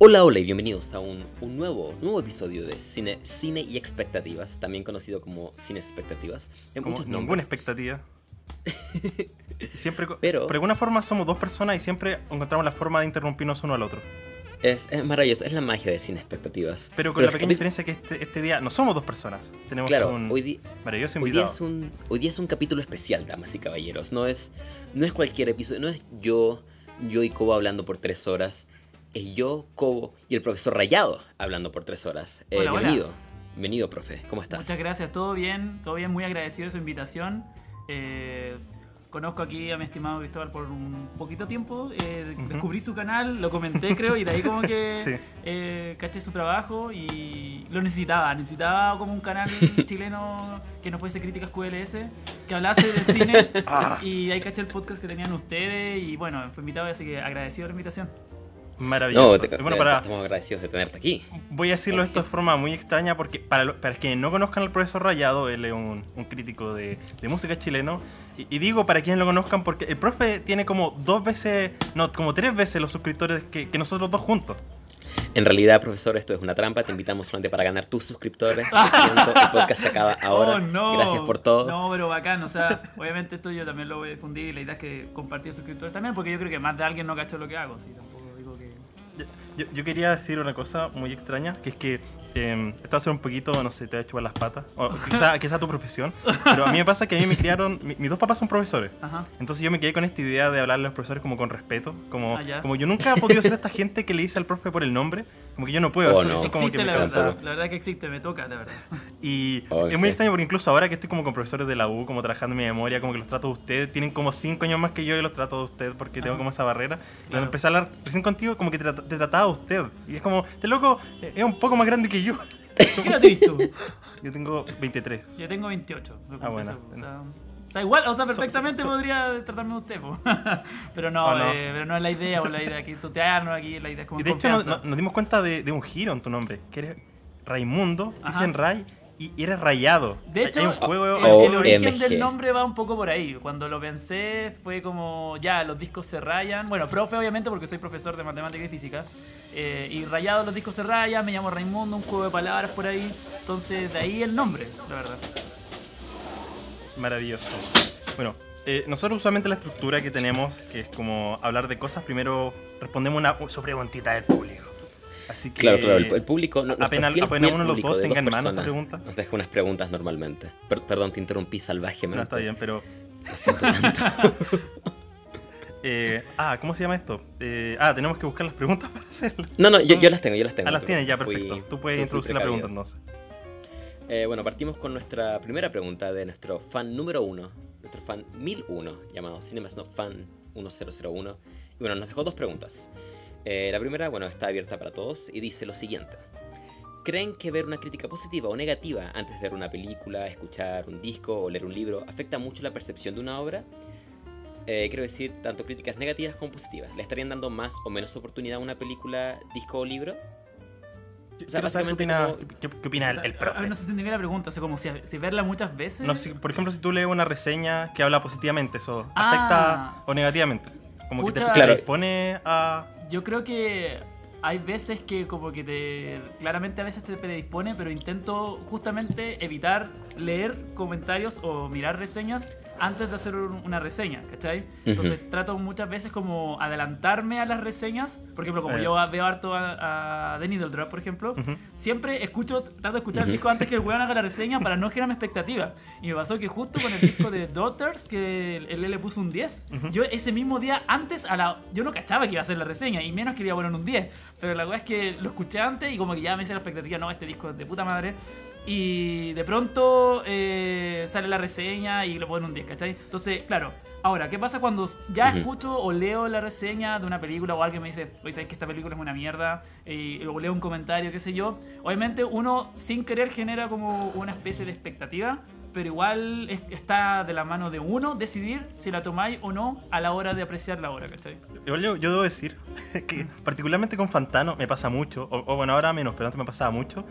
Hola, hola y bienvenidos a un, un nuevo, nuevo episodio de Cine, Cine y Expectativas, también conocido como Cine Expectativas. En Como ninguna nombres. expectativa. Siempre, Pero- pero de alguna forma somos dos personas y siempre encontramos la forma de interrumpirnos uno al otro. Es, es maravilloso, es la magia de Cine Expectativas. Pero con la es pequeña que- diferencia que este, este día no somos dos personas. Tenemos Claro, un hoy, maravilloso hoy día invitado. es un, hoy día es un capítulo especial, damas y caballeros. No es, no es cualquier episodio, no es yo, yo y Cobo hablando por tres horas. Es yo, Cobo y el profesor Rayado hablando por tres horas. Eh, Hola, hola. bienvenido, bienvenido, profe. ¿Cómo estás? Muchas gracias, todo bien, todo bien, muy agradecido de su invitación. Eh, conozco aquí a mi estimado Cristóbal por un poquito tiempo, eh, descubrí su canal, lo comenté creo y de ahí como que Sí. eh, caché su trabajo y lo necesitaba, necesitaba como un canal chileno que no fuese Críticas QLS, que hablase de cine Ah. y ahí caché el podcast que tenían ustedes y bueno, fue invitado así que agradecido de la invitación. Maravilloso. No, te- bueno, para, estamos agradecidos de tenerte aquí. voy a decirlo esto de forma muy extraña porque para, para quienes no conozcan al profesor Rayado, él es un, un crítico de, de música chileno. Y, y digo para quienes lo conozcan porque el profe tiene como dos veces, no, como tres veces los suscriptores que, que nosotros dos juntos. En realidad, profesor, esto es una trampa. Te invitamos solamente para ganar tus suscriptores. Siento, el podcast se acaba ahora. Oh, no. Gracias por todo. No, pero bacán, o sea, obviamente esto yo también lo voy a difundir y la idea es que compartir suscriptores también, porque yo creo que más de alguien no cacho lo que hago, sí, tampoco. Yo, yo quería decir una cosa muy extraña, que es que eh, esto va a ser un poquito, no sé, te va a chupar las patas, o quizá, quizá tu profesión, pero a mí me pasa que a mí me criaron, mi- mis dos papás son profesores, Ajá. entonces yo me quedé con esta idea de hablarle a los profesores como con respeto, como, Ah, como yo nunca he podido ser esta gente que le dice al profe por el nombre, como que yo no puedo, Oh, eso, no. eso es como que existe me la verdad, la verdad que existe, me toca, la verdad. Y Oh, es muy extraño porque incluso ahora que estoy como con profesores de la U, como trabajando en mi memoria, como que los trato de ustedes, tienen como cinco años más que yo y los trato de usted porque tengo como esa barrera. Y Cuando Claro. empecé a hablar recién contigo, como que te, te trataba de usted. Y es como, este loco eh, es un poco más grande que yo. ¿Qué edad tú? Yo tengo 23. Yo tengo 28, lo Ah, bueno. o sea... O sea, igual, o sea, perfectamente so- so- podría tratarme de usted, po. pero no, no. eh, pero no es la idea, o la idea aquí tutearnos aquí, la idea es como Y de hecho nos, dimos cuenta de, de un giro en tu nombre, que eres Raimundo, dicen Ray, y eres rayado. De hecho, hay un juego... el, Oh, el origen del nombre va un poco por ahí. Cuando lo pensé fue como, ya, los discos se rayan. Bueno, profe obviamente porque soy profesor de matemática y física. Eh, y rayados los discos se rayan, me llamo Raimundo, un juego de palabras por ahí. Entonces, de ahí el nombre, la verdad. Maravilloso. Bueno, eh, nosotros usualmente la estructura que tenemos, que es como hablar de cosas, primero respondemos una su preguntita del público. Así que... Claro, claro, el, el público. no- apenas- apenas uno de los dos tenga en mano esa pregunta. Nos deja unas preguntas normalmente. Per- perdón, te interrumpí salvajemente. No, está bien, pero... Lo siento tanto. eh, ah, ¿cómo se llama esto? Eh, ah, tenemos que buscar las preguntas para hacerlo. No, no, yo, Son- yo las tengo, yo las tengo. Ah, las tienes ya, fui- perfecto. Tú fui- puedes fui introducir la pregunta entonces. Eh, bueno, partimos con nuestra primera pregunta de nuestro fan número uno, nuestro fan 1001, llamado CinemaSnob Fan 1001. Y bueno, nos dejó dos preguntas. Eh, la primera, bueno, está abierta para todos y dice lo siguiente. ¿Creen que ver una crítica positiva o negativa antes de ver una película, escuchar un disco o leer un libro afecta mucho la percepción de una obra? Eh, quiero decir, tanto críticas negativas como positivas. ¿Le estarían dando más o menos oportunidad a una película, disco o libro? O sea, Quiero saber qué opina, como- qué, qué opina O el, sea, el a- profe. a- no se entendía la pregunta, o sea, como si, si verla muchas veces. No, si- por ejemplo, si tú lees una reseña que habla positivamente, ¿eso Ah. afecta o negativamente? Como que Pucha. te Claro. dispone a... Yo creo que hay veces que como que te... Claramente a veces te predispone, pero intento justamente evitar leer comentarios o mirar reseñas antes de hacer un- una reseña, ¿cachai? Entonces trato muchas veces como adelantarme a las reseñas. Por ejemplo, como Eh. yo veo harto a, a The Needle Drop, por ejemplo, Ujú. siempre escucho, trato de escuchar el disco antes que el weón haga la reseña para no generarme expectativa. Y me pasó que justo con el disco de Daughters, que él le puso un 10, Ujú. yo ese mismo día, antes, a la, yo no cachaba que iba a hacer la reseña, y menos que le iba a poner un 10. Pero la verdad es que lo escuché antes y como que ya me hice la expectativa, no, este disco es de puta madre. Y de pronto eh, sale la reseña y lo ponen un 10, ¿cachai? Entonces, claro. Ahora, ¿qué pasa cuando ya Ujú. escucho o leo la reseña de una película o alguien me dice, oye, ¿sabes que esta película es una mierda? Y, o leo un comentario, qué sé yo. Obviamente uno sin querer genera como una especie de expectativa, pero igual es- está de la mano de uno decidir si la tomáis o no a la hora de apreciar la obra, ¿cachai? Igual yo, yo debo decir que particularmente con Fantano me pasa mucho, o, o bueno, ahora menos, pero antes me pasaba mucho.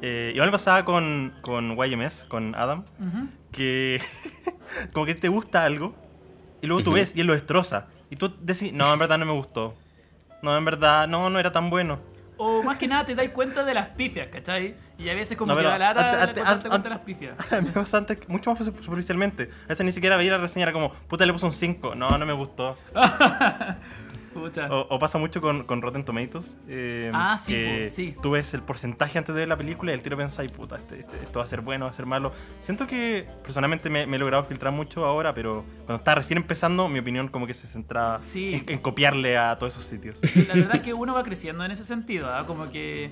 Eh, igual me pasaba con, con YMS, con Adam, Ujú. que como que te gusta algo y luego tú Ujú. ves y él lo destroza. Y tú decís, no, en verdad no me gustó. No, en verdad, no, no era tan bueno. o más que nada te dais cuenta de las pifias, ¿cachai? Y a veces como No, que da lata ante- darte cuenta de las pifias. A mí pasa antes, mucho más superficialmente. A veces ni siquiera veía la reseña, era como, puta, le puse un 5. No, no me gustó. O, o pasa mucho con, con Rotten Tomatoes. eh, Ah, sí, que po, sí. Tú ves el porcentaje antes de ver la película y el tiro pensáis, puta, este, este- esto va a ser bueno, va a ser malo. Siento que personalmente me, me he logrado filtrar mucho ahora, pero cuando estaba recién empezando, mi opinión como que se centraba Sí. en, en copiarle a todos esos sitios. Sí, la verdad es que uno va creciendo en ese sentido, ¿ah? como que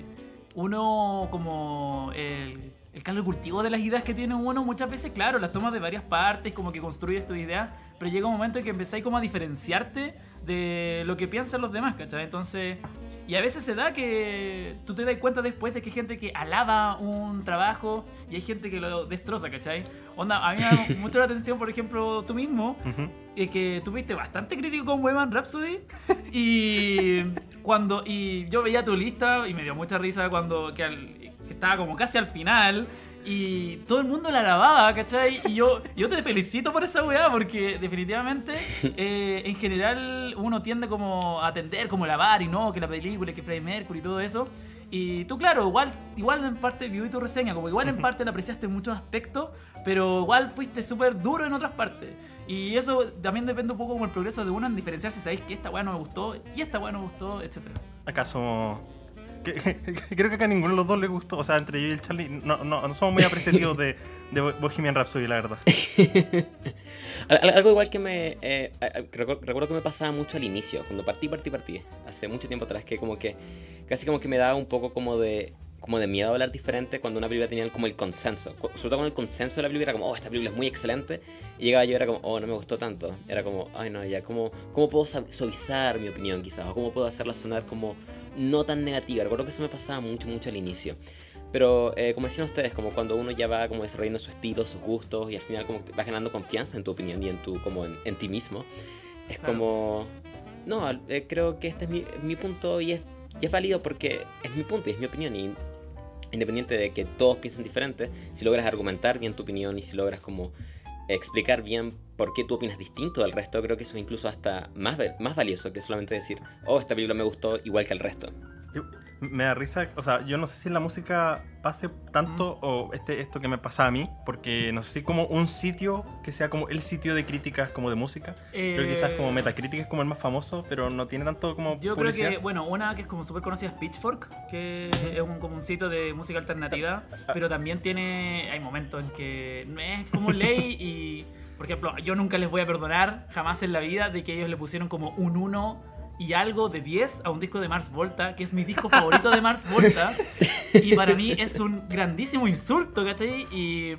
uno, como el, el caldo de cultivo de las ideas que tiene uno, muchas veces, claro, las tomas de varias partes, como que construyes tu idea, pero llega un momento en que empezáis como a diferenciarte de lo que piensan los demás, ¿cachai? Entonces, y a veces se da que tú te das cuenta después de que hay gente que alaba un trabajo y hay gente que lo destroza, ¿cachai? Onda, a mí me da mucho la atención, por ejemplo, tú mismo, eh, que tú fuiste bastante crítico con Bohemian Rhapsody y cuando y yo veía tu lista y me dio mucha risa cuando que, al- que estaba como casi al final y todo el mundo la alababa, ¿cachai? Y yo, yo te felicito por esa weá porque definitivamente eh, en general uno tiende como a atender, como lavar y no, que la película, que Freddie Mercury y todo eso. Y tú, claro, igual, igual en parte vi tu reseña, como igual en parte la apreciaste en muchos aspectos, pero igual fuiste súper duro en otras partes. Y eso también depende un poco como el progreso de uno en diferenciar si sabéis que esta weá no me gustó y esta weá no me gustó, etc. Acá somos. que- Creo que acá a ninguno de los dos le gustó. O sea, entre yo y el Charlie, no, no, no somos muy apreciativos de, de Bohemian Rhapsody, la verdad. Al- al- Algo igual que me. eh, recuerdo que me pasaba mucho al inicio, cuando partí, partí, partí. Hace mucho tiempo atrás, que como que. Casi como que me daba un poco como de. Como de miedo a hablar diferente cuando una película tenía como el consenso. Sobre todo con el consenso de la película, era como, oh, esta película es muy excelente. Y llegaba yo, era como, oh, no me gustó tanto. Era como, ay, no, ya, ¿cómo, cómo puedo suavizar mi opinión quizás? O cómo puedo hacerla sonar como no tan negativa. Recuerdo que eso me pasaba mucho, mucho al inicio. Pero eh, como decían ustedes, como cuando uno ya va como desarrollando su estilo, sus gustos y al final como vas ganando confianza en tu opinión y en tu como en, en ti mismo, es Claro. como no, eh, creo que este es mi, mi punto y es, y es válido porque es mi punto y es mi opinión y independiente de que todos piensen diferente, si logras argumentar bien tu opinión y si logras como explicar bien por qué tú opinas distinto del resto, creo que eso es incluso hasta más, más valioso que solamente decir, oh, esta película me gustó igual que el resto. Me da risa, o sea, yo no sé si en la música pase tanto o este, esto que me pasa a mí, porque no sé si como un sitio que sea como el sitio de críticas como de música. Creo que quizás como Eh, Metacritic es como el más famoso, pero no tiene tanto como Yo publicidad. creo que, bueno, una que es como súper conocida es Pitchfork, que es un, como un sitio de música alternativa, pero también tiene, hay momentos en que no es como ley y, por ejemplo, yo nunca les voy a perdonar jamás en la vida de que ellos le pusieron como un 1 y algo de 10 a un disco de Mars Volta, que es mi disco favorito de Mars Volta, y para mí es un grandísimo insulto, ¿cachai? Y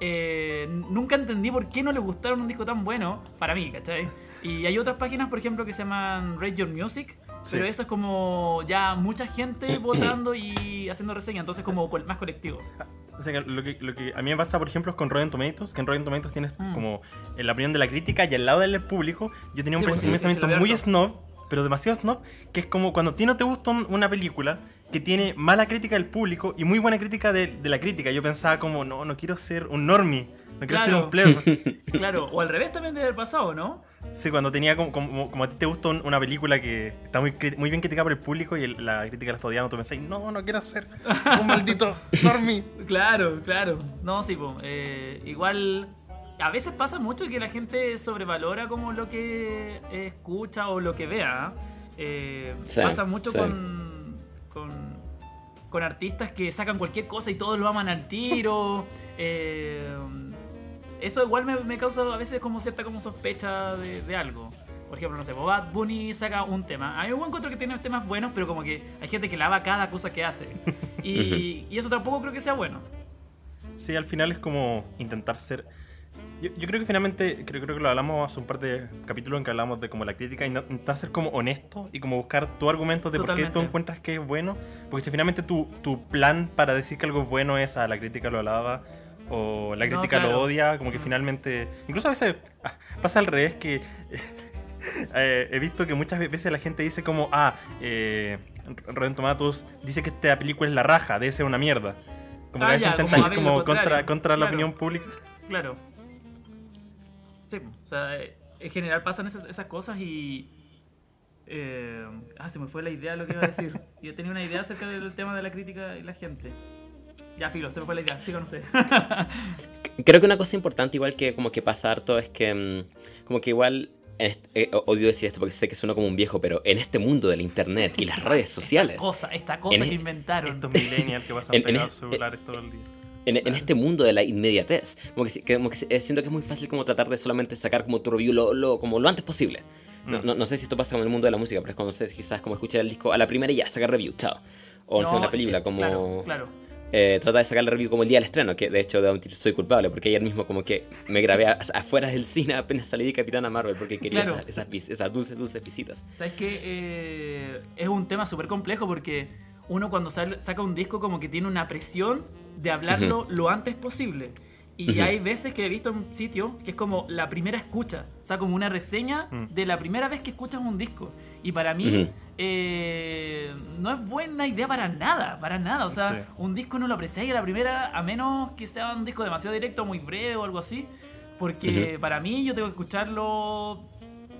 eh, nunca entendí por qué no le gustaron un disco tan bueno, para mí, ¿cachai? Y hay otras páginas, por ejemplo, que se llaman Rate Your Music, Sí. pero eso es como ya mucha gente votando y haciendo reseña, entonces como más colectivo. O sea, lo, que, lo que a mí me pasa, por ejemplo, es con Rotten Tomatoes, que en Rotten Tomatoes tienes Mm. como en la opinión de la crítica y al lado del público, yo tenía un, Sí, pues sí, pensamiento muy snob, pero demasiado snob, que es como cuando a ti no te gusta un- una película que tiene mala crítica del público y muy buena crítica de, de la crítica. Yo pensaba como, no, no quiero ser un normie, no quiero ser Claro. un pleb. Claro, o al revés también debe haber pasado, ¿no? Sí, cuando tenía como, como, como a ti te gusta un- una película que está muy, muy bien criticada por el público y el- la crítica la está odiando, tú pensás, no, no quiero ser un maldito normie. Claro, claro. No, sí, po, eh, igual a veces pasa mucho que la gente sobrevalora como lo que escucha o lo que vea. Eh, Sí, pasa mucho sí. con, con con artistas que sacan cualquier cosa y todos lo aman al tiro. Eh, eso igual me, me causa a veces como cierta como sospecha de, de algo. Por ejemplo, no sé, Bad Bunny saca un tema. A mí me encuentro que tiene temas buenos, pero como que hay gente que lava cada cosa que hace. Y, y eso tampoco creo que sea bueno. Sí, al final es como intentar ser. Yo, yo creo que finalmente, creo, creo que lo hablamos hace un par de capítulos en que hablamos de como la crítica, int- intentar ser como honesto y como buscar tu argumento de por qué tú Totalmente. encuentras que es bueno. Porque si finalmente tu, tu plan para decir que algo es bueno es a la crítica lo alaba o la No, crítica lo claro. odia, como que Mm. finalmente. Incluso a veces ah, pasa al revés que. eh, he visto que muchas veces la gente dice como, ah, eh, Rotten Tomatoes dice que esta película es la raja, debe ser una mierda. Como que Ah, a veces ya, como intentan a ir ver como lo contra, contra la Claro. opinión pública. Claro. Sí, o sea, eh, en general pasan esas, esas cosas y Eh, ah, se me fue la idea de lo que iba a decir. Yo tenía una idea acerca del tema de la crítica y la gente. Ya, filo, se me fue la idea. Sigan ustedes. Creo que una cosa importante, igual que como que pasa harto, es que mm, como que igual, este- eh, odio decir esto porque sé que suena como un viejo, pero en este mundo del internet y las redes sociales, Cosa, esta cosa que e- inventaron. Estos millennials que pasan pegados sus celulares todo el día. En, en este mundo de la inmediatez, como que, que- como que eh, siento que es muy fácil como tratar de solamente sacar como tu review lo, lo- como lo antes posible. No, Mm. no, no sé si esto pasa con el mundo de la música, pero es cuando sé quizás como escuchar el disco a la primera y ya, sacar review, chao. O no, No, una película eh, como... Claro, claro. eh, trata de sacar la review como el día del estreno, que de hecho soy culpable, porque ayer mismo como que me grabé a- afuera del cine apenas salí de Capitana Marvel, porque quería Claro. esas, esas, esas dulces, dulces visitas. ¿Sabes qué? Eh, es un tema súper complejo porque uno cuando sal- saca un disco como que tiene una presión de hablarlo lo antes posible. Y hay veces que he visto en un sitio que es como la primera escucha, o sea, como una reseña Mm. de la primera vez que escuchas un disco. Y para mí eh, no es buena idea para nada, para nada. O sea, Sí. un disco no lo apreciáis a la primera, a menos que sea un disco demasiado directo, muy breve o algo así. Porque para mí yo tengo que escucharlo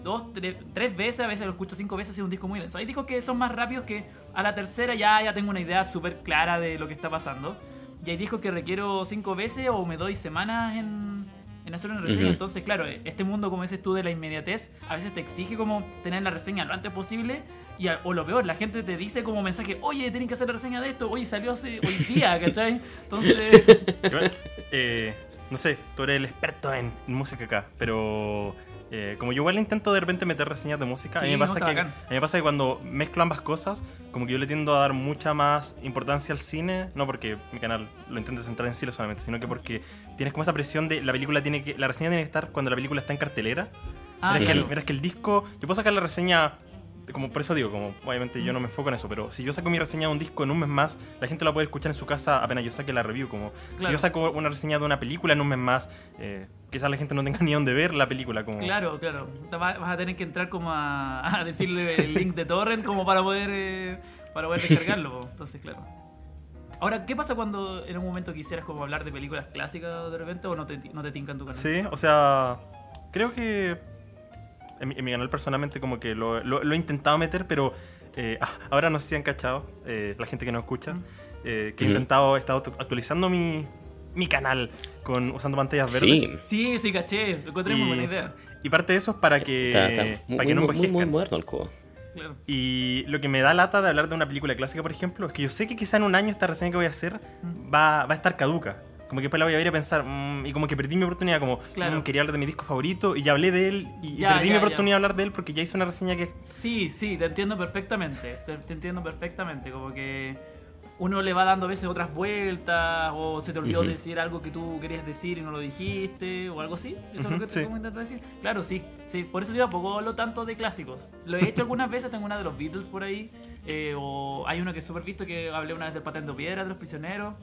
dos, tres, tres veces, a veces lo escucho cinco veces es un disco muy denso. Hay discos que son más rápidos que a la tercera ya, ya tengo una idea súper clara de lo que está pasando. Y hay discos que requiero cinco veces o me doy semanas en, en hacer una reseña. Entonces, claro, este mundo, como dices tú, de la inmediatez, a veces te exige como tener la reseña lo antes posible. Y, a- o lo peor, la gente te dice como mensaje, oye, tienen que hacer la reseña de esto, oye, salió hace hoy día, ¿cachai? Entonces, Igual, eh, no sé, tú eres el experto en música acá, pero eh, como yo igual intento de repente meter reseñas de música, a, mí Sí, me no, pasa está que, a mí me pasa que cuando mezclo ambas cosas, como que yo le tiendo a dar mucha más importancia al cine, no porque mi canal lo intente centrar en cine solamente, sino que porque tienes como esa presión de la película tiene que, la reseña tiene que estar cuando la película está en cartelera. ah, Miras que, el, claro. miras que el disco. Yo puedo sacar la reseña. Como por eso digo, como obviamente yo no me enfoco en eso, pero si yo saco mi reseña de un disco en un mes más, la gente la puede escuchar en su casa apenas yo saque la review. Como si Claro. yo saco una reseña de una película en un mes más, eh, quizás la gente no tenga ni dónde ver la película. Como, Claro, claro. Vas a tener que entrar como a, a decirle el link de torrent como para poder eh, para poder descargarlo. Entonces, claro. Ahora, ¿qué pasa cuando en un momento quisieras como hablar de películas clásicas de repente o no te, no te tincan tu canal? Sí, o sea, creo que en mi, en mi canal personalmente como que lo, lo- lo he intentado meter, pero eh, ah, ahora no sé si han cachado, eh, la gente que no escucha, Mm. eh, que he Ujú. intentado, he estado actualizando mi, mi canal con, usando pantallas verdes. Sí, Sí, sí, caché. Lo encontré muy Y- buena idea. Y parte de eso es para que, está, está muy, para que no muy- muy- muy envejezcan. moderno el cubo. Claro. Y lo que me da lata de hablar de una película clásica, por ejemplo, es que yo sé que quizá en un año esta reseña que voy a hacer Mm. va, va a estar caduca. Como que después la voy a ver a pensar, mm, y como que perdí mi oportunidad, como Claro. mm, quería hablar de mi disco favorito y ya hablé de él y, y Ya, perdí ya, mi ya. oportunidad de hablar de él porque ya hice una reseña que... Sí, sí, te entiendo perfectamente. Te, te entiendo perfectamente. Como que uno le va dando a veces otras vueltas o se te olvidó Ujú. decir algo que tú querías decir y no lo dijiste o algo así. Eso es lo que sí. tú intentas decir. Claro, sí. sí. Por eso yo tampoco hablo tanto de clásicos. Lo he hecho algunas veces, tengo una de los Beatles por ahí. eh, o hay uno que es súper visto que hablé una vez del Patento Piedra, de los prisioneros.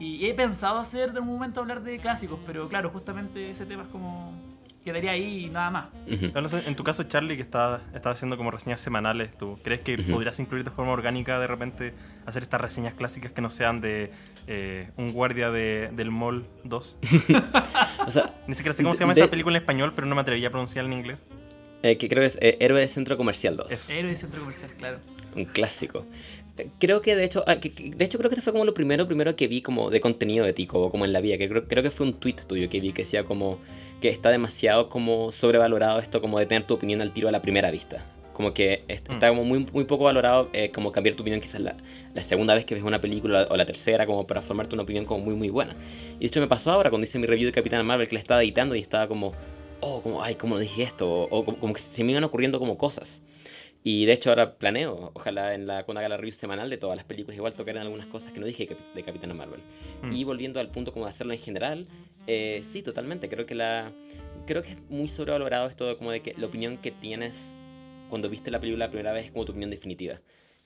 Y he pensado hacer de un momento hablar de clásicos, pero claro, justamente ese tema es como... Quedaría ahí y nada más. No sé, en tu caso, Charlie, que está, está haciendo como reseñas semanales, ¿tú crees que Ujú. podrías incluir de forma orgánica de repente hacer estas reseñas clásicas que no sean de eh, un guardia de, del Mall 2? O sea, Ni siquiera sé cómo se llama De- esa película en español, pero no me atrevería a pronunciarla en inglés. eh, que creo que es eh, Héroe de Centro Comercial 2. Eso. Héroe de centro comercial, claro. Un clásico. Creo que de hecho, ah, de hecho creo que este fue como lo primero, primero que vi como de contenido de ti, como, como en la vida, que creo, creo que fue un tweet tuyo que vi que decía como que está demasiado como sobrevalorado esto como de tener tu opinión al tiro a la primera vista. Como que Mm. está como muy, muy poco valorado eh, como cambiar tu opinión quizás la, la segunda vez que ves una película o la tercera como para formarte una opinión como muy muy buena. Y de hecho me pasó ahora cuando hice mi review de Capitana Marvel que la estaba editando y estaba como, oh, como, ay, ¿cómo dije esto? O, o como, como que se me iban ocurriendo como cosas. Y de hecho ahora planeo, ojalá en la, cuando haga la review semanal de todas las películas, igual tocarán algunas cosas que no dije de Capitana Marvel. Mm. Y volviendo al punto como de hacerlo en general, eh, sí, totalmente. Creo que la creo que es muy sobrevalorado esto de como de que la opinión que tienes cuando viste la película la primera vez es como tu opinión definitiva.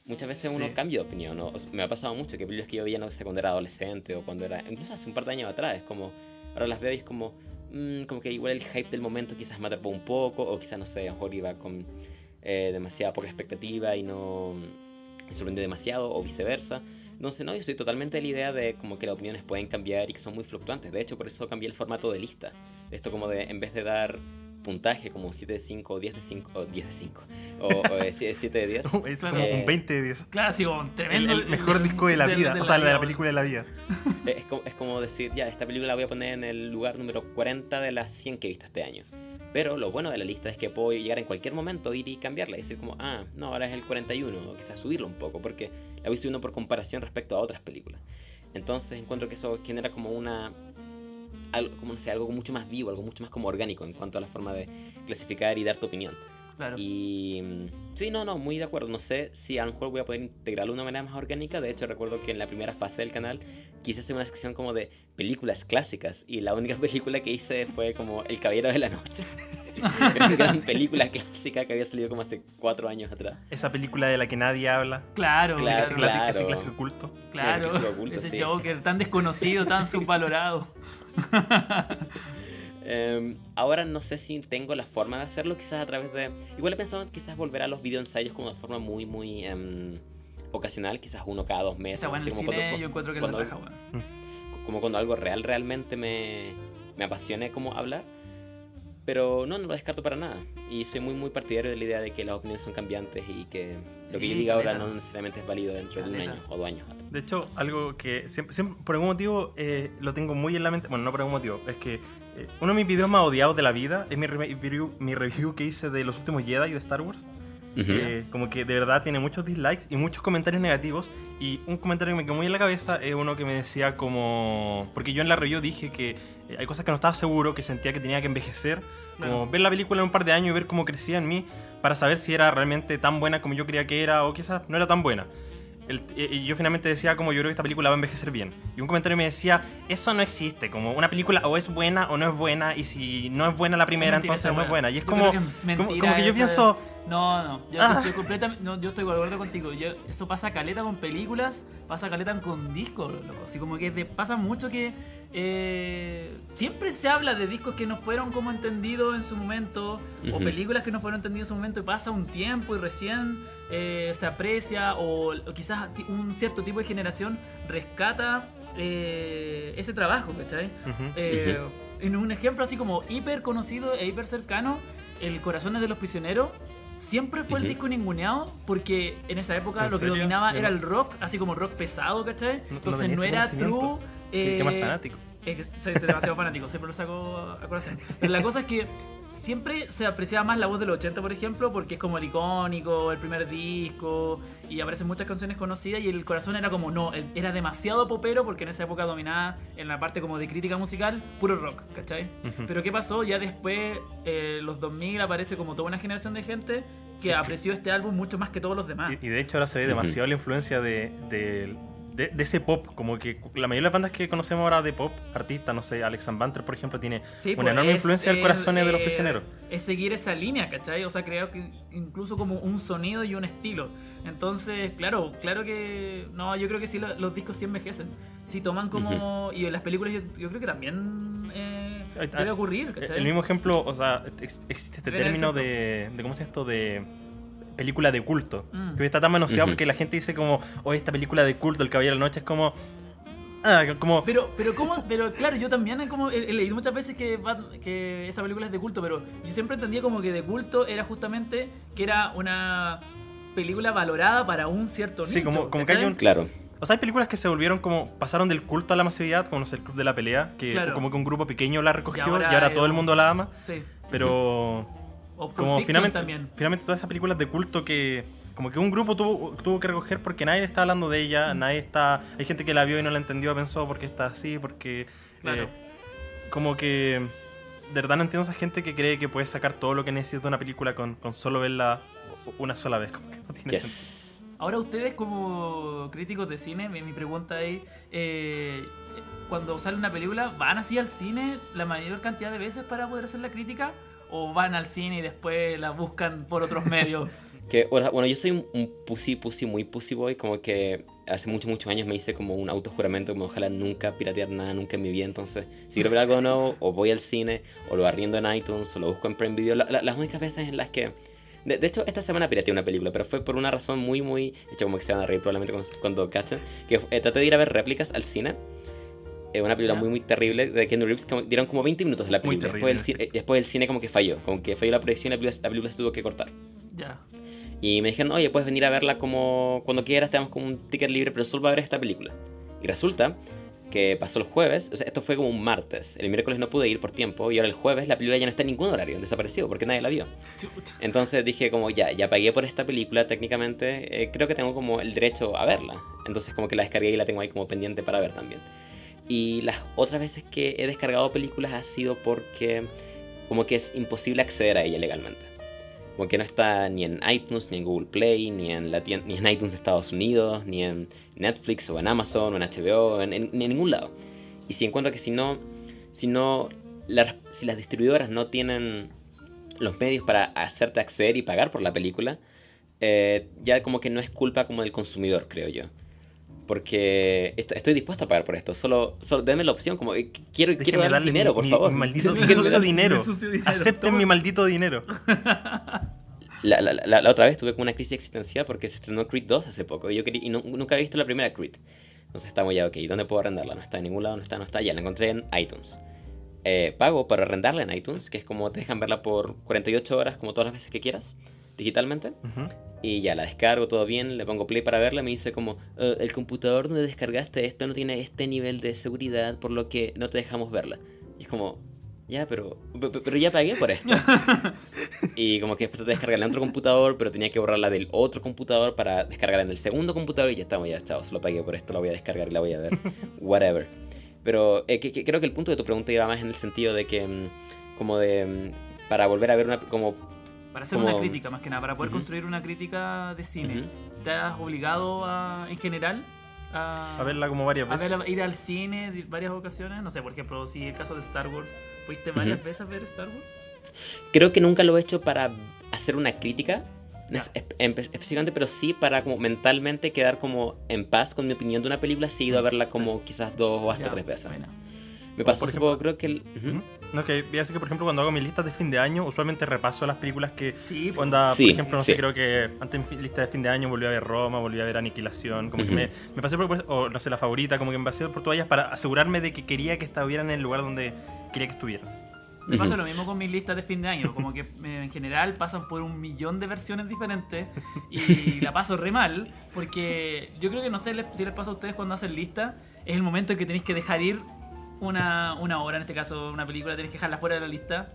Muchas veces Sí. uno cambia de opinión. O sea, me ha pasado mucho que películas que yo veía no sé cuando era adolescente o cuando era incluso hace un par de años atrás, es como ahora las veo y es como mm, como que igual el hype del momento quizás me atrapó un poco o quizás no sé, a iba con eh, demasiada poca expectativa y no me sorprendió demasiado o viceversa. Entonces, no, yo estoy totalmente de la idea de como que las opiniones pueden cambiar y que son muy fluctuantes. De hecho, por eso cambié el formato de lista. Esto como de, en vez de dar puntaje como 7 de 5 o 10 de 5 o 10 de 5 o, o 7 de 10. Es Claro. como Eh, un 20 de 10. Claro, así como El, tremendo. el mejor disco de la vida. o sea, de la película de la vida. Es como, es como decir, ya, esta película la voy a poner en el lugar número 40 de las 100 que he visto este año. Pero lo bueno de la lista es que puedo llegar en cualquier momento, ir y cambiarla y decir como, ah, no, ahora es el 41, o quizás subirlo un poco, porque la voy subiendo por comparación respecto a otras películas. Entonces encuentro que eso genera como una... Algo, como no sé, algo mucho más vivo, algo mucho más como orgánico en cuanto a la forma de clasificar y dar tu opinión. Claro. Y mm, sí, no, no, muy de acuerdo. No sé si a lo mejor voy a poder integrarlo de una manera más orgánica. De hecho, recuerdo que en la primera fase del canal quise hacer una sección como de películas clásicas. Y la única película que hice fue como El Caballero de la Noche. Una gran película clásica que había salido como hace cuatro años atrás. Esa película de la que nadie habla. Claro, Claro, ese, claro. clásico- ese claro. clásico culto. claro. Claro, que se oculta, Ese sí. Joker tan desconocido, tan subvalorado. Em, ahora no sé si tengo la forma de hacerlo, quizás a través de... Igual he pensado quizás volver a los videoensayos como de forma muy, muy em, ocasional, quizás uno cada dos meses. En así el como cine cuando- yo encuentro que cuando- la raja, weón. como cuando algo real realmente me, me apasione como hablar. Pero no, no lo descarto para nada. Y soy muy, muy partidario de la idea de que las opiniones son cambiantes y que Sí, lo que yo diga ahora no necesariamente es válido dentro de un año o dos años. De hecho, algo que siempre, siempre- por algún motivo eh, lo tengo muy en la mente. Bueno, no por algún motivo. Es que eh, uno de mis videos más odiados de la vida es mi, re- review, mi review que hice de los últimos Jedi de Star Wars. Eh, como que de verdad tiene muchos dislikes y muchos comentarios negativos. Y un comentario que me quedó muy en la cabeza es uno que me decía como... Porque yo en la review dije que eh, hay cosas que no estaba seguro, que sentía que tenía que envejecer. Como ver la película en un par de años y ver cómo crecía en mí para saber si era realmente tan buena como yo creía que era o quizás no era tan buena. El- y yo finalmente decía como yo creo que esta película va a envejecer bien. Y un comentario me decía, eso no existe, como una película o es buena o no es buena y si no es buena la primera Mentira entonces no es buena. Y es como, que es como, como que yo pienso... No, no, yo, Ah. yo no, yo estoy de acuerdo contigo. Yo, eso pasa caleta con películas, pasa caleta con discos, loco. Así como que de- pasa mucho que eh, siempre se habla de discos que no fueron como entendidos en su momento, o Ujú. películas que no fueron entendidas en su momento, y pasa un tiempo y recién eh, se aprecia, o, o quizás un cierto tipo de generación rescata eh, ese trabajo, ¿cachai? Eh, En un ejemplo así como hiper conocido e hiper cercano, El Corazones de los Prisioneros siempre fue el disco ninguneado porque en esa época ¿En lo que dominaba era el rock, así como rock pesado, ¿cachai? no Entonces no, era true. Qué, qué más eh, fanático. es que soy, soy demasiado fanático, siempre lo saco a corazón. Pero la cosa es que siempre se apreciaba más la voz del 80, por ejemplo, porque es como el icónico, el primer disco, y aparecen muchas canciones conocidas, y el corazón era como, no, era demasiado popero, porque en esa época dominaba en la parte como de crítica musical, puro rock, ¿cachai? Ujú. Pero ¿qué pasó? Ya después, eh, los 2000, aparece como toda una generación de gente que apreció este álbum mucho más que todos los demás. Y, y de hecho ahora se ve demasiado la influencia de, de, de- de ese pop, como que la mayoría de las bandas que conocemos ahora de pop, artistas, no sé, Alex Van Banter, por ejemplo, tiene Sí, una pues, enorme es influencia del el, corazones de los eh, prisioneros. Es seguir esa línea, ¿cachai? O sea, creo que incluso como un sonido y un estilo. Entonces, claro, claro que. No, yo creo que sí lo- los discos sí envejecen. Sí toman como. Y en las películas yo, yo creo que también eh, debe ocurrir, ¿cachai? El mismo ejemplo, o sea, ex- existe este término de, de, ¿cómo se llama esto? De película de culto. Mm. Que hoy está tan manoseado porque la gente dice como, oye, esta película de culto, El Caballero de la Noche, es como... Ah, como... Pero, pero cómo, pero claro, yo también he, como, he, he leído muchas veces que, que esa película es de culto, pero yo siempre entendía como que de culto era justamente que era una película valorada para un cierto Sí, nicho. como- como que hay un- Claro. O sea, hay películas que se volvieron como, pasaron del culto a la masividad, como no sé, el Club de la Pelea, que Claro. como que un grupo pequeño la recogió y ahora ahora, es todo el un- mundo la ama, Sí. pero... O Pulp como Fiction finalmente, también. finalmente todas esas películas de culto que como que un grupo tuvo, tuvo que recoger porque nadie está hablando de ella, Mm. nadie está, hay gente que la vio y no la entendió, pensó porque está así, porque Claro. eh, como que de verdad no entiendo a esa gente que cree que puede sacar todo lo que necesita de una película con, con solo verla una sola vez, como que no tiene Yes. sentido. Ahora ustedes como críticos de cine, mi, mi pregunta es, eh, cuando sale una película, ¿van así al cine la mayor cantidad de veces para poder hacer la crítica? ¿O van al cine y después la buscan por otros medios? Que, bueno, yo soy un, un pussy, pussy, muy pussy boy, como que hace muchos, muchos años me hice como un autojuramento, como ojalá nunca piratear nada, nunca en mi vida, entonces, si quiero ver algo nuevo, o voy al cine, o lo arriendo en iTunes, o lo busco en Prime Video, La- la- las únicas veces en las que... De, de hecho, esta semana pirateé una película, pero fue por una razón muy, muy... De hecho, como que se van a reír probablemente cuando, cuando cachen, que eh, traté de ir a ver réplicas al cine, eh, una película Ya. muy muy terrible de Keanu Reeves, como, dieron como 20 minutos de la Muy película. terrible, Después el, cine, eh, después el cine como que falló, como que falló la proyección y la película, la película se tuvo que cortar. Ya. Y me dijeron, oye, puedes venir a verla como cuando quieras, te damos como un ticket libre, pero solo va a ver esta película. Y resulta que pasó el jueves, o sea, esto fue como un martes. El miércoles no pude ir por tiempo y ahora el jueves la película ya no está en ningún horario, desapareció porque nadie la vio. Entonces dije como ya, ya pagué por esta película técnicamente, eh, creo que tengo como el derecho a verla. Entonces como que la descargué y la tengo ahí como pendiente para ver también. Y las otras veces que he descargado películas ha sido porque como que es imposible acceder a ella legalmente. Como que no está ni en iTunes, ni en Google Play, ni en, la ni en iTunes de Estados Unidos, ni en Netflix o en Amazon o en HBO, en, en- ni en ningún lado. Y si encuentro que si no, si no, las- si las distribuidoras no tienen los medios para hacerte acceder y pagar por la película, eh, ya como que no es culpa como del consumidor, creo yo. Porque est- estoy dispuesto a pagar por esto. Solo, solo denme la opción, como eh, quiero, quiero Déjenme dar darle dinero, mi, por mi- favor. mi maldito mi sucio darle dinero. sucio dinero. Acepten Toma. mi maldito dinero. La, la- la- la otra vez tuve como una crisis existencial porque se estrenó Creed 2 hace poco y yo quería, y no- nunca había visto la primera Creed. Entonces estamos ya, ok, ¿dónde puedo arrendarla? No está en ningún lado, no está, no está. Ya la encontré en iTunes. Eh, pago para arrendarla en iTunes, que es como te dejan verla por 48 horas, como todas las veces que quieras, digitalmente. Y ya la descargo, todo bien, le pongo play para verla. Me dice como, "Eh, el computador donde descargaste esto no tiene este nivel de seguridad, por lo que no te dejamos verla. Y es como, ya, pero, pe- pe- pero ya pagué por esto. y como que después te descargarla en otro computador, pero tenía que borrarla del otro computador para descargarla en el segundo computador. Y ya estamos, ya, chao, solo pagué por esto, la voy a descargar y la voy a ver. Whatever. Pero eh, que- que creo que el punto de tu pregunta iba más en el sentido de que, mm, como de, mm, para volver a ver una, como Para hacer Como- una crítica, más que nada, para poder Ujú. construir una crítica de cine. Ujú. ¿Te has obligado a, en general a, A verla como varias a veces. verla- ir al cine de varias ocasiones? No sé, por ejemplo, si el caso de Star Wars, ¿fuiste varias Ujú. veces a ver Star Wars? Creo que nunca lo he hecho para hacer una crítica, espe- empe- específicamente, pero sí para como mentalmente quedar como en paz con mi opinión de una película, sí he ido a verla como quizás dos o hasta Ya, tres veces. buena. Me pasó por ejemplo- poco, creo que el... ujú. Ujú. No, que voy a decir que, por ejemplo, cuando hago mis listas de fin de año, usualmente repaso las películas que. Sí, pues, Onda, Sí, por ejemplo, no sé, sí. creo que antes de mi lista de fin de año volví a ver Roma, volví a ver Aniquilación, como Ujú. que me, me pasé por, por- o no sé, la favorita, como que me pasé por todas ellas para asegurarme de que quería que estuvieran en el lugar donde quería que estuvieran. Me pasa lo mismo con mis listas de fin de año, como que eh, en general pasan por un millón de versiones diferentes y la paso re mal, porque yo creo que no sé si les pasa a ustedes cuando hacen lista, es el momento en que tenéis que dejar ir una, una obra, en este caso una película, tenéis que dejarla fuera de la lista.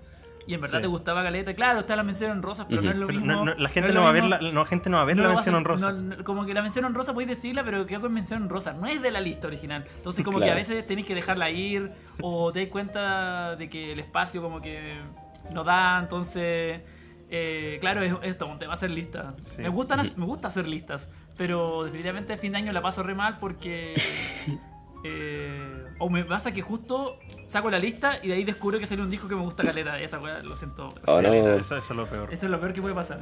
Y en verdad Sí. te gustaba Caleta, claro, está la mención en rosas, pero no Ujú. es lo mismo. no- no- la gente no, va a ver la, no, gente no va a ver No la a- mención no, no, como que la mención honrosa podéis decirla, pero queda con mención honrosa. No es de la lista original. Entonces, como que a Claro. veces tenéis que dejarla ir o te das cuenta de que el espacio, como que no da. Entonces, eh, claro, es, es todo un tema hacer listas. Sí. Me, gustan, me gusta hacer listas, pero definitivamente a fin de año la paso re mal porque. eh, o me pasa que justo saco la lista y de ahí descubro que sale un disco que me gusta caleta. Esa weá, lo siento. Oh, Sí, no. eso, es lo peor. Eso es lo peor que puede pasar.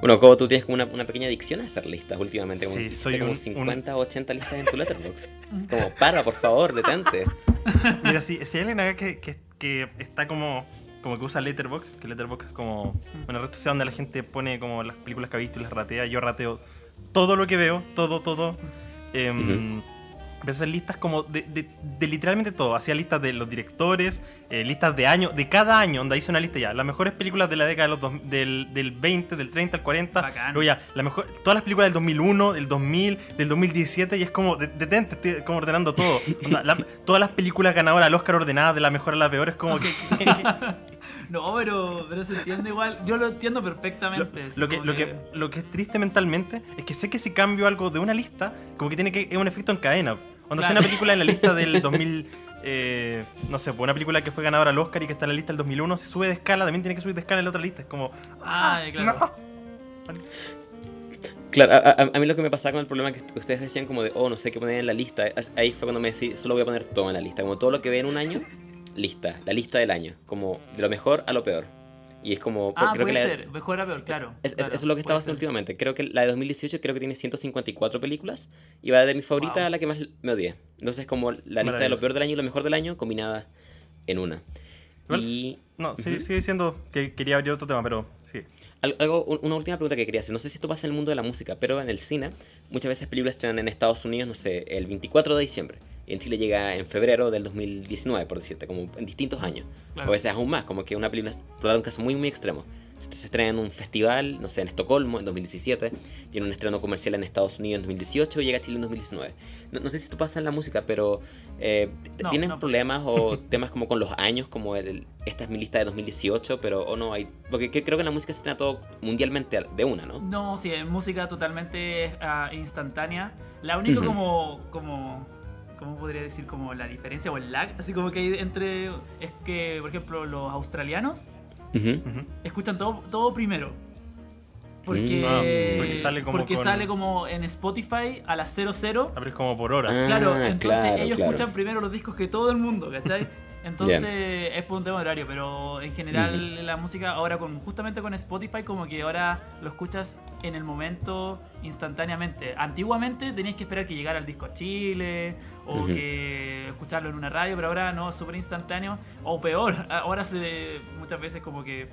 Bueno, como tú tienes como una, una pequeña adicción a hacer listas últimamente, como, Sí, soy como un- 50 o 80 listas en tu letterbox. como, para, por favor, detente. Mira, si, si hay alguien acá que, que, que está como, como que usa Letterboxd, que Letterboxd es como una red social donde la gente pone como las películas que ha visto y las ratea, yo rateo todo lo que veo, todo, todo. Em, Empecé a hacer listas como de, de- de literalmente todo. Hacía listas de los directores, eh, listas de año, de cada año, donde hice una lista ya. Las mejores películas de la década de los dos- del, del 20, del 30 al 40. Bacán. Luego ya, la mejor, todas las películas del 2001, del 2000, del 2017. Y es como, de- detente, estoy como ordenando todo. Onda, la- todas las películas ganadoras al Oscar ordenadas de la mejor a la peor. Es como que... que- que- No, pero, pero se entiende igual. Yo lo entiendo perfectamente. lo que, lo, que, lo que es triste mentalmente es que sé que si cambio algo de una lista, como que tiene que es un efecto en cadena. Cuando Claro. una película en la lista del 2000, eh, no sé, pues una película que fue ganadora al Oscar y que está en la lista del 2001, se sube de escala, también tiene que subir de escala en la otra lista. Es como, Ah, claro. no. Claro, a, a- a mí lo que me pasaba con el problema que ustedes decían como de, oh, no sé qué poner en la lista, ahí fue cuando me decidí, solo voy a poner todo en la lista, como todo lo que ve en un año, lista, la lista del año, como de lo mejor a lo peor. Y es como, Ah, creo que puede la- ser. Mejor a peor, claro. Es, claro, eso es lo que estaba haciendo últimamente. Creo que la de 2018 creo que tiene 154 películas y va de mi favorita Wow. a la que más me odié. Entonces como la lista de lo peor del año y lo mejor del año combinada en una. Igual- Y No, sí- Ujú. sigue diciendo que quería abrir otro tema, pero sí. al- algo, un- una última pregunta que quería hacer. No sé si esto pasa en el mundo de la música, pero en el cine muchas veces películas estrenan en Estados Unidos, no sé, el 24 de diciembre. Y en Chile llega en febrero del 2019, por decirte, como en distintos años. Claro. O a veces aún más, como que una película, por dar un caso muy, muy extremo, se, estrena en un festival, no sé, en Estocolmo en 2017, tiene un estreno comercial en Estados Unidos en 2018 y llega a Chile en 2019. No, no sé si esto pasa en la música, pero eh, No, ¿tienen no problemas o temas como con los años, como el, esta es mi lista de 2018, pero o no hay... Porque que- creo que en la música se estrena todo mundialmente al- de una, ¿no? No, sí, es música totalmente ah, instantánea. La única Ujú. como, como, ¿cómo podría decir? Como la diferencia o el lag, así como que hay entre, es que, por ejemplo, los australianos Ujú. Ujú. escuchan todo, todo primero. Porque, Mm. Ah, porque sale como porque con- sale como en Spotify a las 00. Abres como por horas. Ah, Claro, entonces claro, ellos claro. escuchan primero los discos que todo el mundo, ¿cachai? Entonces es por un tema horario, pero en general la música ahora con justamente con Spotify como que ahora lo escuchas en el momento instantáneamente. Antiguamente tenías que esperar que llegara el disco a Chile o que escucharlo en una radio, pero ahora no, es súper instantáneo. O peor, ahora se muchas veces como que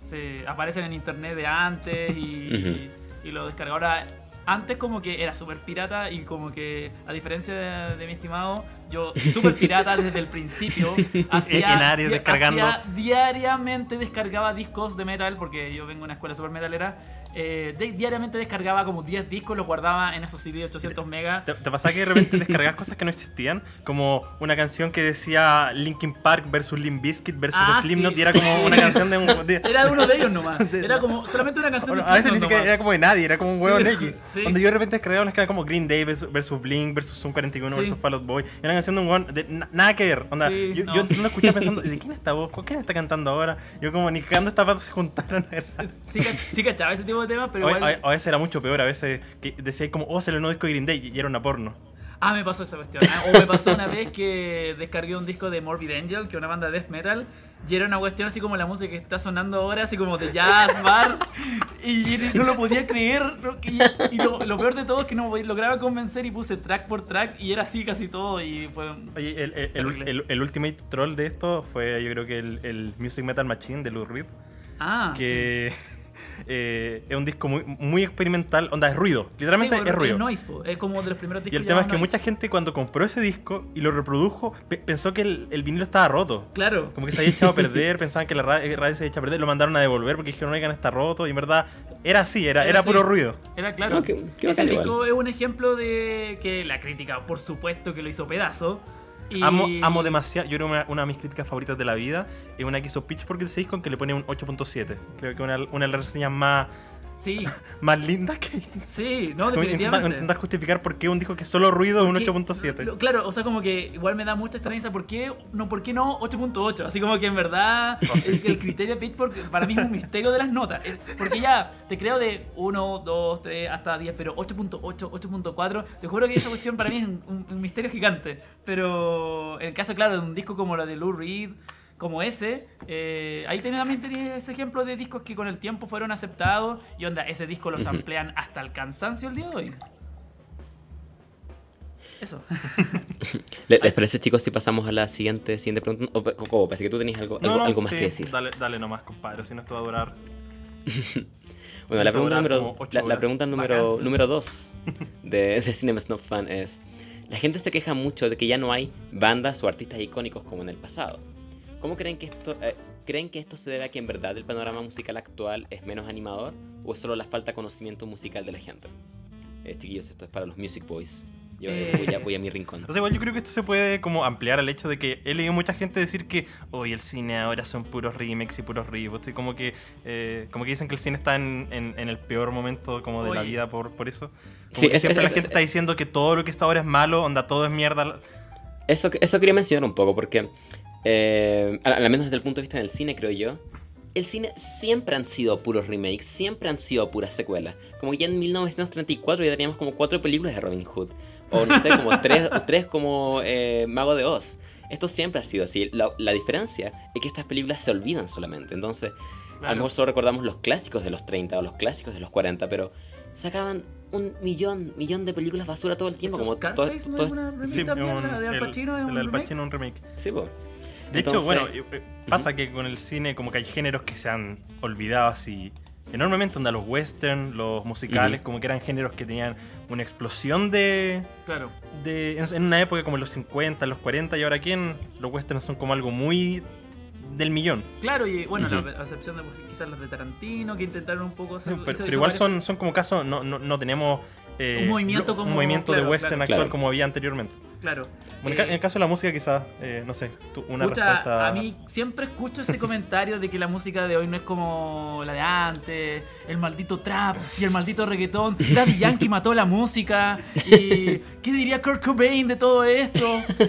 se aparecen en internet de antes y, y lo descarga. Ahora, antes como que era súper pirata y como que, a diferencia de, de mi estimado, yo súper pirata desde el principio. Hacía, di- descargando. hacía diariamente descargaba discos de metal, porque yo vengo de una escuela súper metalera. Eh, de- diariamente descargaba como 10 discos, los guardaba en esos CD de 800 megas. ¿Te, te pasaba que de repente descargas cosas que no existían? Como una canción que decía Linkin Park versus Limp Bizkit versus Ah, Slipknot sí. y era como una canción de un... de- Era de uno de ellos nomás. Era como solamente una canción Bueno, de a veces ni siquiera era como de nadie, era como un huevo Sí, X. sí. Donde yo de repente descargaba unas que eran como Green Day versus, versus Blink versus Zoom 41 Sí. versus Fall Out Boy. Y una canción de un weón de na- nada que ver. Onda, yo, no. yo no escuchaba pensando, ¿de quién está voz? ¿Con quién está cantando ahora? Yo como ni cagando estas patas se juntaron. Sí, sí cachaba ese tipo de temas, pero O- igual... a, a veces era mucho peor, a veces decía como, oh, se le nuevo disco de Green Day y era una porno. Ah, me pasó esa cuestión. Ah, O me pasó una vez que descargué un disco de Morbid Angel, que es una banda de death metal, y era una cuestión así como la música que está sonando ahora, así como de jazz, bar, y no lo podía creer. Y, y lo, lo peor de todo es que no me lograba convencer y puse track por track, y era así casi todo, y fue... Oye, el, el, el, el- el ultimate troll de esto fue, yo creo que el, el Music Metal Machine de Lou Reed, Ah, que eh, es un disco muy, muy experimental, onda, es ruido, literalmente Sí, es ruido. noise, po. es como de los primeros Y discos el tema es que llamados mucha noise. gente cuando compró ese disco y lo reprodujo, pe- pensó que el, el vinilo estaba roto. Claro. Como que se había echado a perder, pensaban que la ra- eh, radio se había echado a perder, lo mandaron a devolver porque dijeron, oigan, está roto. Y en verdad, era así, era, Era era así. puro ruido. Era claro. No, qué- qué Ese disco igual. es un ejemplo de que la crítica, por supuesto, que lo hizo pedazo. Amo, amo demasiado, yo creo una, una de mis críticas favoritas de la vida es una que hizo Pitchfork ese disco en que le pone un 8.7. Creo que una, una de las reseñas más, Sí, más lindas que sí, no, Intentar, definitivamente. intentar justificar por qué un disco que solo ruido es un Porque- 8.7. lo- Claro, o sea, como que igual me da mucha extrañeza. ¿Por qué no, ¿por qué no 8.8? Así como que en verdad Oh, el, el criterio de Pitchfork para mí es un misterio de las notas. Eh, Porque ya te creo de 1, 2, 3 hasta 10, pero 8.8, 8.4, te juro que esa cuestión para mí es un, un- un misterio gigante. Pero en el caso, claro, de un disco como la de Lou Reed, como ese, eh, ahí tenés- también tenés ese ejemplo de discos que con el tiempo fueron aceptados y onda, ese disco los amplían hasta el cansancio el día de hoy. Eso. ¿Le- ¿Les parece, chicos, si pasamos a la siguiente, siguiente pregunta? O, Coco, parece que tú tenías algo, algo, algo más sí, que decir. Dale, dale nomás, compadre, si no esto va a durar. Bueno, la pregunta durar número, la, pregunta número, Bacán. número dos de, de Cinema Snob Fan es: La gente se queja mucho de que ya no hay bandas o artistas icónicos como en el pasado. ¿Cómo creen que esto, eh, creen que esto se debe a que en verdad el panorama musical actual es menos animador o es solo la falta de conocimiento musical de la gente? Eh, chiquillos, esto es para los Music Boys. Yo eh, voy, a, voy a mi rincón. O sea, igual yo creo que esto se puede como ampliar al hecho de que he leído mucha gente decir que hoy el cine ahora son puros remakes y puros reboots y como que eh, como que dicen que el cine está en, en- en el peor momento como de la Oye. vida por, por eso. Como Sí, que es- siempre es- la es- gente está diciendo que todo lo que está ahora es malo, onda todo es mierda. Eso, eso quería mencionar un poco, porque, eh, al, al menos desde el punto de vista del cine, creo yo, el cine siempre han sido puros remakes, siempre han sido puras secuelas. Como que ya en 1934 ya teníamos como cuatro películas de Robin Hood, o no sé, como tres, o tres como eh, Mago de Oz. Esto siempre ha sido así. La, la diferencia es que estas películas se olvidan solamente. Entonces, a Claro. lo mejor solo recordamos los clásicos de los 30 o los clásicos de los 40, pero sacaban un millón, millón de películas basura todo el tiempo. ¿Esto Como todo- Scarface no todo- Sí, un- de Al el- Pacino es un el Al remake? Pacino un remake. Sí, po. De hecho, Entonces- bueno, eh, eh, pasa que con el cine como que hay géneros que se han olvidado así enormemente, onda los western, los musicales, como que eran géneros que tenían una explosión de... Claro. de en, en una época como en los 50, los 40, y ahora aquí en los westerns son como algo muy del millón. Claro, y bueno, Ujú. la excepción de quizás los de Tarantino, que intentaron un poco Sí, hacer. pero, igual son, son como casos, no, no, no tenemos eh, Un movimiento como- un movimiento claro, de western claro. actual Claro. como había anteriormente. Claro. Bueno, Eh, en el caso de la música quizás, eh, no sé, tú- una respuesta... a mí siempre escucho ese comentario de que la música de hoy no es como la de antes, el maldito trap y el maldito reggaetón, Daddy Yankee mató la música y ¿qué diría Kurt Cobain de todo esto?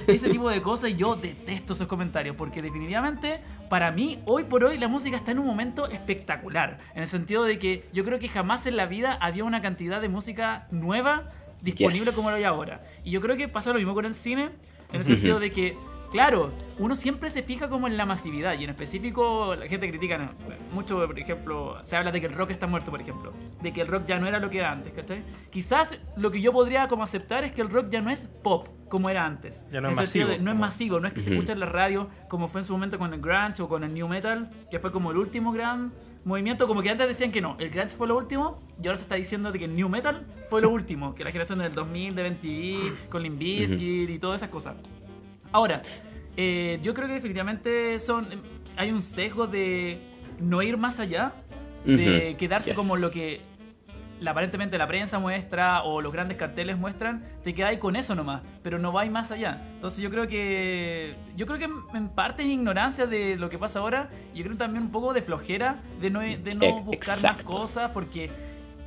Ese tipo de cosas y yo detesto esos comentarios porque definitivamente para mí hoy por hoy la música está en un momento espectacular, en el sentido de que yo creo que jamás en la vida había una cantidad de música nueva disponible Yes. como lo hay ahora. Y yo creo que pasa lo mismo con el cine, en el sentido de que, claro, uno siempre se fija como en la masividad, y en específico la gente critica ¿no? mucho, por ejemplo, se habla de que el rock está muerto, por ejemplo, de que el rock ya no era lo que era antes, ¿cachai? Quizás lo que yo podría como aceptar es que el rock ya no es pop como era antes. Ya no En es el sentido masivo, de- no es masivo, no es que se Ujú. escucha en la radio como fue en su momento con el grunge o con el new metal, que fue como el último gran movimiento, como que antes decían que no, el grunge fue lo último y ahora se está diciendo de que el new metal fue lo último, que la generación del 2000 de MTV con Limp Bizkit y todas esas cosas. Ahora, eh, yo creo que definitivamente son hay un sesgo de no ir más allá, de quedarse Yes. como lo que la- aparentemente la prensa muestra o los grandes carteles muestran, te quedáis con eso nomás, pero no vais más allá. Entonces yo creo que yo creo que en- parte es ignorancia de lo que pasa ahora, y yo creo también un poco de flojera de no, de no buscar más exacto. cosas porque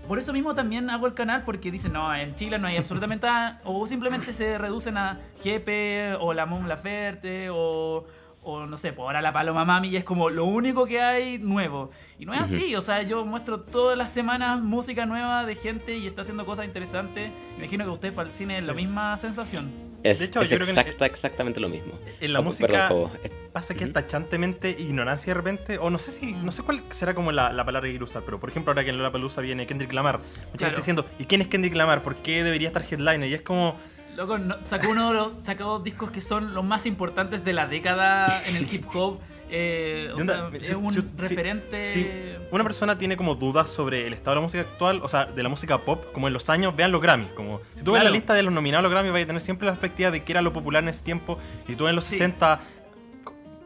por eso mismo también hago el canal porque dicen, no, en Chile no hay absolutamente nada, o simplemente se reducen a Jepe o la Mon Laferte o, o no sé, por ahora la Paloma Mami y es como lo único que hay nuevo. Y no es así, o sea, yo muestro todas las semanas música nueva de gente y está haciendo cosas interesantes. Me imagino que ustedes para el cine es Sí. la misma sensación. Es, De hecho, es yo creo que en- exacta- exactamente lo mismo. En la Oh, música perdón. Es- pasa que es tachantemente ignorancia de repente, o no sé si, no sé cuál será como la, la palabra que quiero usar, pero por ejemplo ahora que en Lollapalooza viene Kendrick Lamar, mucha Claro. gente diciendo, ¿y quién es Kendrick Lamar? ¿Por qué debería estar headliner? Y es como, Loco, no- sacó uno de los sacó dos discos que son los más importantes de la década en el hip hop. eh, o ¿de sea, es Si- un si- si- referente. si una persona tiene como dudas sobre el estado de la música actual, o sea, de la música pop, como en los años, vean los Grammys. Como, si tú ves Claro. la lista de los nominados a los Grammys, vas a tener siempre la perspectiva de qué era lo popular en ese tiempo. Y tú en los Sí. 60,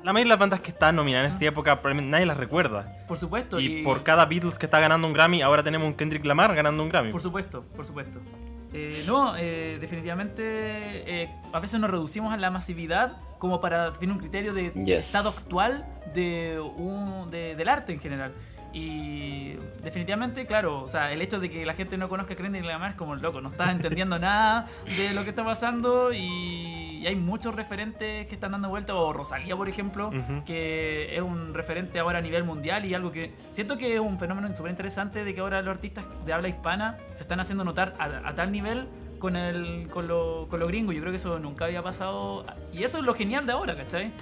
la mayoría de las bandas que están nominadas en esa época, nadie las recuerda. Por supuesto. Y por cada Beatles que está ganando un Grammy, ahora tenemos un Kendrick Lamar ganando un Grammy. Por supuesto, por supuesto. Eh, no, eh, definitivamente eh, a veces nos reducimos a la masividad como para definir un criterio de Yes. estado actual de un, de- del arte en general. Y definitivamente, claro, o sea, el hecho de que la gente no conozca a Kendrick Lamar es como loco, no estás entendiendo nada de lo que está pasando y, y hay muchos referentes que están dando vuelta, o Rosalía, por ejemplo, Ujú. que es un referente ahora a nivel mundial y algo que siento que es un fenómeno súper interesante de que ahora los artistas de habla hispana se están haciendo notar a, a tal nivel con, el, con, lo, con lo gringo. Yo creo que eso nunca había pasado y eso es lo genial de ahora, ¿cachai?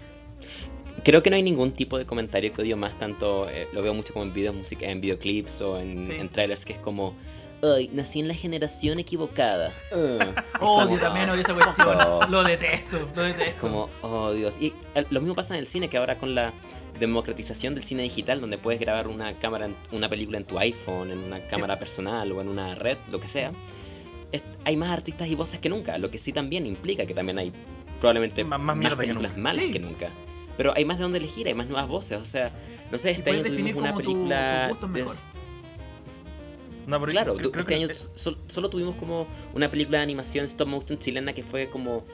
Creo que no hay ningún tipo de comentario que odio más tanto, eh, lo veo mucho como en videos música, en videoclips o en, Sí. en trailers, que es como, ay, nací en la generación equivocada. Uh". Odio como, también, odio esa cuestión. Oh. Lo detesto, lo detesto. Como, oh Dios. Y eh, lo mismo pasa en el cine, que ahora con la democratización del cine digital, donde puedes grabar una cámara, en- una película en tu iPhone, en una cámara personal o en una red, lo que sea, es- hay más artistas y voces que nunca, lo que sí también implica que también hay probablemente Más- más, más que películas malas Sí. que nunca. Pero hay más de dónde elegir, hay más nuevas voces, o sea, no sé, este puedes año tuvimos una tu, película... tu de- mejor. No, Claro, creo- tu- creo este que- año sol- solo tuvimos como una película de animación stop motion chilena que fue como...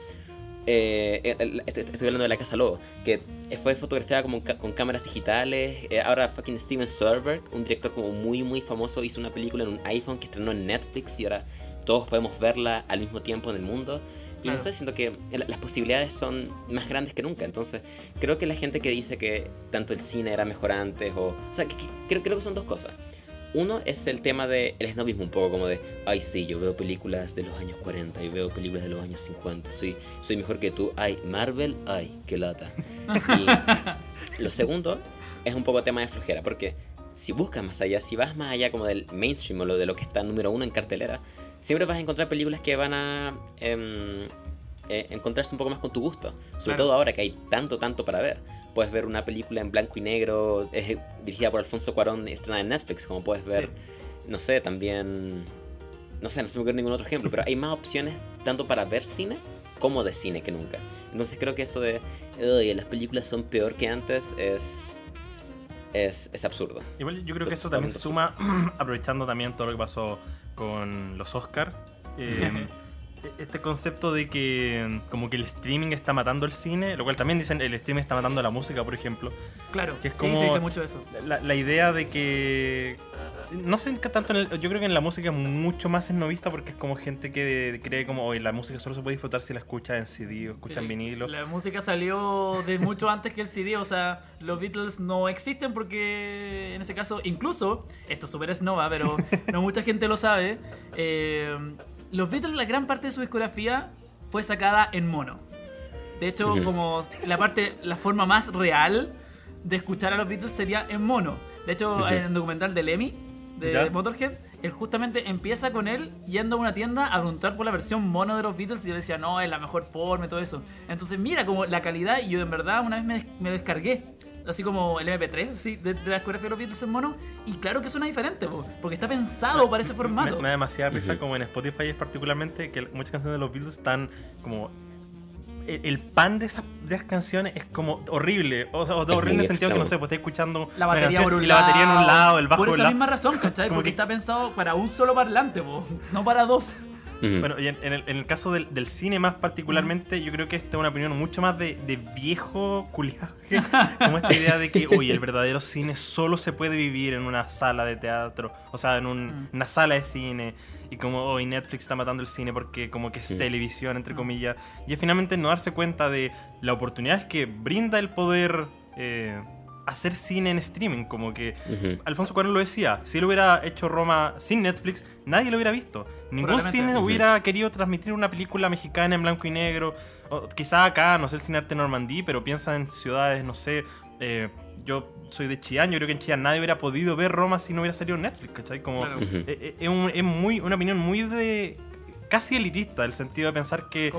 eh, el- estoy, estoy hablando de La Casa Lobo, que fue fotografiada como con cámaras digitales. eh, ahora fucking Steven Soderbergh, un director como muy muy famoso, hizo una película en un iPhone que estrenó en Netflix y ahora todos podemos verla al mismo tiempo en el mundo. Y no Claro. sé, siento que la- las posibilidades son más grandes que nunca. Entonces, creo que la gente que dice que tanto el cine era mejor antes, o. O sea, que- que- creo, creo que son dos cosas. Uno es el tema del el snobismo, un poco como de, ay, sí, yo veo películas de los años 40 y veo películas de los años 50, soy, soy mejor que tú, ay, Marvel, ay, qué lata. Y lo segundo es un poco tema de flojera, porque si buscas más allá, si vas más allá como del mainstream o lo de lo que está número uno en cartelera, siempre vas a encontrar películas que van a em, eh, encontrarse un poco más con tu gusto, sobre Claro. todo ahora que hay tanto, tanto para ver. puedes ver una película en blanco y negro, dirigida por Alfonso Cuarón y estrenada en Netflix, como puedes ver, no sé, también, no sé, no se me ocurre ningún otro ejemplo, pero hay más opciones tanto para ver cine como de cine que nunca. Entonces creo que eso de, las películas son peor que antes es... Es, es absurdo. Igual yo creo que eso también suma, aprovechando también todo lo que pasó con los Oscars. Eh, este concepto de que como que el streaming está matando el cine, lo cual también dicen el streaming está matando la música, por ejemplo. Claro, que es como sí, se dice mucho eso. La, idea de que no sé tanto en el, yo creo que en la música es mucho más esnovista porque es como gente que cree como hoy la música solo se puede disfrutar si la escucha en CD o escucha en vinilo. La música salió de mucho antes que el CD, o sea, los Beatles no existen porque en ese caso, incluso, esto es súper esnova, pero no mucha gente lo sabe, eh, los Beatles, la gran parte de su discografía fue sacada en mono. De hecho, como la parte, la forma más real de escuchar a los Beatles sería en mono. De hecho, en el documental de Lemmy, de Motorhead, él justamente empieza con él yendo a una tienda a preguntar por la versión mono de los Beatles y él decía, no, es la mejor forma y todo eso. Entonces, mira como la calidad, y yo en verdad una vez me, me descargué así como el MP3 así, de, la discografía de los Beatles en mono. Y claro que suena diferente, porque está pensado para ese formato. Me, da demasiada risa, como en Spotify es particularmente, que muchas canciones de los Beatles están como el, pan de esas, de esas, canciones es como horrible. O sea, horrible en el sentido que no sé, pues estás escuchando la batería por un y la batería en un lado, el bajo Por esa misma razón, ¿cachai? Porque está pensado para un solo parlante, no para dos. Bueno, y en, el, caso del, cine más particularmente, yo creo que esta es una opinión mucho más de, viejo culiaje, como esta idea de que, oye, el verdadero cine solo se puede vivir en una sala de teatro, o sea, en una sala de cine, y como hoy Netflix está matando el cine porque como que es televisión, entre comillas, y finalmente no darse cuenta de la oportunidad que brinda el poder... Eh, hacer cine en streaming. Como que Alfonso Cuarón lo decía, si él hubiera hecho Roma sin Netflix, nadie lo hubiera visto. Ningún cine hubiera querido transmitir una película mexicana en blanco y negro. O, quizá acá, no sé, el cine arte normandí, pero piensa en ciudades, no sé. Eh, yo soy de Chillán, yo creo que en Chillán nadie hubiera podido ver Roma si no hubiera salido Netflix, ¿cachai? Como, eh, eh, es, muy, una opinión muy de casi elitista, el sentido de pensar que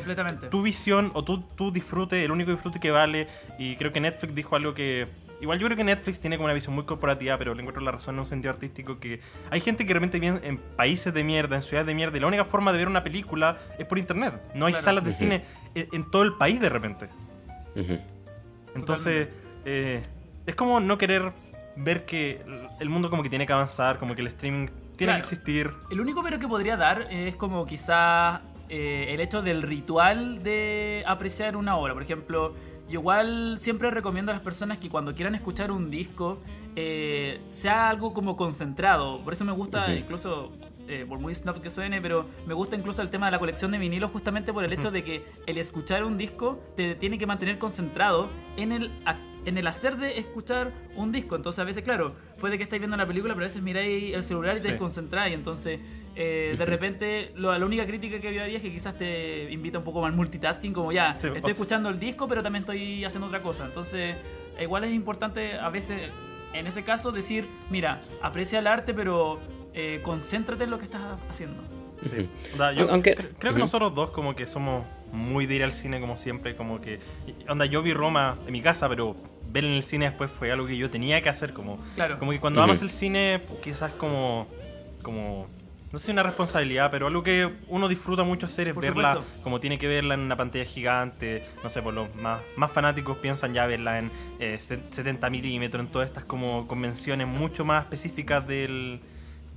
tu visión o tu, tu disfrute, el único disfrute que vale, y creo que Netflix dijo algo que Igual yo creo que Netflix tiene como una visión muy corporativa, pero le encuentro la razón en un sentido artístico que hay gente que realmente vive en países de mierda, en ciudades de mierda, y la única forma de ver una película es por internet. No hay salas de cine en, todo el país de repente. Entonces, eh, es como no querer ver que el mundo como que tiene que avanzar, como que el streaming tiene que existir. El único pero que podría dar es como quizás eh, el hecho del ritual de apreciar una obra. Por ejemplo, yo igual siempre recomiendo a las personas que cuando quieran escuchar un disco eh, sea algo como concentrado. Por eso me gusta incluso eh, por muy snob que suene, pero me gusta incluso el tema de la colección de vinilos justamente por el hecho de que el escuchar un disco te tiene que mantener concentrado en el, en el hacer de escuchar un disco. Entonces a veces, claro, puede que estáis viendo la película, pero a veces miráis el celular y te desconcentráis. Entonces, eh, de repente, lo, la única crítica que yo haría es que quizás te invita un poco más al multitasking, como ya, estoy escuchando el disco, pero también estoy haciendo otra cosa. Entonces, igual es importante a veces, en ese caso, decir, mira, aprecia el arte, pero eh, concéntrate en lo que estás haciendo. Sí. yo Aunque, creo que nosotros dos como que somos muy de ir al cine como siempre, como que... Onda, yo vi Roma en mi casa, pero ver en el cine después fue algo que yo tenía que hacer, como... Claro. Como que cuando amas el cine, quizás como... como no sé si una responsabilidad, pero algo que uno disfruta mucho hacer es verla como tiene que verla en una pantalla gigante. No sé, por los más, más fanáticos piensan ya verla en 70 eh, milímetros, en todas estas como convenciones mucho más específicas del,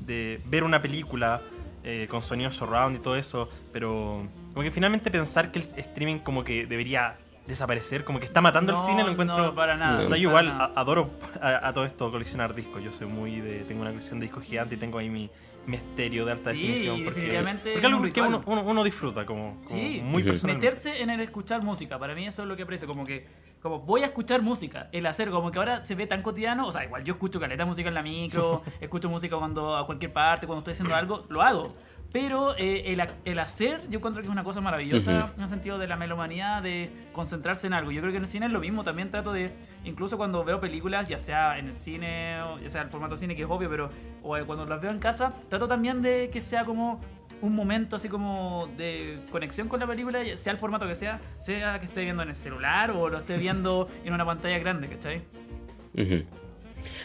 de ver una película eh, con sonido surround y todo eso, pero como que finalmente pensar que el streaming como que debería desaparecer, como que está matando el cine, lo encuentro. No, para nada. yo igual adoro a, todo esto coleccionar discos. Yo soy muy de. Tengo una colección de discos gigante y tengo ahí mi, mi estéreo de alta definición. Porque, definitivamente porque algo que uno, uno, disfruta, como, muy personal. Meterse en el escuchar música, para mí eso es lo que aprecio. Como que como voy a escuchar música, el hacer, como que ahora se ve tan cotidiano, o sea, igual yo escucho caleta música en la micro, escucho música cuando a cualquier parte, cuando estoy haciendo algo, lo hago. Pero eh, el, el, hacer, yo encuentro que es una cosa maravillosa en el sentido de la melomanía, de concentrarse en algo. Yo creo que en el cine es lo mismo. También trato de, incluso cuando veo películas, ya sea en el cine, ya sea el formato cine, que es obvio, pero o cuando las veo en casa, trato también de que sea como un momento así como de conexión con la película, sea el formato que sea, sea que esté viendo en el celular o lo esté viendo en una pantalla grande, ¿cachai?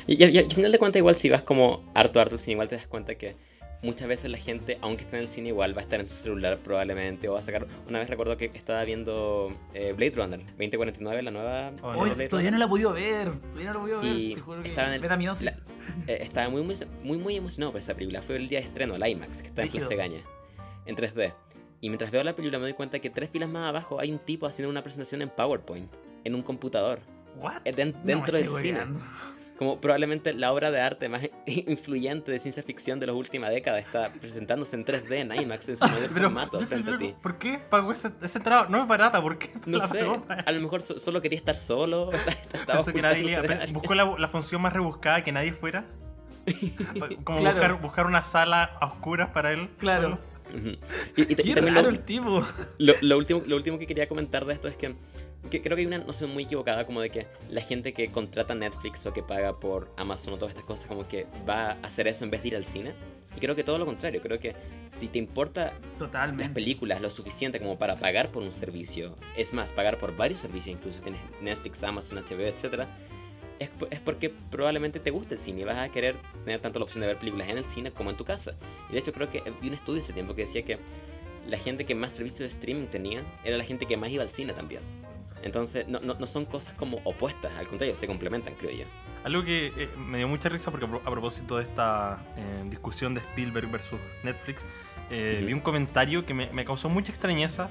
Y, y- y al final de cuentas, igual si vas como harto, harto al cine, igual te das cuenta que muchas veces la gente, aunque esté en el cine, igual va a estar en su celular probablemente, o va a sacar... Una vez recuerdo que estaba viendo eh, Blade Runner 2049, la nueva... Oh, no. Hoy todavía no la he podido ver, todavía no la he podido ver, Y te juro que estaba en el- la- eh, estaba muy, muy, muy, muy emocionado por esa película. Fue el día de estreno, el IMAX, que está en. Plaza Gaña, en 3D. Y mientras veo la película me doy cuenta que tres filas más abajo hay un tipo haciendo una presentación en PowerPoint, en un computador, ¿What? eh, den- No dentro del cine. Como probablemente la obra de arte más influyente de ciencia ficción de las últimas décadas está presentándose en 3D en IMAX en su mayor Pero, formato te frente a ti. ¿por qué pagó ese, esa entrada? No es barata, ¿por qué? No La sé, pagó. a lo mejor so- solo quería estar solo. Pensó que nadie buscó la, la función más rebuscada, que nadie fuera. Como Claro. buscar, buscar una sala a oscuras para él. Claro. solo. Ujú. Y, y- y Qué también raro lo- el tipo. Lo, lo último, lo último que quería comentar de esto es que, que creo que hay una noción muy equivocada como de que la gente que contrata Netflix o que paga por Amazon o todas estas cosas como que va a hacer eso en vez de ir al cine. Y creo que todo lo contrario, creo que si te importa las Totalmente. películas lo suficiente como para pagar por un servicio, es más, pagar por varios servicios, incluso tienes Netflix, Amazon, HBO, etcétera, es, es porque probablemente te gusta el cine y vas a querer tener tanto la opción de ver películas en el cine como en tu casa. Y de hecho creo que vi un estudio ese tiempo que decía que la gente que más servicios de streaming tenía era la gente que más iba al cine también. Entonces no, no, no son cosas como opuestas, al contrario, se complementan, creo yo. Algo que eh, me dio mucha risa porque a pro- a propósito de esta eh, discusión de Spielberg versus Netflix, eh, vi un comentario que me, me causó mucha extrañeza.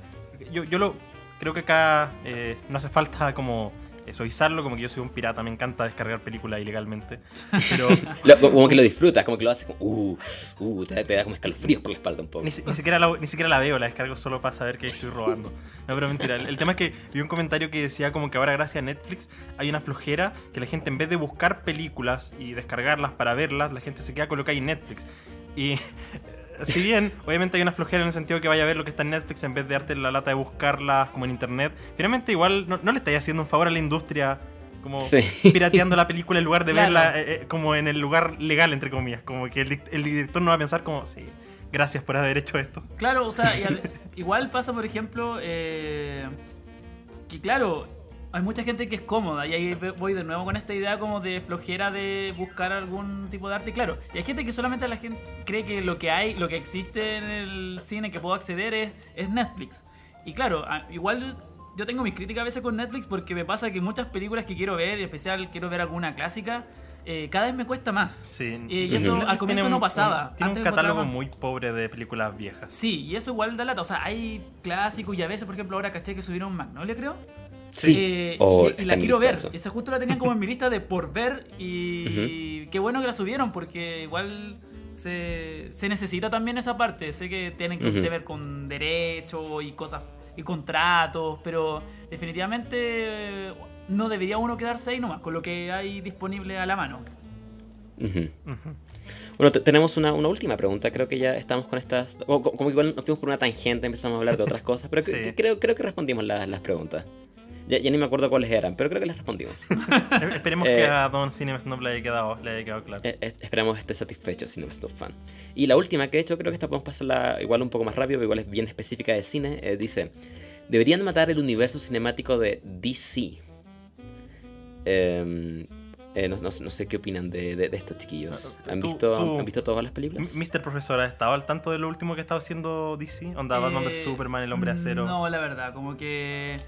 Yo, yo lo creo que acá eh, no hace falta como suavizarlo, como que yo soy un pirata, me encanta descargar películas ilegalmente. Pero Lo- como que lo disfrutas, como que lo haces como, uh, uh, te, te da como escalofríos por la espalda un poco. Ni, si- ni siquiera la, ni siquiera la veo, la descargo solo para saber que estoy robando. No, pero mentira. El, el tema es que vi un comentario que decía como que ahora gracias a Netflix hay una flojera que la gente en vez de buscar películas y descargarlas para verlas, la gente se queda con lo que hay en Netflix. Y si bien obviamente hay una flojera en el sentido que vaya a ver lo que está en Netflix en vez de darte la lata de buscarlas como en internet, finalmente igual no, no le estáis haciendo un favor a la industria como Sí. pirateando la película en lugar de Claro. verla eh, eh, como en el lugar legal, entre comillas. Como que el, el director no va a pensar como, sí, gracias por haber hecho esto. Claro, o sea, al- igual pasa, por ejemplo, eh, que claro, hay mucha gente que es cómoda y ahí voy de nuevo con esta idea como de flojera de buscar algún tipo de arte, claro. Y hay gente que solamente la gente cree que lo que hay, lo que existe en el cine que puedo acceder es, es Netflix. Y claro, igual yo tengo mis críticas a veces con Netflix porque me pasa que muchas películas que quiero ver, en especial quiero ver alguna clásica, eh, cada vez me cuesta más. Sí. Y eso al comienzo no pasaba. Un, tiene un Antes catálogo encontraba- muy pobre de películas viejas. Sí, y eso igual da lata. O sea, hay clásicos y a veces, por ejemplo, ahora caché que subieron Magnolia, creo. Sí. Eh, Oh, y, la quiero ver. Esa justo la tenían como en mi lista de por ver. Y qué bueno que la subieron porque igual se, se necesita también esa parte. Sé que tienen que ver con derechos y cosas y contratos, pero definitivamente no debería uno quedarse ahí nomás con lo que hay disponible a la mano. Bueno, te- tenemos una, una última pregunta. Creo que ya estamos con estas. o co- como que igual nos fuimos por una tangente, empezamos a hablar de otras cosas, pero Sí. creo, creo que respondimos las, las preguntas. Ya, ya ni me acuerdo cuáles eran, pero creo que las respondimos. Eh, Esperemos Eh, que a Don Cinema Snob le haya quedado, le haya quedado claro. Eh, eh, esperamos esté satisfecho si no es tu fan. Y la última que he hecho, creo que esta podemos pasarla igual un poco más rápido, pero igual es bien específica de cine. eh, dice: Deberían matar el universo cinemático de DC. Eh, eh, no, no- no sé qué opinan de, de- de estos chiquillos. Ah, ¿Han tú- visto, tú- ¿Han visto todas las películas? Mr. Profesor, ¿has estado al tanto de lo último que ha estado haciendo DC? Onda Batman Eh, vs Superman, El Hombre de Acero. No, la verdad, como que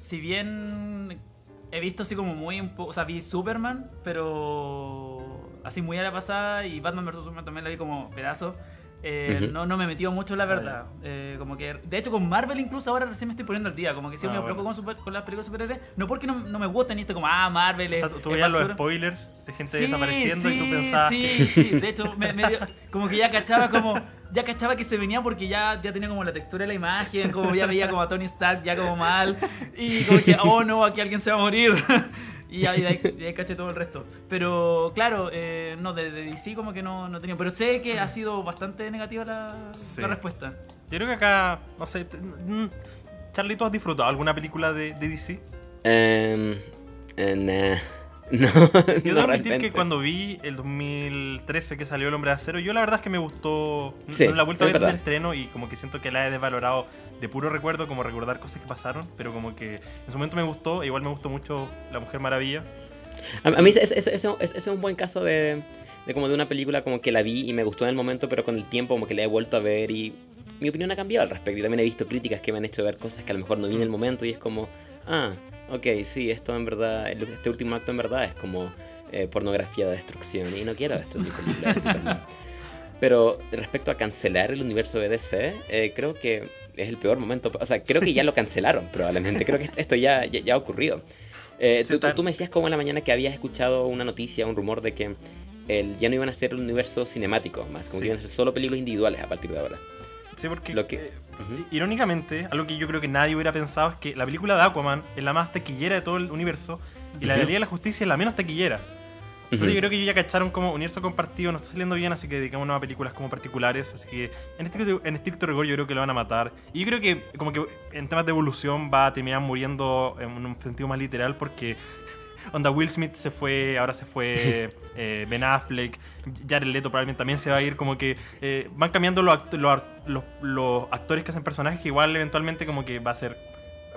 si bien he visto así como muy un poco, o sea, vi Superman, pero así muy a la pasada y Batman vs Superman también la vi como pedazo. Eh, no, no me metió mucho la verdad. Eh, como que, de hecho, con Marvel incluso ahora recién me estoy poniendo al día. Como que si Ah, me bueno. flojo con, super- con las películas superhéroes. No porque no, no me gusten, y esto como, ah, Marvel O sea, tú veías los spoilers de gente Sí, desapareciendo y tú pensabas Sí, que... sí, de hecho, me, me dio- como que ya cachaba como. Ya cachaba que se venía porque ya, ya tenía como la textura de la imagen, como ya veía como a Tony Stark ya como mal. Y como que, oh no, aquí alguien se va a morir. Y ahí, de ahí, de ahí caché todo el resto. Pero claro, eh, no, de, de DC como que no, no he tenido. Pero sé que ha sido bastante negativa la, Sí. la respuesta. Yo creo que acá, no sé, mm, Charlie, ¿tú has disfrutado alguna película de, de DC? Em, eh, nah. No, Yo no debo admitir realmente. que cuando vi el 2013 que salió El Hombre de Acero, yo la verdad es que me gustó. Sí, no la he vuelto a es ver el estreno y como que siento que la he desvalorado de puro recuerdo, como recordar cosas que pasaron, pero como que en su momento me gustó, e igual me gustó mucho La Mujer Maravilla. A, a mí ese, ese- ese- ese es un buen caso de, de como de una película como que la vi y me gustó en el momento, pero con el tiempo como que la he vuelto a ver y mi opinión ha cambiado al respecto. Y también he visto críticas que me han hecho ver cosas que a lo mejor no vi en el momento y es como, ah, ok, sí, esto en verdad, este último acto en verdad es como eh, pornografía de destrucción y no quiero esto en mi película de Superman. Pero respecto a cancelar el universo de DC, eh, creo que es el peor momento. O sea, creo que ya lo cancelaron probablemente. Creo que esto ya, ya, ya ha ocurrido. Eh, Sí, tú, tú- me decías como en la mañana que habías escuchado una noticia, un rumor de que el, ya no iban a ser el universo cinemático más, como Sí. que iban a ser solo películas individuales a partir de ahora. Sí, porque Lo que- Ujú. irónicamente, algo que yo creo que nadie hubiera pensado es que la película de Aquaman es la más taquillera de todo el universo y la. Liga de la Justicia es la menos taquillera. Entonces yo creo que ellos ya cacharon como universo compartido no está saliendo bien, así que dedicamos a películas como particulares. Así que en estricto, en estricto rigor yo creo que lo van a matar. Y yo creo que como que en temas de evolución va a terminar muriendo en un sentido más literal porque onda Will Smith se fue, ahora se fue eh, Ben Affleck, Jared Leto probablemente también se va a ir, como que eh, van cambiando los, act- los, art- los- los actores que hacen personajes que igual eventualmente como que va a ser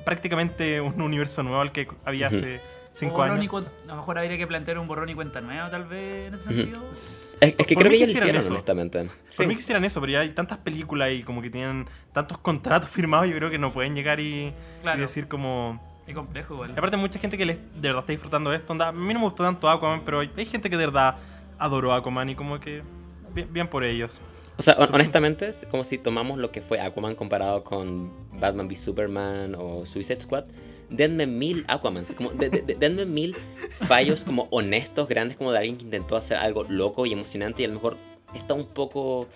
prácticamente un universo nuevo al que había hace cinco años. a lo mejor habría que plantear un borrón y cuenta nueva, tal vez, en ese sentido. Es, es que Por creo que ya hicieron, eso. honestamente. Por Sí. mí quisieran eso, pero ya hay tantas películas y como que tienen tantos contratos firmados, yo creo que no pueden llegar y, decir como... Es complejo, igual. Y aparte mucha gente que les- de verdad está disfrutando de esto. onda, a mí no me gustó tanto Aquaman, pero hay, hay gente que de verdad adoró Aquaman y como que bien, bien por ellos. O sea, hon- honestamente, es como si tomamos lo que fue Aquaman comparado con Batman v Superman o Suicide Squad. Denme mil Aquamans, como, de- de- de- denme mil fallos como honestos, grandes, como de alguien que intentó hacer algo loco y emocionante y a lo mejor está un poco,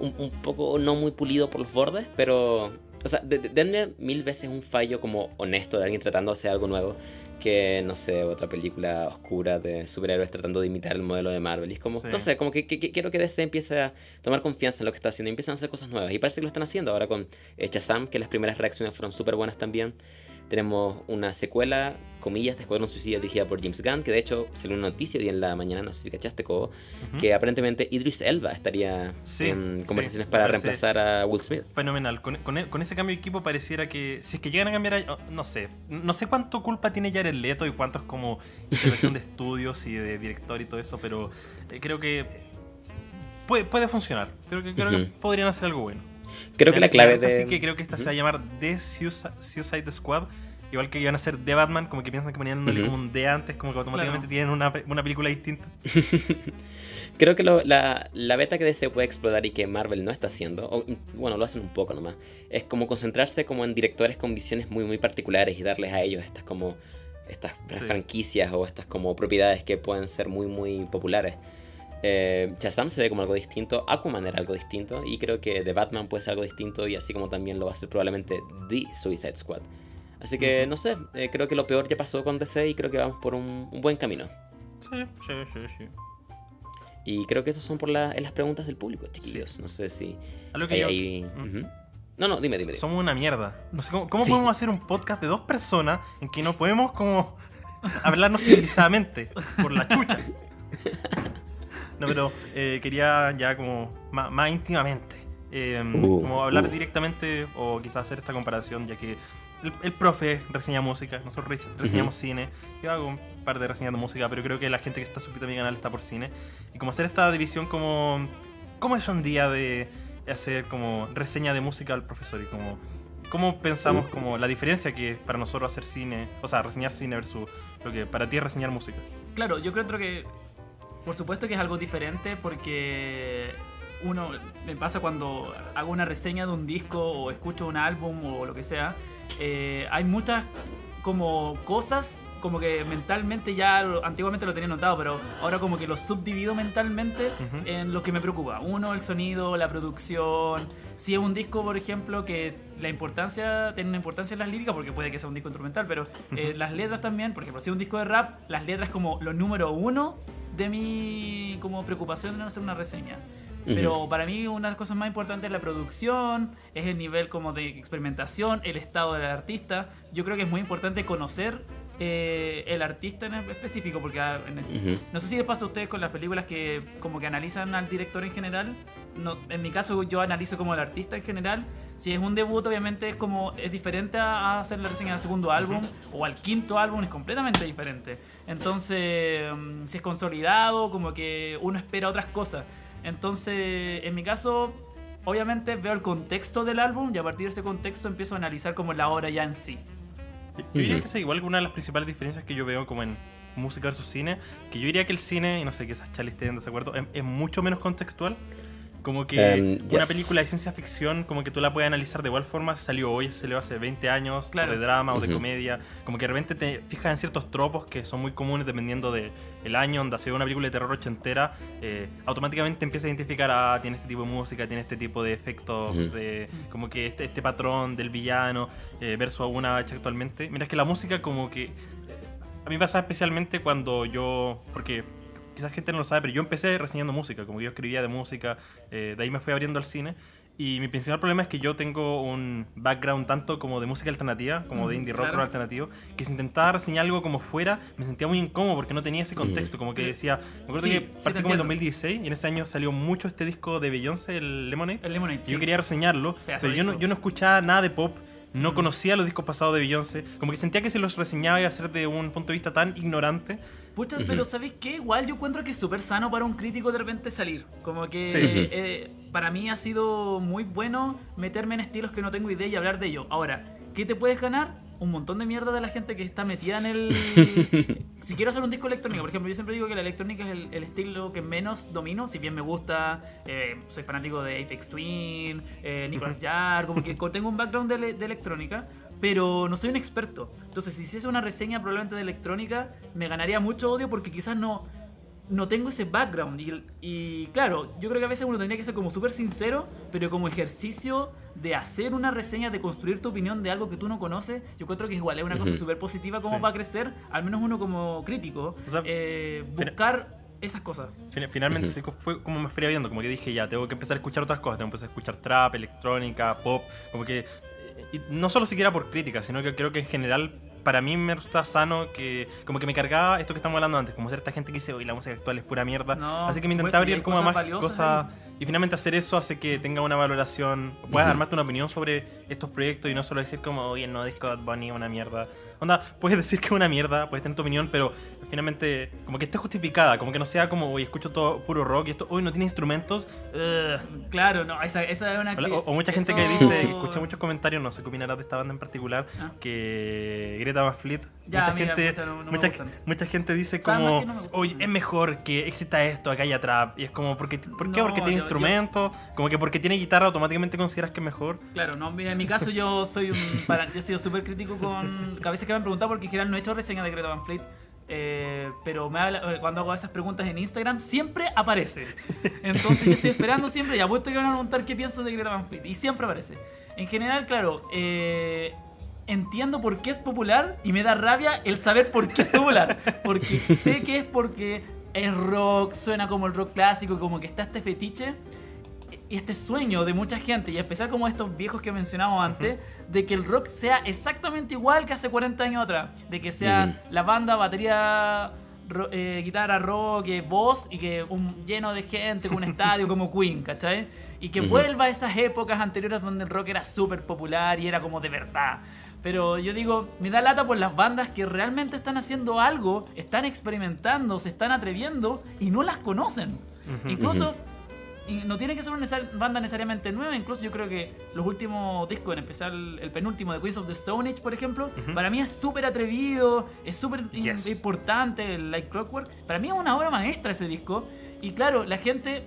un, un poco no muy pulido por los bordes, pero, o sea, de- de- denme mil veces un fallo como honesto de alguien tratando de hacer algo nuevo que, no sé, otra película oscura de superhéroes tratando de imitar el modelo de Marvel. Y es como, Sí. no sé, como que, que- que quiero que DC empiece a tomar confianza en lo que está haciendo y empiezan a hacer cosas nuevas. Y parece que lo están haciendo ahora con eh, Shazam, que las primeras reacciones fueron súper buenas también. Tenemos una secuela, comillas, de Escuadrón Suicida dirigida por James Gunn, que de hecho salió una noticia hoy en la mañana, no sé si cachaste, Cobo, que aparentemente Idris Elba estaría Sí, en conversaciones para reemplazar a Will Smith. Fenomenal. Con, con e- con ese cambio de equipo pareciera que si es que llegan a cambiar, a- oh, no sé, no sé cuánto culpa tiene Jared Leto y cuánto es como intervención de estudios y de director y todo eso, pero eh, creo que puede, puede funcionar. Creo que, creo que Ujú. podrían hacer algo bueno. Creo que la clave de... Así que creo que esta se va a llamar The Suicide Squad. Igual que iban a ser The Batman, como que piensan que Ujú. como un D antes, como que automáticamente Claro. tienen una, una película distinta. Creo que lo- la, la beta que DC puede explotar y que Marvel no está haciendo, o bueno, lo hacen un poco nomás, es como concentrarse como en directores con visiones muy muy particulares y darles a ellos estas como estas Sí. franquicias o estas como propiedades que pueden ser muy muy populares. Eh, Shazam se ve como algo distinto, Aquaman era algo distinto y creo que The Batman puede ser algo distinto y así como también lo va a ser probablemente The Suicide Squad. Así que no sé, eh, creo que lo peor ya pasó con DC y creo que vamos por un, un buen camino. Sí, sí, sí, sí. Y creo que esos son por la- en las preguntas del público, chiquillos. No sé si Algo que hay yo- ahí... Mm. Ujú. No, no, dime, dime. dime. Somos una mierda. No sé cómo, cómo Sí. podemos hacer un podcast de dos personas en que no podemos como hablarnos civilizadamente por la chucha. No, pero eh, quería ya como más, más íntimamente. eh, Uh, como hablar uh. directamente o quizás hacer esta comparación, ya que el, el profe reseña música, nosotros re- reseñamos cine. Yo hago un par de reseñas de música, pero creo que la gente que está suscrita a mi canal está por cine. Y como hacer esta división como... ¿Cómo es un día de hacer como reseña de música al profesor? Y como... ¿Cómo pensamos como la diferencia que para nosotros hacer cine, o sea, reseñar cine versus lo que para ti es reseñar música? Claro, yo creo que por supuesto que es algo diferente porque uno me pasa cuando hago una reseña de un disco o escucho un álbum o lo que sea, eh, hay muchas como cosas como que mentalmente ya antiguamente lo tenía notado, pero ahora como que lo subdivido mentalmente Ujú. en lo que me preocupa. Uno, el sonido, la producción. Si es un disco, por ejemplo, que la importancia, tiene una importancia en las líricas, porque puede que sea un disco instrumental, pero eh, las letras también, por ejemplo, si es un disco de rap, las letras como lo número uno de mi como preocupación en hacer una reseña. Pero para mí una de las cosas más importantes es la producción, es el nivel como de experimentación, el estado del artista. Yo creo que es muy importante conocer eh, el artista en específico, porque ah, en es- Ujú. no sé si les pasa a ustedes con las películas que como que analizan al director en general. No, en mi caso yo analizo como el artista en general. Si es un debut, obviamente es como es diferente a hacer la reseña del segundo álbum o al quinto álbum, es completamente diferente. Entonces, mm, si es consolidado, como que uno espera otras cosas. Entonces, en mi caso, obviamente veo el contexto del álbum y a partir de ese contexto empiezo a analizar como la obra ya en sí. Yo diría que esa igual una de las principales diferencias que yo veo como en música versus cine, que yo diría que el cine, y no sé, quizás Charlie esté en desacuerdo, es, es mucho menos contextual. Como que Em, una yes. película de ciencia ficción, como que tú la puedes analizar de igual forma, si salió hoy, si salió hace 20 años, Claro. o de drama o de comedia, como que de repente te fijas en ciertos tropos que son muy comunes dependiendo del el año, donde hace una película de terror ochentera, eh, automáticamente empieza a identificar, ah, tiene este tipo de música, tiene este tipo de efectos, de, como que este, este patrón del villano, eh, versus una hecha actualmente. Mira, es que la música como que... eh, A mí me pasa especialmente cuando yo... Porque quizás gente no lo sabe, pero yo empecé reseñando música, como que yo escribía de música, eh, de ahí me fui abriendo al cine. Y mi principal problema es que yo tengo un background tanto como de música alternativa, como de Mm, indie rock claro. alternativo, que si intentaba reseñar algo como fuera, me sentía muy incómodo porque no tenía ese contexto, como que decía, me acuerdo Sí, que sí, partí te como entiendo. 2016 y en ese año salió mucho este disco de Beyoncé, el Lemonade, El Lemonade, y sí. yo quería reseñarlo, Pedazo pero yo no, yo no escuchaba nada de pop, no Mm. conocía los discos pasados de Beyoncé, como que sentía que si los reseñaba iba a ser de un punto de vista tan ignorante. Pucha, Ujú. pero ¿sabéis qué? Igual yo encuentro que es súper sano para un crítico de repente salir. Como que Sí. eh, para mí ha sido muy bueno meterme en estilos que no tengo idea y hablar de ello. Ahora, ¿qué te puedes ganar? Un montón de mierda de la gente que está metida en el... si quiero hacer un disco electrónico, por ejemplo, yo siempre digo que la electrónica es el, el estilo que menos domino, si bien me gusta, eh, soy fanático de Apex Twin, eh, Nicolas Jarre, como que tengo un background de, de electrónica, pero no soy un experto. Entonces, si hiciese una reseña probablemente de electrónica, me ganaría mucho odio porque quizás no, no tengo ese background. Y, y claro, yo creo que a veces uno tendría que ser como súper sincero, pero como ejercicio de hacer una reseña, de construir tu opinión de algo que tú no conoces, yo encuentro que igual es una cosa Ujú. súper positiva como Sí. para crecer, al menos uno como crítico, O sea, eh, buscar esas cosas. Fin- Finalmente Ujú. sí fue como me fui abriendo, como que dije ya, tengo que empezar a escuchar otras cosas, tengo que empezar a escuchar trap, electrónica, pop, como que... y no solo siquiera por crítica, sino que creo que en general para mí me resulta sano que como que me cargaba esto que estamos hablando antes, como cierta gente que dice, hoy la música actual es pura mierda, No, así que me hay abrir como cosas más cosas y finalmente hacer eso hace que tenga una valoración, puedas armarte una opinión sobre estos proyectos y no solo decir como, oye, nuevo disco de Bad Bunny es una mierda. Onda, puedes decir que es una mierda, puedes tener tu opinión, pero finalmente como que esté justificada, como que no sea como, oye, escucho todo puro rock y esto, hoy no tiene instrumentos. ugh". Claro, no, esa, esa es una... O, o- mucha gente que eso- dice, que escucha muchos comentarios, no sé qué opinarás de esta banda en particular, Ah. que Greta Van Fleet, Ya, mucha, mira, gente, no- no mucha, mucha gente dice ¿Sabes más como, que no oye, es mejor que exista esto, acá haya trap, y es como, ¿por qué? ¿Por qué? Porque tiene yo- instrumentos, como que porque tiene guitarra automáticamente consideras que es mejor. Claro, no, mira, en mi caso yo soy un. para- yo he sido súper crítico con. que A veces que me han preguntado porque en general no he hecho reseña de Greta Van Fleet. Eh, pero me habla- cuando hago esas preguntas en Instagram siempre aparece. Entonces yo estoy esperando siempre y apuesto que van a preguntar qué pienso de Greta Van Fleet. Y siempre aparece. En general, claro, eh, entiendo por qué es popular y me da rabia el saber por qué es popular. Porque sé que es porque es rock, suena como el rock clásico, como que está este fetiche y este sueño de mucha gente, y especial como estos viejos que mencionamos antes, de que el rock sea exactamente igual que hace 40 años atrás. De que sea la banda, batería, ro- eh, guitarra, rock, eh, voz, y que un lleno de gente, con un estadio como Queen, ¿cachai? Y que vuelva a esas épocas anteriores donde el rock era súper popular y era como de verdad. Pero yo digo, me da lata por las bandas que realmente están haciendo algo, están experimentando, se están atreviendo y no las conocen. Incluso no tiene que ser una banda necesariamente nueva, incluso yo creo que los últimos discos, en especial el penúltimo de Queens of the Stone Age, por ejemplo, para mí es súper atrevido, es súper Yes. importante, el Like Clockwork. Para mí es una obra maestra ese disco. Y claro, la gente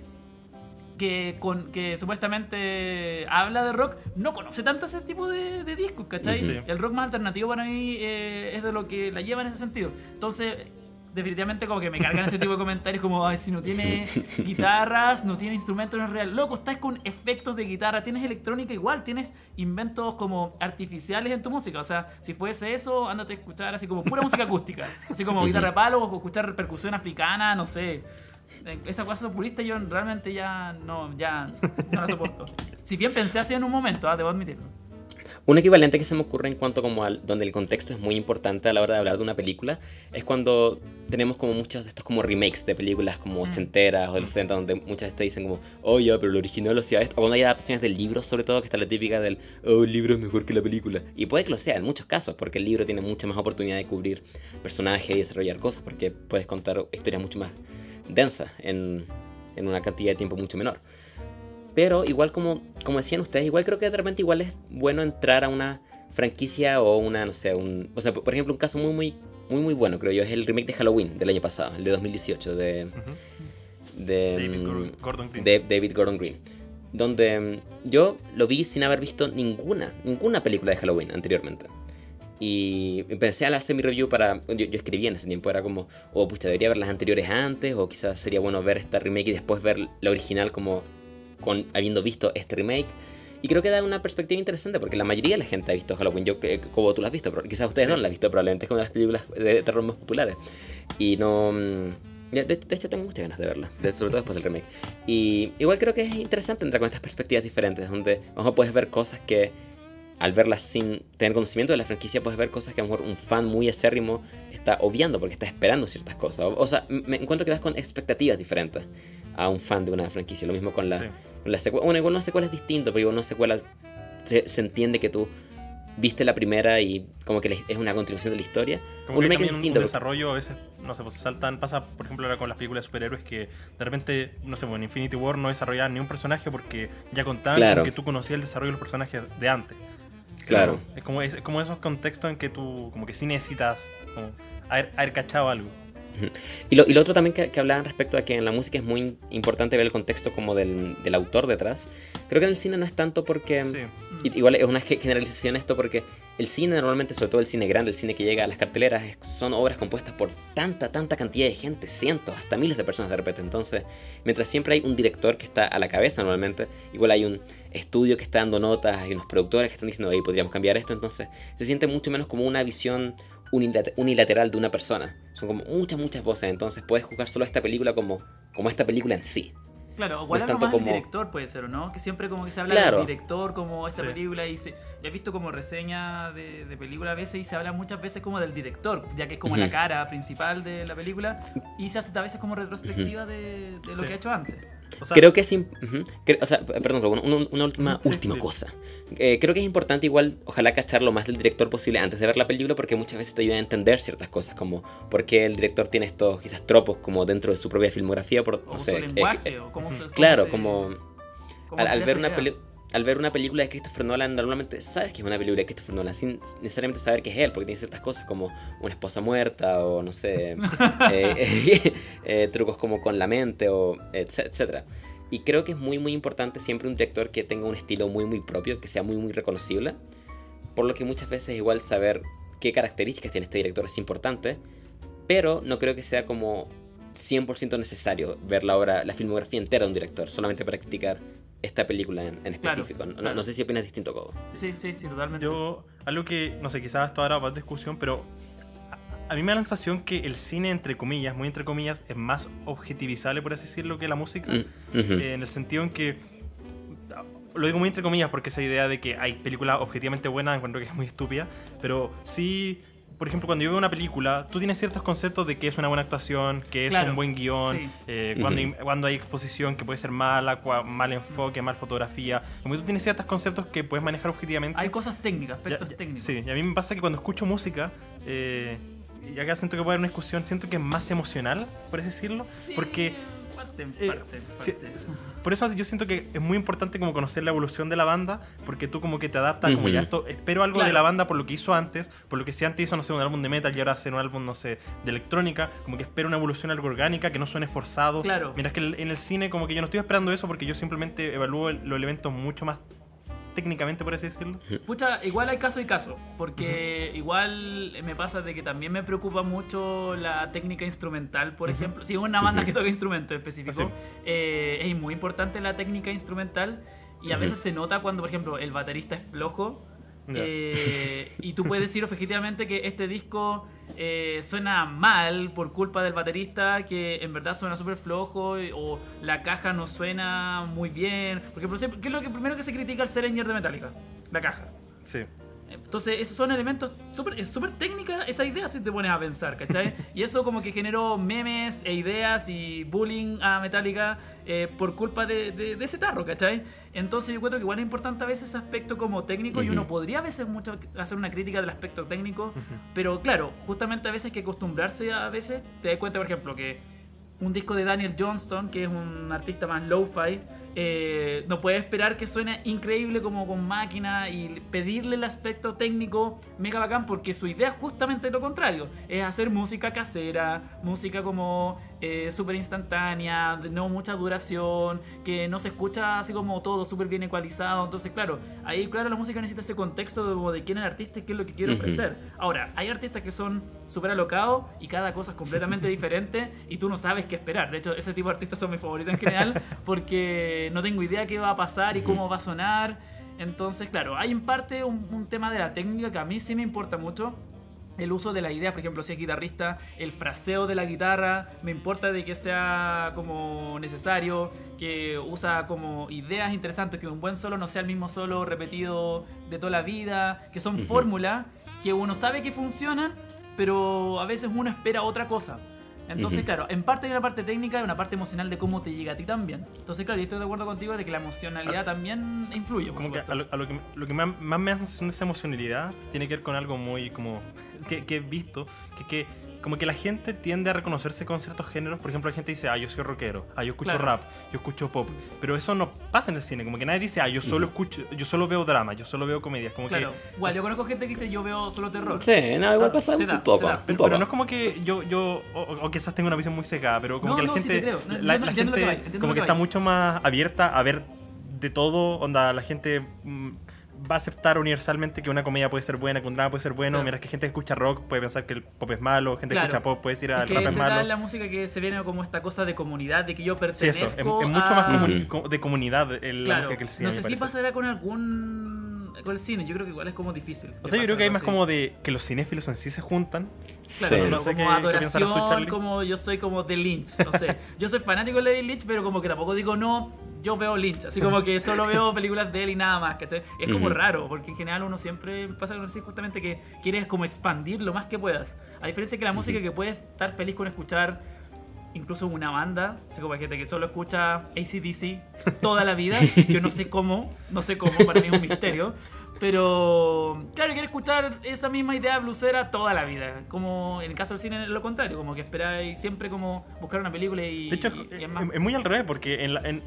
que, con, que supuestamente habla de rock no conoce tanto ese tipo de, de discos, ¿cachai? Sí. El rock más alternativo para mí eh, es de lo que la lleva en ese sentido. Entonces, definitivamente como que me cargan ese tipo de comentarios como, ay, si no tiene guitarras, no tiene instrumentos, no es real. Loco, estás con efectos de guitarra, tienes electrónica igual, tienes inventos como artificiales en tu música. O sea, si fuese eso, ándate a escuchar así como pura música acústica. Así como guitarra palo o escuchar percusión africana, no sé. Esa cosa purista yo realmente ya no, ya no la soporto. Si bien pensé así en un momento, ah, debo admitirlo. Un equivalente que se me ocurre en cuanto como al donde el contexto es muy importante a la hora de hablar de una película es cuando tenemos como muchos de estos como remakes de películas como Mm. ochenteras o de los 70 donde muchas veces te dicen como oh ya pero el original hacía esto o cuando hay adaptaciones del libro sobre todo que está la típica del oh el libro es mejor que la película y puede que lo sea en muchos casos porque el libro tiene mucha más oportunidad de cubrir personajes y desarrollar cosas porque puedes contar historias mucho más densas en, en una cantidad de tiempo mucho menor pero igual como, como decían ustedes, igual creo que de repente igual es bueno entrar a una franquicia o una, no sé, un... O sea, por ejemplo, un caso muy, muy, muy, muy bueno, creo yo, es el remake de Halloween del año pasado, el de 2018, de... Ujú. de David Gordon- Gordon Green. de David Gordon Green. Donde mm, yo lo vi sin haber visto ninguna, ninguna película de Halloween anteriormente. Y empecé a hacer mi review para. Yo, yo escribí en ese tiempo, era como, oh, pues debería ver las anteriores antes, o quizás sería bueno ver esta remake y después ver la original como con habiendo visto este remake. Y creo que da una perspectiva interesante porque la mayoría de la gente ha visto Halloween. Yo, que- como tú la has visto, pero quizás ustedes Sí. no la han visto, probablemente es como de las películas de terror más populares. Y no. mm, De, de hecho, tengo muchas ganas de verla, de- sobre todo después del remake. Y igual creo que es interesante entrar con estas perspectivas diferentes, donde a lo mejor puedes ver cosas que al verlas sin tener conocimiento de la franquicia, puedes ver cosas que a lo mejor un fan muy acérrimo está obviando porque está esperando ciertas cosas. O, o sea, me encuentro que vas con expectativas diferentes a un fan de una franquicia. Lo mismo con la, Sí. con la secuela. Bueno, igual una secuela es distinto, pero igual una secuela se, se entiende que tú viste la primera y como que es una continuación de la historia. Como un que también un, desarrollo a veces, no sé, pues se saltan, pasa por ejemplo ahora con las películas de superhéroes que de repente, no sé, pues en Infinity War no desarrollaban ni un personaje porque ya contaban Claro. que tú conocías el desarrollo de los personajes de antes. Claro. Es como, es, es como esos contextos en que tú como que sí necesitas como, haber, haber cachado algo. Y lo, y lo otro también que, que hablaban respecto a que en la música es muy importante ver el contexto como del, del autor detrás. Creo que en el cine no es tanto porque... Sí. y- Igual es una ge- generalización esto porque el cine normalmente, sobre todo el cine grande, el cine que llega a las carteleras, es- son obras compuestas por tanta, tanta cantidad de gente, cientos, hasta miles de personas de repente. Entonces, mientras siempre hay un director que está a la cabeza normalmente, igual hay un estudio que está dando notas, hay unos productores que están diciendo, ahí podríamos cambiar esto, entonces se siente mucho menos como una visión unilate- unilateral de una persona. Son como muchas, muchas voces, entonces puedes juzgar solo esta película como, como esta película en sí. Claro, o No es guardarlo tanto más como- el director puede ser, ¿o no? Que siempre como que se habla Claro. del director como esta Sí. película y se... Ya he visto como reseña de, de película a veces y se habla muchas veces como del director, ya que es como la cara principal de la película y se hace a veces como retrospectiva de, de lo Sí. que ha hecho antes. O sea, creo que es... im- ujú. Cre- o sea, p- perdón, pero una, una- una última, Sí, última sí. cosa. Eh, creo que es importante igual, ojalá cachar lo más del director posible antes de ver la película porque muchas veces te ayuda a entender ciertas cosas, como por qué el director tiene estos quizás tropos como dentro de su propia filmografía, por, no sé, eh, lenguaje, que- o cómo se... cómo claro, se- como al, al ver una idea. Al ver una película de Christopher Nolan, normalmente sabes que es una película de Christopher Nolan, sin necesariamente saber que es él, porque tiene ciertas cosas como una esposa muerta o no sé, eh, eh, trucos como con la mente o etc- etcétera. Y creo que es muy muy importante siempre un director que tenga un estilo muy muy propio, que sea muy muy reconocible, por lo que muchas veces igual saber qué características tiene este director es importante, pero no creo que sea como 100% necesario ver la obra, la filmografía entera de un director, solamente para criticar esta película en, específico. No- no, claro. no sé si opinas distinto, Cobo. Sí, sí, sí, totalmente. Yo, algo que, no sé, quizás esto ahora va a discusión, pero a, a mí me da la sensación que el cine, entre comillas, muy entre comillas, es más objetivizable, por así decirlo, que la música. Mm. Eh, en el sentido en que, lo digo muy entre comillas porque esa idea de que hay películas objetivamente buenas encuentro que es muy estúpida, pero sí, por ejemplo, cuando yo veo una película, tú tienes ciertos conceptos de que es una buena actuación, que es Claro, un buen guion, sí. eh, cuando, hay, cuando hay exposición que puede ser mala, cua- mal enfoque, mal fotografía, como que tú tienes ciertos conceptos que puedes manejar objetivamente. Hay cosas técnicas, Ya- aspectos ya- técnicos. Sí, y a mí me pasa que cuando escucho música, eh, y acá siento que puede haber una discusión, siento que es más emocional, por así decirlo, Sí, porque parte, en eh, parte, en sí, parte. por eso yo siento que es muy importante como conocer la evolución de la banda, porque tú como que te adaptas, como ya esto, espero algo Claro. de la banda por lo que hizo antes, por lo que si antes hizo, no sé, un álbum de metal y ahora hace un álbum, no sé, de electrónica, como que espero una evolución algo orgánica, que no suene forzado. Claro. Mientras que en el cine como que yo no estoy esperando eso porque yo simplemente evalúo el- los elementos mucho más técnicamente, por así decirlo. Pucha, igual hay caso y caso, porque igual me pasa de que también me preocupa mucho la técnica instrumental, por Ujú. ejemplo. Si es una banda Ujú. que toca instrumentos específicos, Sí. eh, es muy importante la técnica instrumental y a veces se nota cuando, por ejemplo, el baterista es flojo. Ya. eh, y tú puedes decir objetivamente que este disco eh, suena mal por culpa del baterista, que en verdad suena súper flojo, o la caja no suena muy bien. Porque, por ejemplo, ¿qué es lo que primero que se critica al Sereñer de Metallica? La caja. Sí. Entonces, esos son elementos súper es súper técnica esa idea si te pones a pensar, ¿cachai? y eso como que generó memes e ideas y bullying a Metallica eh, por culpa de, de- de ese tarro, ¿cachai? Entonces yo encuentro que igual es importante a veces ese aspecto como técnico y Ujú. uno podría a veces mucho hacer una crítica del aspecto técnico, pero claro, justamente a veces hay que acostumbrarse a veces, te das cuenta por ejemplo que un disco de Daniel Johnston, que es un artista más lo-fi, eh, no puede esperar que suene increíble como con máquina y pedirle el aspecto técnico mega bacán porque su idea es justamente lo contrario, es hacer música casera, música como eh, súper instantánea, de no mucha duración, que no se escucha así como todo súper bien ecualizado, entonces claro, ahí claro la música necesita ese contexto de, de quién es el artista y qué es lo que quiere ofrecer. Ahora, hay artistas que son súper alocados y cada cosa es completamente diferente y tú no sabes qué esperar. De hecho, ese tipo de artistas son mis favoritos en general porque no tengo idea qué va a pasar y cómo va a sonar. Entonces, claro, hay en parte un, un tema de la técnica que a mí sí me importa mucho. El uso de la idea, por ejemplo, si es guitarrista, el fraseo de la guitarra, me importa de que sea como necesario, que usa como ideas interesantes, que un buen solo no sea el mismo solo repetido de toda la vida, que son Ujú. fórmulas que uno sabe que funcionan, pero a veces uno espera otra cosa. Entonces, Ujú. claro, en parte hay una parte técnica y una parte emocional de cómo te llega a ti también. Entonces, claro, yo estoy de acuerdo contigo de que la emocionalidad también influye, por Como que a lo, a lo que, lo que más, más me da sensación de esa emocionalidad tiene que ver con algo muy como que, que he visto, que, que como que la gente tiende a reconocerse con ciertos géneros. Por ejemplo, la gente dice, ah, yo soy rockero, ah, yo escucho Claro. rap, yo escucho pop. Pero eso no pasa en el cine, como que nadie dice, ah, yo solo escucho, yo solo veo drama, yo solo veo comedias. Como Claro, que igual yo conozco gente que dice yo veo solo terror. Sí, no, igual Ah, pasa un da, poco. un Pero, poco. pero no es como que yo, yo o, o quizás tengo una visión muy secada, pero como No, que la no, sí gente, te creo. No, la, entiendo- la entiendo lo que gente vais, como que que está mucho más abierta a ver de todo, onda, la gente mm, va a aceptar universalmente que una comedia puede ser buena, que un drama puede ser bueno, Claro. mientras que gente que escucha rock puede pensar que el pop es malo, gente Claro. que escucha pop puede decir, ah, Es el que rap es se da malo. la música que se viene como esta cosa de comunidad, de que yo Sí, pertenezco eso, es, es mucho más a- comuni- Ujú. co- de comunidad el- la Claro, música que el cine. no me sé si parece. pasará con algún... con el cine, yo creo que igual es como difícil. O sea, yo creo que hay más así. como de que los cinéfilos en sí se juntan. Claro, Sí. No sé como qué- qué piensas tú, adoración, Charlie. como yo soy como de Lynch, no sé. Yo soy fanático de David Lynch, pero como que tampoco digo no, yo veo Lynch, así como que solo veo películas de él y nada más, ¿cachai? Es como raro, porque en general uno siempre pasa con decir justamente que quieres como expandir lo más que puedas. A diferencia que la música que puedes estar feliz con escuchar incluso una banda, así como hay gente que solo escucha ACDC toda la vida, yo no sé cómo, no sé cómo, para mí es un misterio. Pero, claro, quiere escuchar esa misma idea blusera toda la vida. Como en el caso del cine, es lo contrario, como que esperáis siempre como buscar una película y. De hecho, y- es, y es más. es muy al revés, porque en la, en-